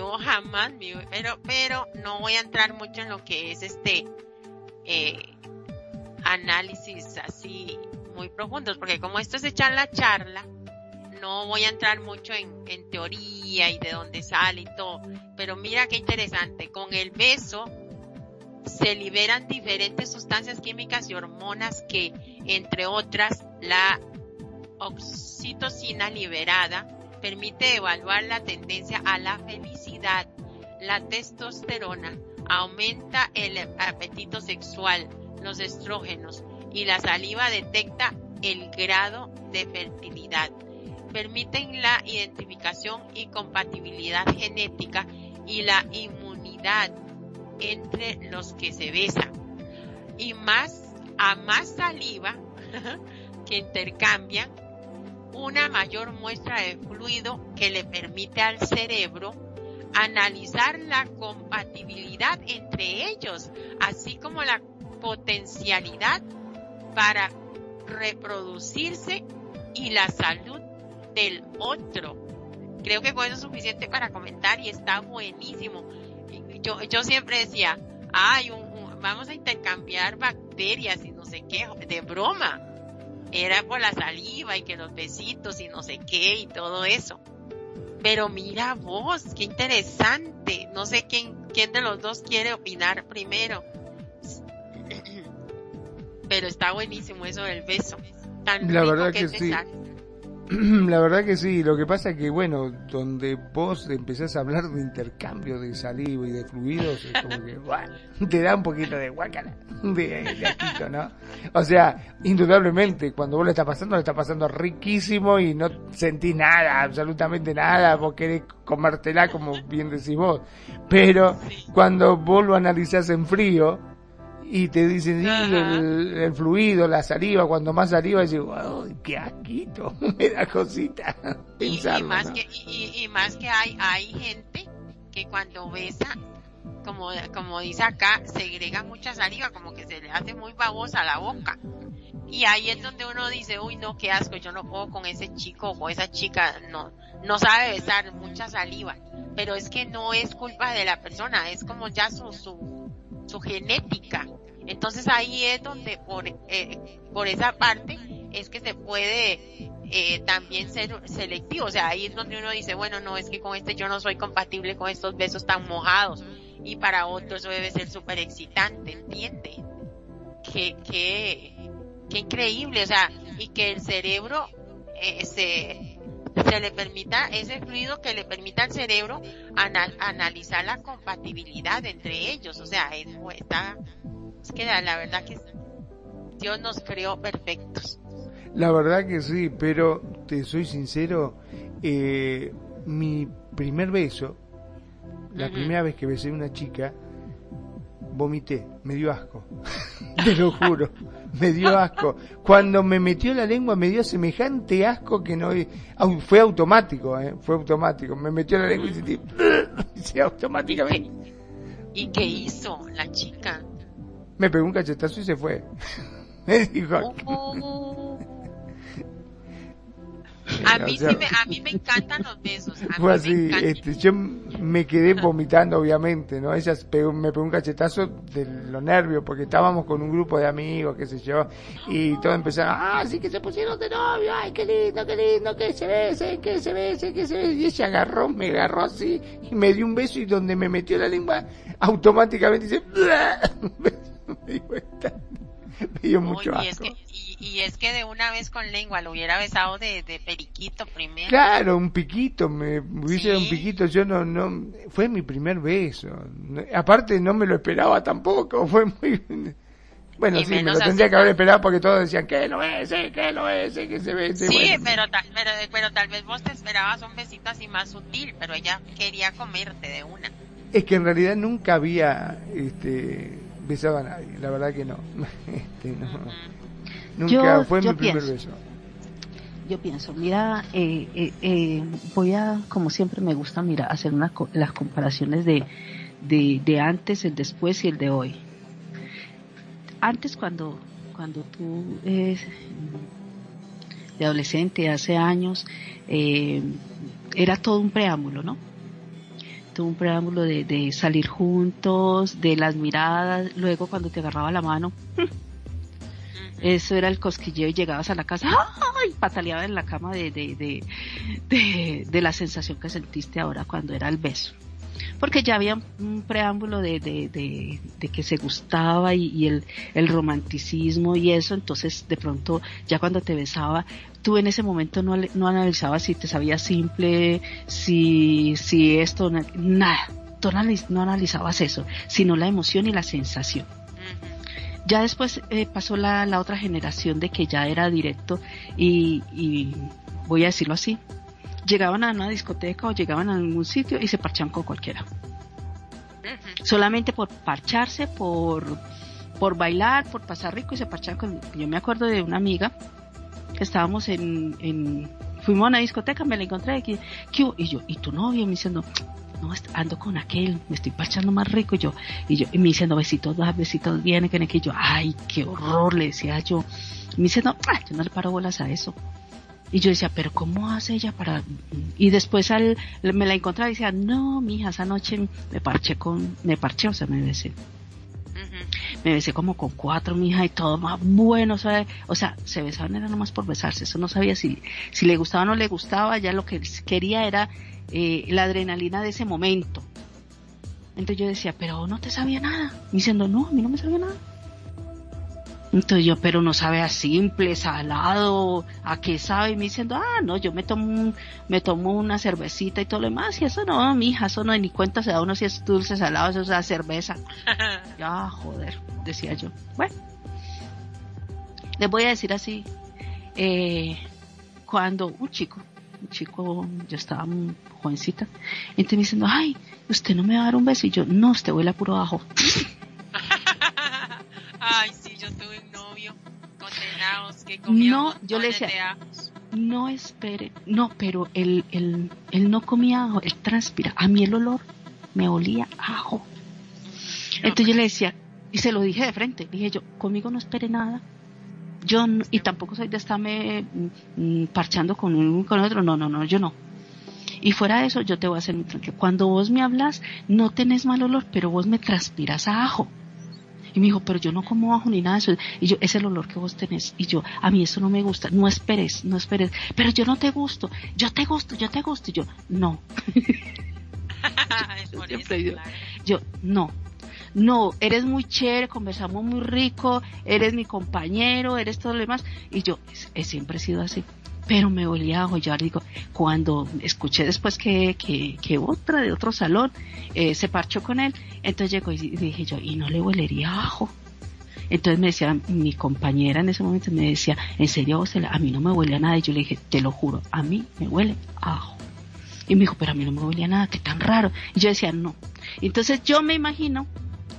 Yo jamás me, pero, pero no voy a entrar mucho en lo que es este, eh, análisis así muy profundos, porque como esto es echar la charla, no voy a entrar mucho en, en teoría y de dónde sale y todo, pero mira qué interesante, con el beso se liberan diferentes sustancias químicas y hormonas que, entre otras, la oxitocina liberada permite evaluar la tendencia a la felicidad. La testosterona aumenta el apetito sexual, los estrógenos y la saliva detecta el grado de fertilidad. Permiten la identificación y compatibilidad genética y la inmunidad entre los que se besan. Y más, a más saliva que intercambian, una mayor muestra de fluido que le permite al cerebro analizar la compatibilidad entre ellos, así como la potencialidad para reproducirse y la salud del otro. Creo que con eso es suficiente para comentar y está buenísimo. Yo, yo siempre decía, ay, vamos a intercambiar bacterias y no sé qué, de broma. Era por la saliva y que los besitos y no sé qué y todo eso. Pero mira vos, qué interesante. No sé quién, quién de los dos quiere opinar primero. Pero está buenísimo eso del beso. Tan La rico verdad que, que sí. La verdad que sí, lo que pasa es que, bueno, donde vos empezás a hablar de intercambio de saliva y de fluidos, es como que, te da un poquito de guacala, de, de ¿no? O sea, indudablemente, cuando vos lo estás pasando, lo estás pasando riquísimo y no sentís nada, absolutamente nada, vos querés comértela como bien decís vos. Pero cuando vos lo analizás en frío, y te dicen sí, el, el fluido, la saliva, cuando más saliva, decís, wow, qué asquito, me da cosita Y, más ¿no? que y, y- más que hay hay gente que cuando besa como como dice acá segrega mucha saliva como que se le hace muy babosa la boca. Y ahí es donde uno dice uy no qué asco yo no puedo con ese chico o esa chica no no sabe besar mucha saliva pero es que no es culpa de la persona es como ya su su su genética. Entonces ahí es donde por eh, por esa parte es que se puede eh, también ser selectivo, o sea, ahí es donde uno dice, bueno, no, es que con este yo no soy compatible con estos besos tan mojados, y para otro eso debe ser súper excitante, ¿entiende? Que, que, que increíble, o sea, y que el cerebro eh, se, se le permita, ese fluido que le permita al cerebro anal- analizar la compatibilidad entre ellos, o sea, es, está, es que la, la verdad que Dios nos creó perfectos. La verdad que sí, pero te soy sincero, eh, mi primer beso, la primera vez que besé a una chica, vomité, me dio asco, te lo juro, me dio asco. Cuando me metió la lengua me dio semejante asco que no... au- Fue automático, eh, fue automático, me metió la lengua y sentí... sí, automáticamente. ¿Y qué hizo la chica? Me pegó un cachetazo y se fue. me dijo... Oh. A mí, O sea, sí me, a mí me encantan los besos. A Fue así, este, yo me quedé vomitando obviamente, ¿no? Ella pegó- me pegó un cachetazo de los nervios porque estábamos con un grupo de amigos, qué sé yo, y todos empezaron, ah, sí que se pusieron de novio, ay, qué lindo, qué lindo, que se besen, que se besen, que se besen, y ella agarró, me agarró así, y me dio un beso y donde me metió la lengua, automáticamente dice, me di cuenta, me dio mucho es asco. que, y, es que de una vez con lengua lo hubiera besado de, de periquito primero. Claro, un piquito, me hubiese dado un Sí. piquito, yo no, no, fue mi primer beso. Aparte no me lo esperaba tampoco, fue muy... Bueno, Y sí, me lo tendría que haber esperado porque todos decían que lo bese, que lo bese, que se bese. Sí, bueno. pero, tal, pero, pero tal vez vos te esperabas un besito así más sutil, pero ella quería comerte de una. Es que en realidad nunca había este, besado a nadie, la verdad que no. Este, no. Ujú. Nunca Yo- fue yo mi primer pienso. beso. Yo pienso, mira, eh, eh, eh, voy a, como siempre me gusta, mira, hacer una, co- las comparaciones de, de, de antes, el después y el de hoy. Antes cuando, cuando tú de adolescente, hace años, eh, era todo un preámbulo, ¿no? Todo un preámbulo de, de salir juntos, de las miradas, luego cuando te agarraba la mano. eso era el cosquilleo y llegabas a la casa, ¡ay! pataleaba en la cama de, de, de, de, la sensación que sentiste ahora cuando era el beso. Porque ya había un preámbulo de, de, que se gustaba y, y el, el romanticismo y eso, entonces de pronto ya cuando te besaba, tú en ese momento no, no analizabas si te sabía simple, si, si esto, na- nada, tú no analizabas eso, sino la emoción y la sensación. Ya después eh, pasó la, la otra generación de que ya era directo y, y voy a decirlo así, llegaban a una discoteca o llegaban a algún sitio y se parchaban con cualquiera. Solamente por parcharse, por, por bailar, por pasar rico y se parchaban con... Yo me acuerdo de una amiga que estábamos en... en fuimos a una discoteca, me la encontré aquí, y yo, ¿y tu novio? Me diciendo, no, ando con aquel, me estoy parchando más rico y yo, y yo, y me diciendo, besitos, vas, besitos, viene, que que yo, ay, qué horror, le decía yo, y me diciendo, ah, yo no le paro bolas a eso. Y yo decía, pero ¿cómo hace ella para...? Y después al, me la encontraba y decía, no, mija, esa noche me parché con, me parché, o sea, me besé. Me besé como con cuatro, mi hija, y todo más bueno. O sea, se besaban era nomás por besarse, eso no sabía si, si le gustaba o no le gustaba, ya lo que quería era eh, la adrenalina de ese momento. Entonces yo decía, pero no te sabía nada. Diciendo, no, a mí no me sabía nada. Entonces yo, pero no sabe a simple, salado, a qué sabe, y me diciendo, ah, no, yo me tomo, me tomo una cervecita y todo lo demás, y eso no, mi hija, eso no, ni cuenta se da uno si es dulce, salado, eso es la cerveza. ya, joder, decía yo. Bueno, les voy a decir así, eh, cuando un chico, un chico, yo estaba muy jovencita, entonces me diciendo, ay, usted no me va a dar un beso, y yo, no, usted huele a puro ajo. ay, sí, yo tuve no, yo le decía, no espere, no, pero él, él, él no comía ajo, él transpira. A mí el olor me olía ajo. Entonces yo le decía, y se lo dije de frente, dije yo, conmigo no espere nada. Yo, y tampoco soy de estarme mm, parchando con uno con otro, no, no, no, yo no. Y fuera de eso, yo te voy a hacer muy tranquilo. Cuando vos me hablas, no tenés mal olor, pero vos me transpiras a ajo. Y me dijo, pero yo no como ajo ni nada de eso. Y yo, es el olor que vos tenés. Y yo, a mí eso no me gusta. No esperes, no esperes. Pero yo no te gusto. Yo te gusto, yo te gusto. Y yo, no. yo, yo, no. No, eres muy chévere, conversamos muy rico, eres mi compañero, eres todo lo demás. Y yo, he siempre he sido así pero me olía ajo. Yo digo, cuando escuché después que, que, que otra de otro salón eh, se parchó con él, entonces llegó y dije yo, ¿y no le huelería ajo? Entonces me decía, mi compañera en ese momento me decía, ¿en serio a mí no me huele a nada? Y yo le dije, te lo juro, a mí me huele ajo. Y me dijo, pero a mí no me huele a nada, qué tan raro. Y yo decía, no. Entonces yo me imagino,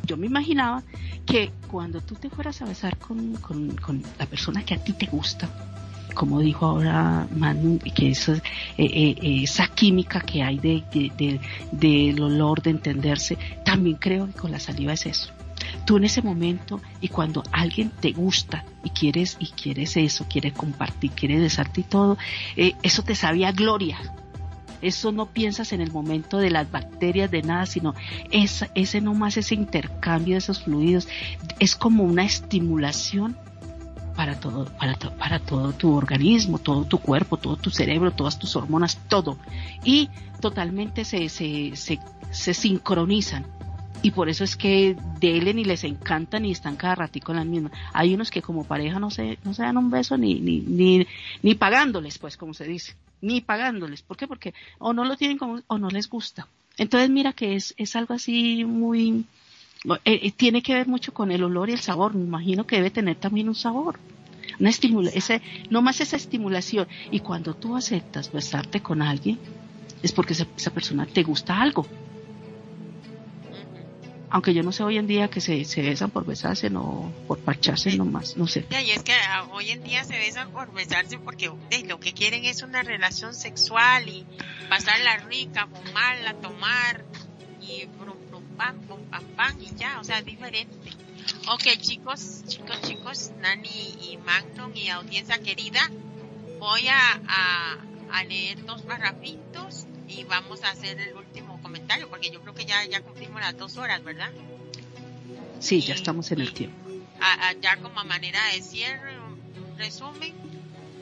yo me imaginaba que cuando tú te fueras a besar con, con, con la persona que a ti te gusta, como dijo ahora Manu, que eso, eh, eh, esa química que hay de, de, del olor, de entenderse, también creo que con la saliva es eso. Tú en ese momento y cuando alguien te gusta y quieres y quieres eso, quieres compartir, quieres besarte y todo, eh, eso te sabía gloria. Eso no piensas en el momento de las bacterias, de nada, sino esa, ese nomás, ese intercambio de esos fluidos, es como una estimulación para todo, para, para todo tu organismo, todo tu cuerpo, todo tu cerebro, todas tus hormonas, todo. Y totalmente se, se, se, se sincronizan. Y por eso es que delen y les encantan y están cada ratico en la misma. Hay unos que como pareja no se, no se dan un beso ni, ni, ni, ni pagándoles, pues, como se dice. Ni pagándoles. ¿Por qué? Porque o no lo tienen como, o no les gusta. Entonces mira que es, es algo así muy, eh, eh, tiene que ver mucho con el olor y el sabor. Me imagino que debe tener también un sabor. Una estimula ese, no más esa estimulación. Y cuando tú aceptas besarte con alguien, es porque esa, persona te gusta algo. Aunque yo no sé hoy en día que se, se besan por besarse, no por parcharse nomás, no sé. Y es que ah, hoy en día se besan por besarse porque lo que quieren es una relación sexual y pasarla rica, fumarla, tomar y pam, pam, pam, y ya, o sea, diferente. Ok, chicos, chicos, chicos, Nani y Magnum y audiencia querida, voy a, a, leer dos parrafitos y vamos a hacer el último comentario, porque yo creo que ya, ya cumplimos las dos horas, ¿verdad? Sí, ya estamos en el tiempo. ya como a manera de cierre, un resumen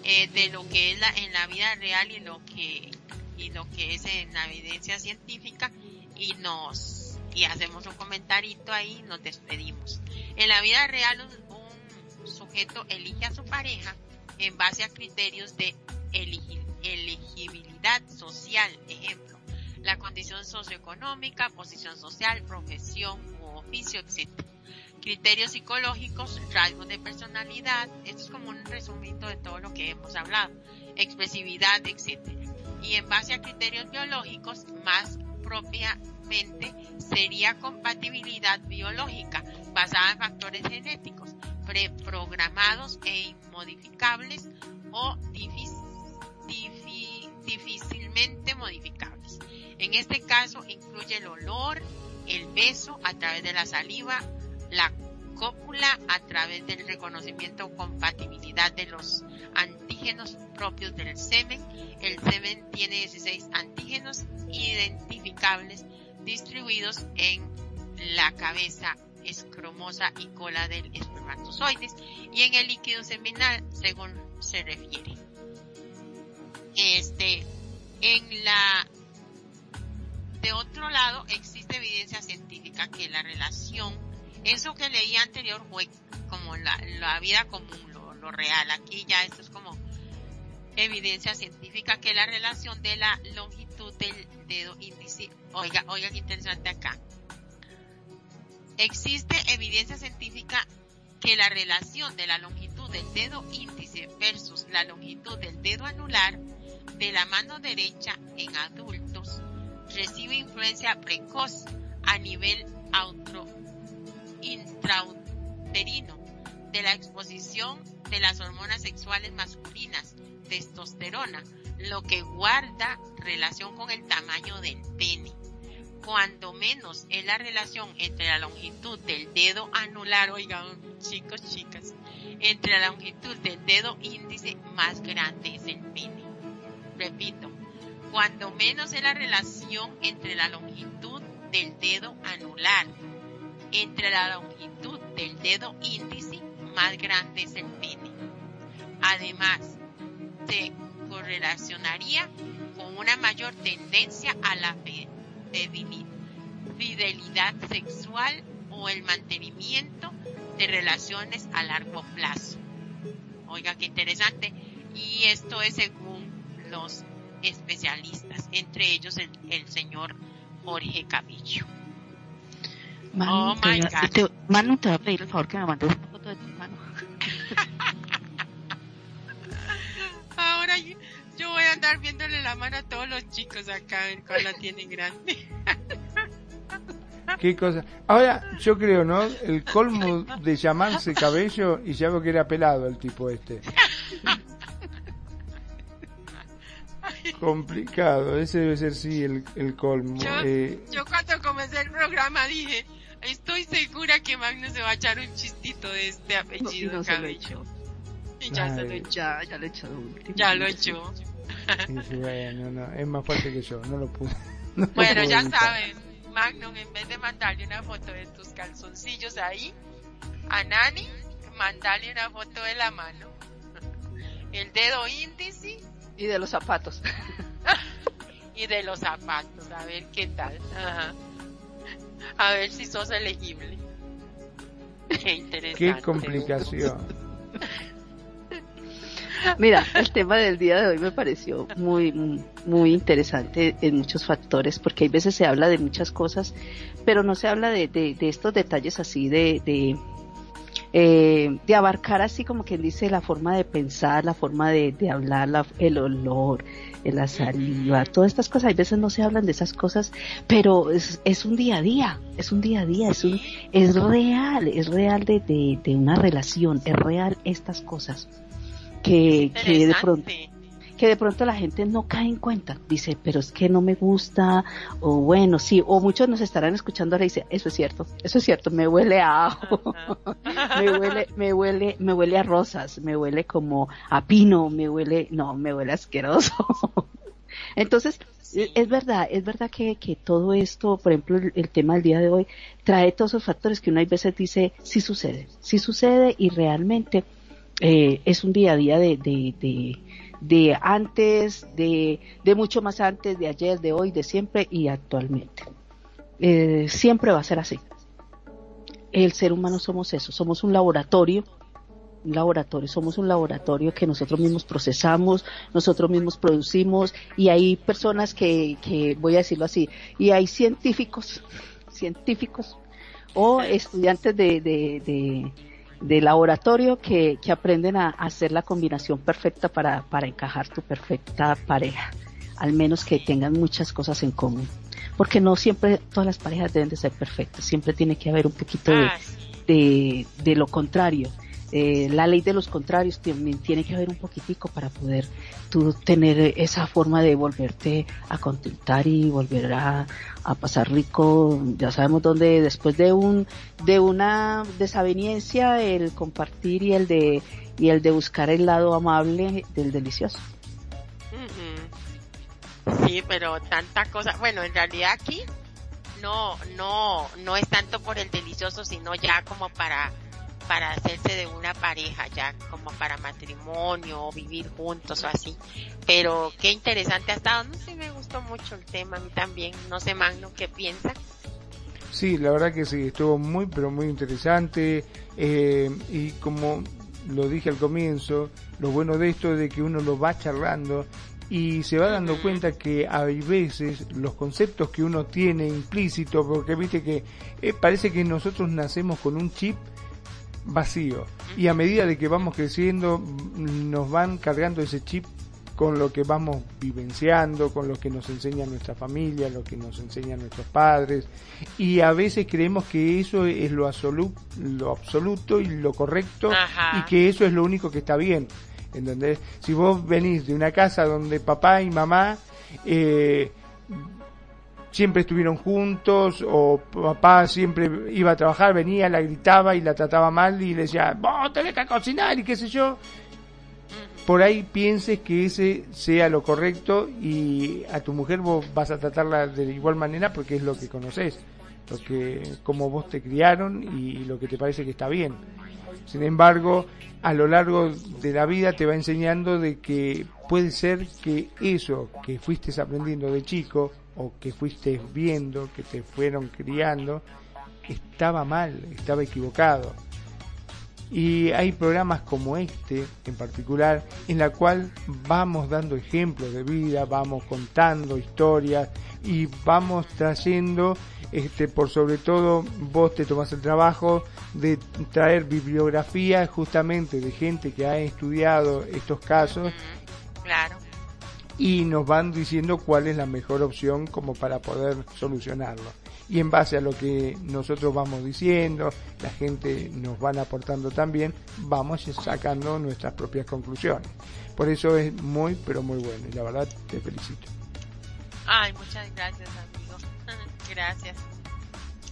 eh, de lo que es la, en la vida real y lo que y lo que es en la evidencia científica y nos y hacemos un comentarito ahí nos despedimos. En la vida real un, sujeto elige a su pareja en base a criterios de elegibilidad social, ejemplo, la condición socioeconómica, posición social, profesión u oficio, etc. Criterios psicológicos, rasgos de personalidad, esto es como un resumito de todo lo que hemos hablado, expresividad, etc. Y en base a criterios biológicos, más sería compatibilidad biológica basada en factores genéticos preprogramados e inmodificables o difícilmente modificables. En este caso incluye el olor, el beso a través de la saliva, la cópula a través del reconocimiento o compatibilidad de los antígenos propios del semen. El semen tiene 16 antígenos identificables distribuidos en la cabeza, escromosa y cola del espermatozoides y en el líquido seminal según se refiere. Este, en la, de otro lado existe evidencia científica que la relación, eso que leí anterior fue como la, vida común, lo, lo real. Aquí ya esto es como evidencia científica que la relación de la longitud del dedo índice, oiga, oiga qué interesante acá. Existe evidencia científica que la relación de la longitud del dedo índice versus la longitud del dedo anular de la mano derecha en adultos recibe influencia precoz a nivel intrauterino de la exposición de las hormonas sexuales masculinas, testosterona, lo que guarda relación con el tamaño del pene. Cuando menos es la relación entre la longitud del dedo anular, oigan chicos, chicas, entre la longitud del dedo índice más grande es el pene. Repito, cuando menos es la relación entre la longitud del dedo anular, entre la longitud del dedo índice más grande es el pene. Además, se correlacionaría con una mayor tendencia a la fidelidad sexual o el mantenimiento de relaciones a largo plazo. Oiga, qué interesante. Y esto es según los especialistas, entre ellos el, el señor Jorge Cabillo. Manu, Oh te, my voy a- God. te- Manu, te voy a pedir el favor que me mandes una foto de yo, voy a andar viéndole la mano a todos los chicos acá, a ver cuál la tienen grande. Qué cosa. Ahora, yo creo, ¿no? El colmo de llamarse cabello y ya veo que era pelado el tipo este. Complicado, ese debe ser sí el, el colmo. Yo, Eh, yo cuando comencé el programa dije, estoy segura que Magno se va a echar un chistito de este No, y apellido no se lo he Cabello. hecho. Y ya se lo echó. Ya, ya lo he echado último. Ya lo echó. Dice, bueno, no, es más fuerte que yo, no lo pude. no Bueno, ya evitar. saben, Magnum, en vez de mandarle una foto de tus calzoncillos ahí, a Nani, mandarle una foto de la mano. El dedo índice Y de los zapatos. y de los zapatos, a ver qué tal. Ajá. A ver si sos elegible. Qué interesante. Qué complicación. Mira, el tema del día de hoy me pareció muy, muy interesante en muchos factores, porque hay veces se habla de muchas cosas, pero no se habla de, de, de estos detalles así de, de, eh, de abarcar así como quien dice la forma de pensar, la forma de, de hablar, la- el olor, la saliva, todas estas cosas. Hay veces no se hablan de esas cosas, pero es, es un día a día, es un día a día, es un, es real, es real de, de una relación, es real estas cosas que, que de pronto que de pronto la gente no cae en cuenta. Dice, pero es que no me gusta, o bueno, sí, o muchos nos estarán escuchando ahora y dice, eso es cierto, eso es cierto, me huele a ajo, me huele, me huele, me huele a rosas, me huele como a pino, me huele, no, me huele asqueroso. Entonces, Sí. es verdad, es verdad que, que todo esto, por ejemplo, el, el tema del día de hoy, trae todos esos factores que uno hay veces dice, sí sucede, sí sucede y realmente eh, es un día a día de, de, de, de antes, de, mucho más antes, de ayer, de hoy, de siempre y actualmente. Eh, siempre va a ser así. El ser humano somos eso, somos un laboratorio, un laboratorio, somos un laboratorio que nosotros mismos procesamos, nosotros mismos producimos y hay personas que, que voy a decirlo así, y hay científicos, científicos o estudiantes de, de, de laboratorio que, que aprenden a, a hacer la combinación perfecta para, para encajar tu perfecta pareja, al menos que tengan muchas cosas en común. Porque no siempre todas las parejas deben de ser perfectas, siempre tiene que haber un poquito de, Ah, de, de lo contrario. Eh, la ley de los contrarios también tiene que haber un poquitico para poder tú tener esa forma de volverte a contentar y volver a, pasar rico. Ya sabemos dónde después de un de una desaveniencia el compartir y el de y el de buscar el lado amable del delicioso. Sí, pero tanta cosa. Bueno, en realidad aquí no, no, no es tanto por el delicioso, sino ya como para para hacerse de una pareja ya como para matrimonio o vivir juntos o así. Pero qué interesante ha estado. No sé, me gustó mucho el tema a mí también. No sé, Magno, ¿qué piensa? Sí, la verdad que sí, estuvo muy, pero muy interesante. Eh, y como lo dije al comienzo, lo bueno de esto es de que uno lo va charlando y se va dando cuenta que hay veces los conceptos que uno tiene implícito, porque viste que eh, parece que nosotros nacemos con un chip vacío y a medida de que vamos creciendo nos van cargando ese chip con lo que vamos vivenciando, con lo que nos enseña nuestra familia, lo que nos enseñan nuestros padres y a veces creemos que eso es lo absoluto, lo absoluto y lo correcto y que eso es lo único que está bien. ¿Entendés? Si vos venís de una casa donde papá y mamá eh, siempre estuvieron juntos o papá siempre iba a trabajar, venía, la gritaba y la trataba mal y le decía, vos tenés que cocinar y qué sé yo. Por ahí pienses que ese sea lo correcto y a tu mujer vos vas a tratarla de igual manera porque es lo que conoces, lo que, como vos te criaron y lo que te parece que está bien. Sin embargo, a lo largo de la vida te va enseñando de que puede ser que eso que fuiste aprendiendo de chico o que fuiste viendo, que te fueron criando, estaba mal, estaba equivocado. Y hay programas como este en particular en la cual vamos dando ejemplos de vida, vamos contando historias y vamos trayendo, este, por sobre todo vos te tomas el trabajo de traer bibliografía justamente de gente que ha estudiado estos casos. Claro y nos van diciendo cuál es la mejor opción como para poder solucionarlo. Y en base a lo que nosotros vamos diciendo, la gente nos van aportando también, vamos sacando nuestras propias conclusiones. Por eso es muy, pero muy bueno y la verdad te felicito. Ay, muchas gracias, amigo. gracias.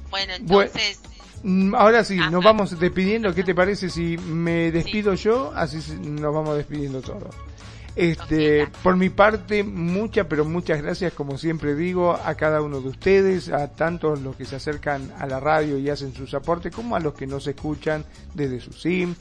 Bueno, entonces... Mm, ahora sí, nos vamos despidiendo. ¿Qué te parece si me despido yo? Así nos vamos despidiendo todos. Este, por mi parte, muchas, pero muchas gracias, como siempre digo, a cada uno de ustedes, a tantos los que se acercan a la radio y hacen sus aportes, como a los que nos escuchan desde su SIM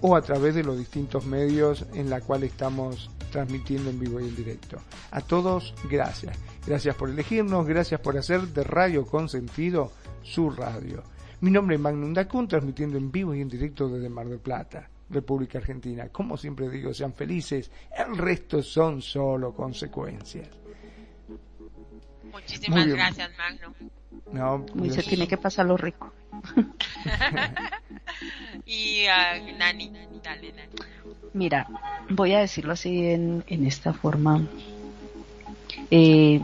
o a través de los distintos medios en la cual estamos transmitiendo en vivo y en directo. A todos, gracias. Gracias por elegirnos, gracias por hacer de Radio Consentido su radio. Mi nombre es Magnum Dacun, transmitiendo en vivo y en directo desde Mar del Plata. República Argentina. Como siempre digo, sean felices, el resto son solo consecuencias. Muchísimas gracias, Magno. No, se tiene que pasar lo rico. y uh, Nani, dale, Nani. Mira, voy a decirlo así en, en esta forma. Eh,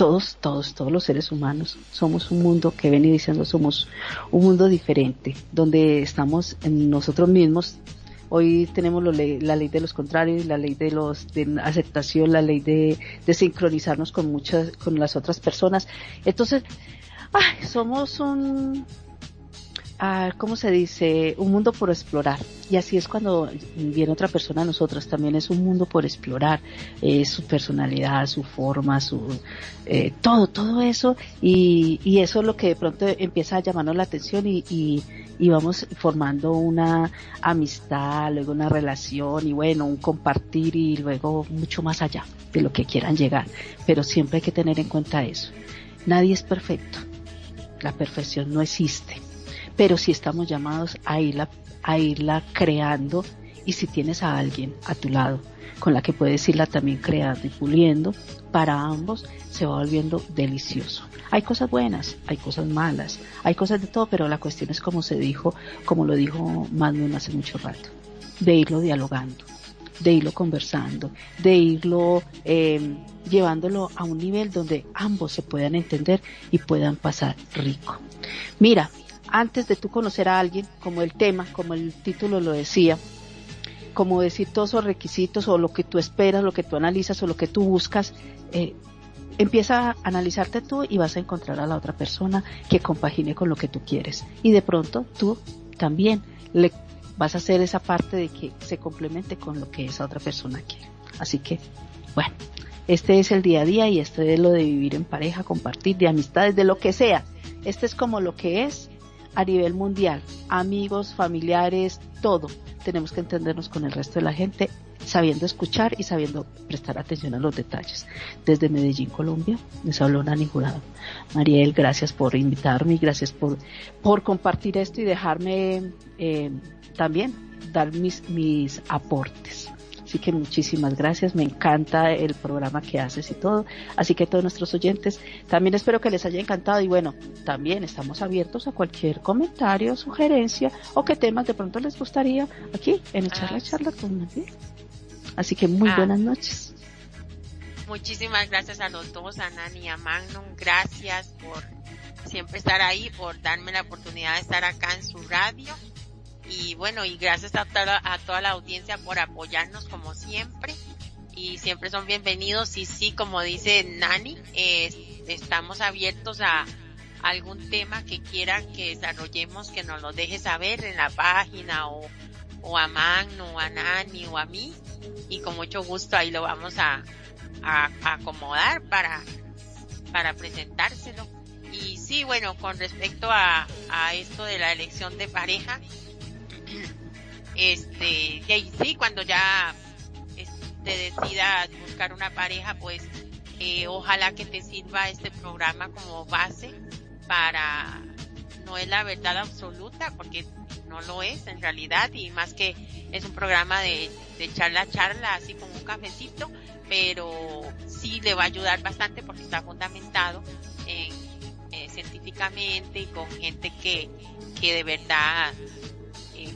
todos, todos, todos los seres humanos somos un mundo que ven y diciendo somos un mundo diferente, donde estamos en nosotros mismos. Hoy tenemos la ley de los contrarios, la ley de los de aceptación, la ley de, de sincronizarnos con muchas, con las otras personas. Entonces, ay, somos un, ¿cómo se dice? Un mundo por explorar. Y así es cuando viene otra persona a nosotros. También es un mundo por explorar eh, su personalidad, su forma, su eh, todo, todo eso. Y, y, eso es lo que de pronto empieza a llamarnos la atención y, y, y, vamos formando una amistad, luego una relación y bueno, un compartir y luego mucho más allá de lo que quieran llegar. Pero siempre hay que tener en cuenta eso. Nadie es perfecto. La perfección no existe pero si estamos llamados a irla, a irla creando y si tienes a alguien a tu lado con la que puedes irla también creando y puliendo, para ambos se va volviendo delicioso. Hay cosas buenas, hay cosas malas, hay cosas de todo, pero la cuestión es como se dijo, como lo dijo Magnum hace mucho rato, de irlo dialogando, de irlo conversando, de irlo eh, llevándolo a un nivel donde ambos se puedan entender y puedan pasar rico. Mira, antes de tú conocer a alguien, como el tema, como el título lo decía, como decir todos esos requisitos o lo que tú esperas, lo que tú analizas o lo que tú buscas, eh, empieza a analizarte tú y vas a encontrar a la otra persona que compagine con lo que tú quieres. Y de pronto tú también le vas a hacer esa parte de que se complemente con lo que esa otra persona quiere. Así que, bueno, Este es el día a día y este es lo de vivir en pareja, compartir, de amistades, de lo que sea. Este es como lo que es a nivel mundial. Amigos, familiares, todo. Tenemos que entendernos con el resto de la gente, sabiendo escuchar y sabiendo prestar atención a los detalles. Desde Medellín, Colombia, les habló Nani Jurado. Mariel, gracias por invitarme gracias por, por compartir esto y dejarme eh, también dar mis, mis aportes. Así que muchísimas gracias, me encanta el programa que haces y todo. Así que todos nuestros oyentes, también espero que les haya encantado y bueno, también estamos abiertos a cualquier comentario, sugerencia o qué temas de pronto les gustaría aquí en el charla ah, charla con. Así que muy ah. buenas noches. Muchísimas gracias a los dos, a Nani y a Magnum. Gracias por siempre estar ahí, por darme la oportunidad de estar acá en su radio y bueno, y gracias a toda, a toda la audiencia por apoyarnos como siempre. Y siempre son bienvenidos. Y sí, como dice Nani, estamos abiertos a algún tema que quieran que desarrollemos, que nos lo deje saber en la página o, o a Magno, o a Nani o a mí. Y con mucho gusto ahí lo vamos a, acomodar para, para presentárselo. Y sí, bueno, con respecto a esto de la elección de pareja, este, que sí, cuando ya te decidas buscar una pareja, pues eh, ojalá que te sirva este programa como base para, no es la verdad absoluta, porque no lo es en realidad, y más que es un programa de, de charla charla, así como un cafecito, pero sí le va a ayudar bastante porque está fundamentado en, eh, científicamente y con gente que, que de verdad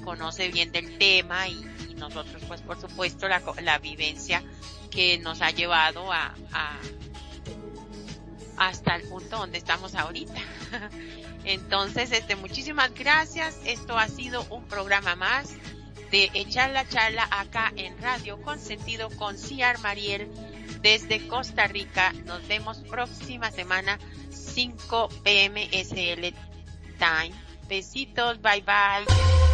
conoce bien del tema y, nosotros pues por supuesto la, la, vivencia que nos ha llevado a, hasta el punto donde estamos ahorita. Entonces, este, muchísimas gracias. Esto ha sido un programa más de Echar la Charla acá en Radio con sentido con Ciar Mariel desde Costa Rica. Nos vemos próxima semana 5 pm SL Time. Besitos, bye bye.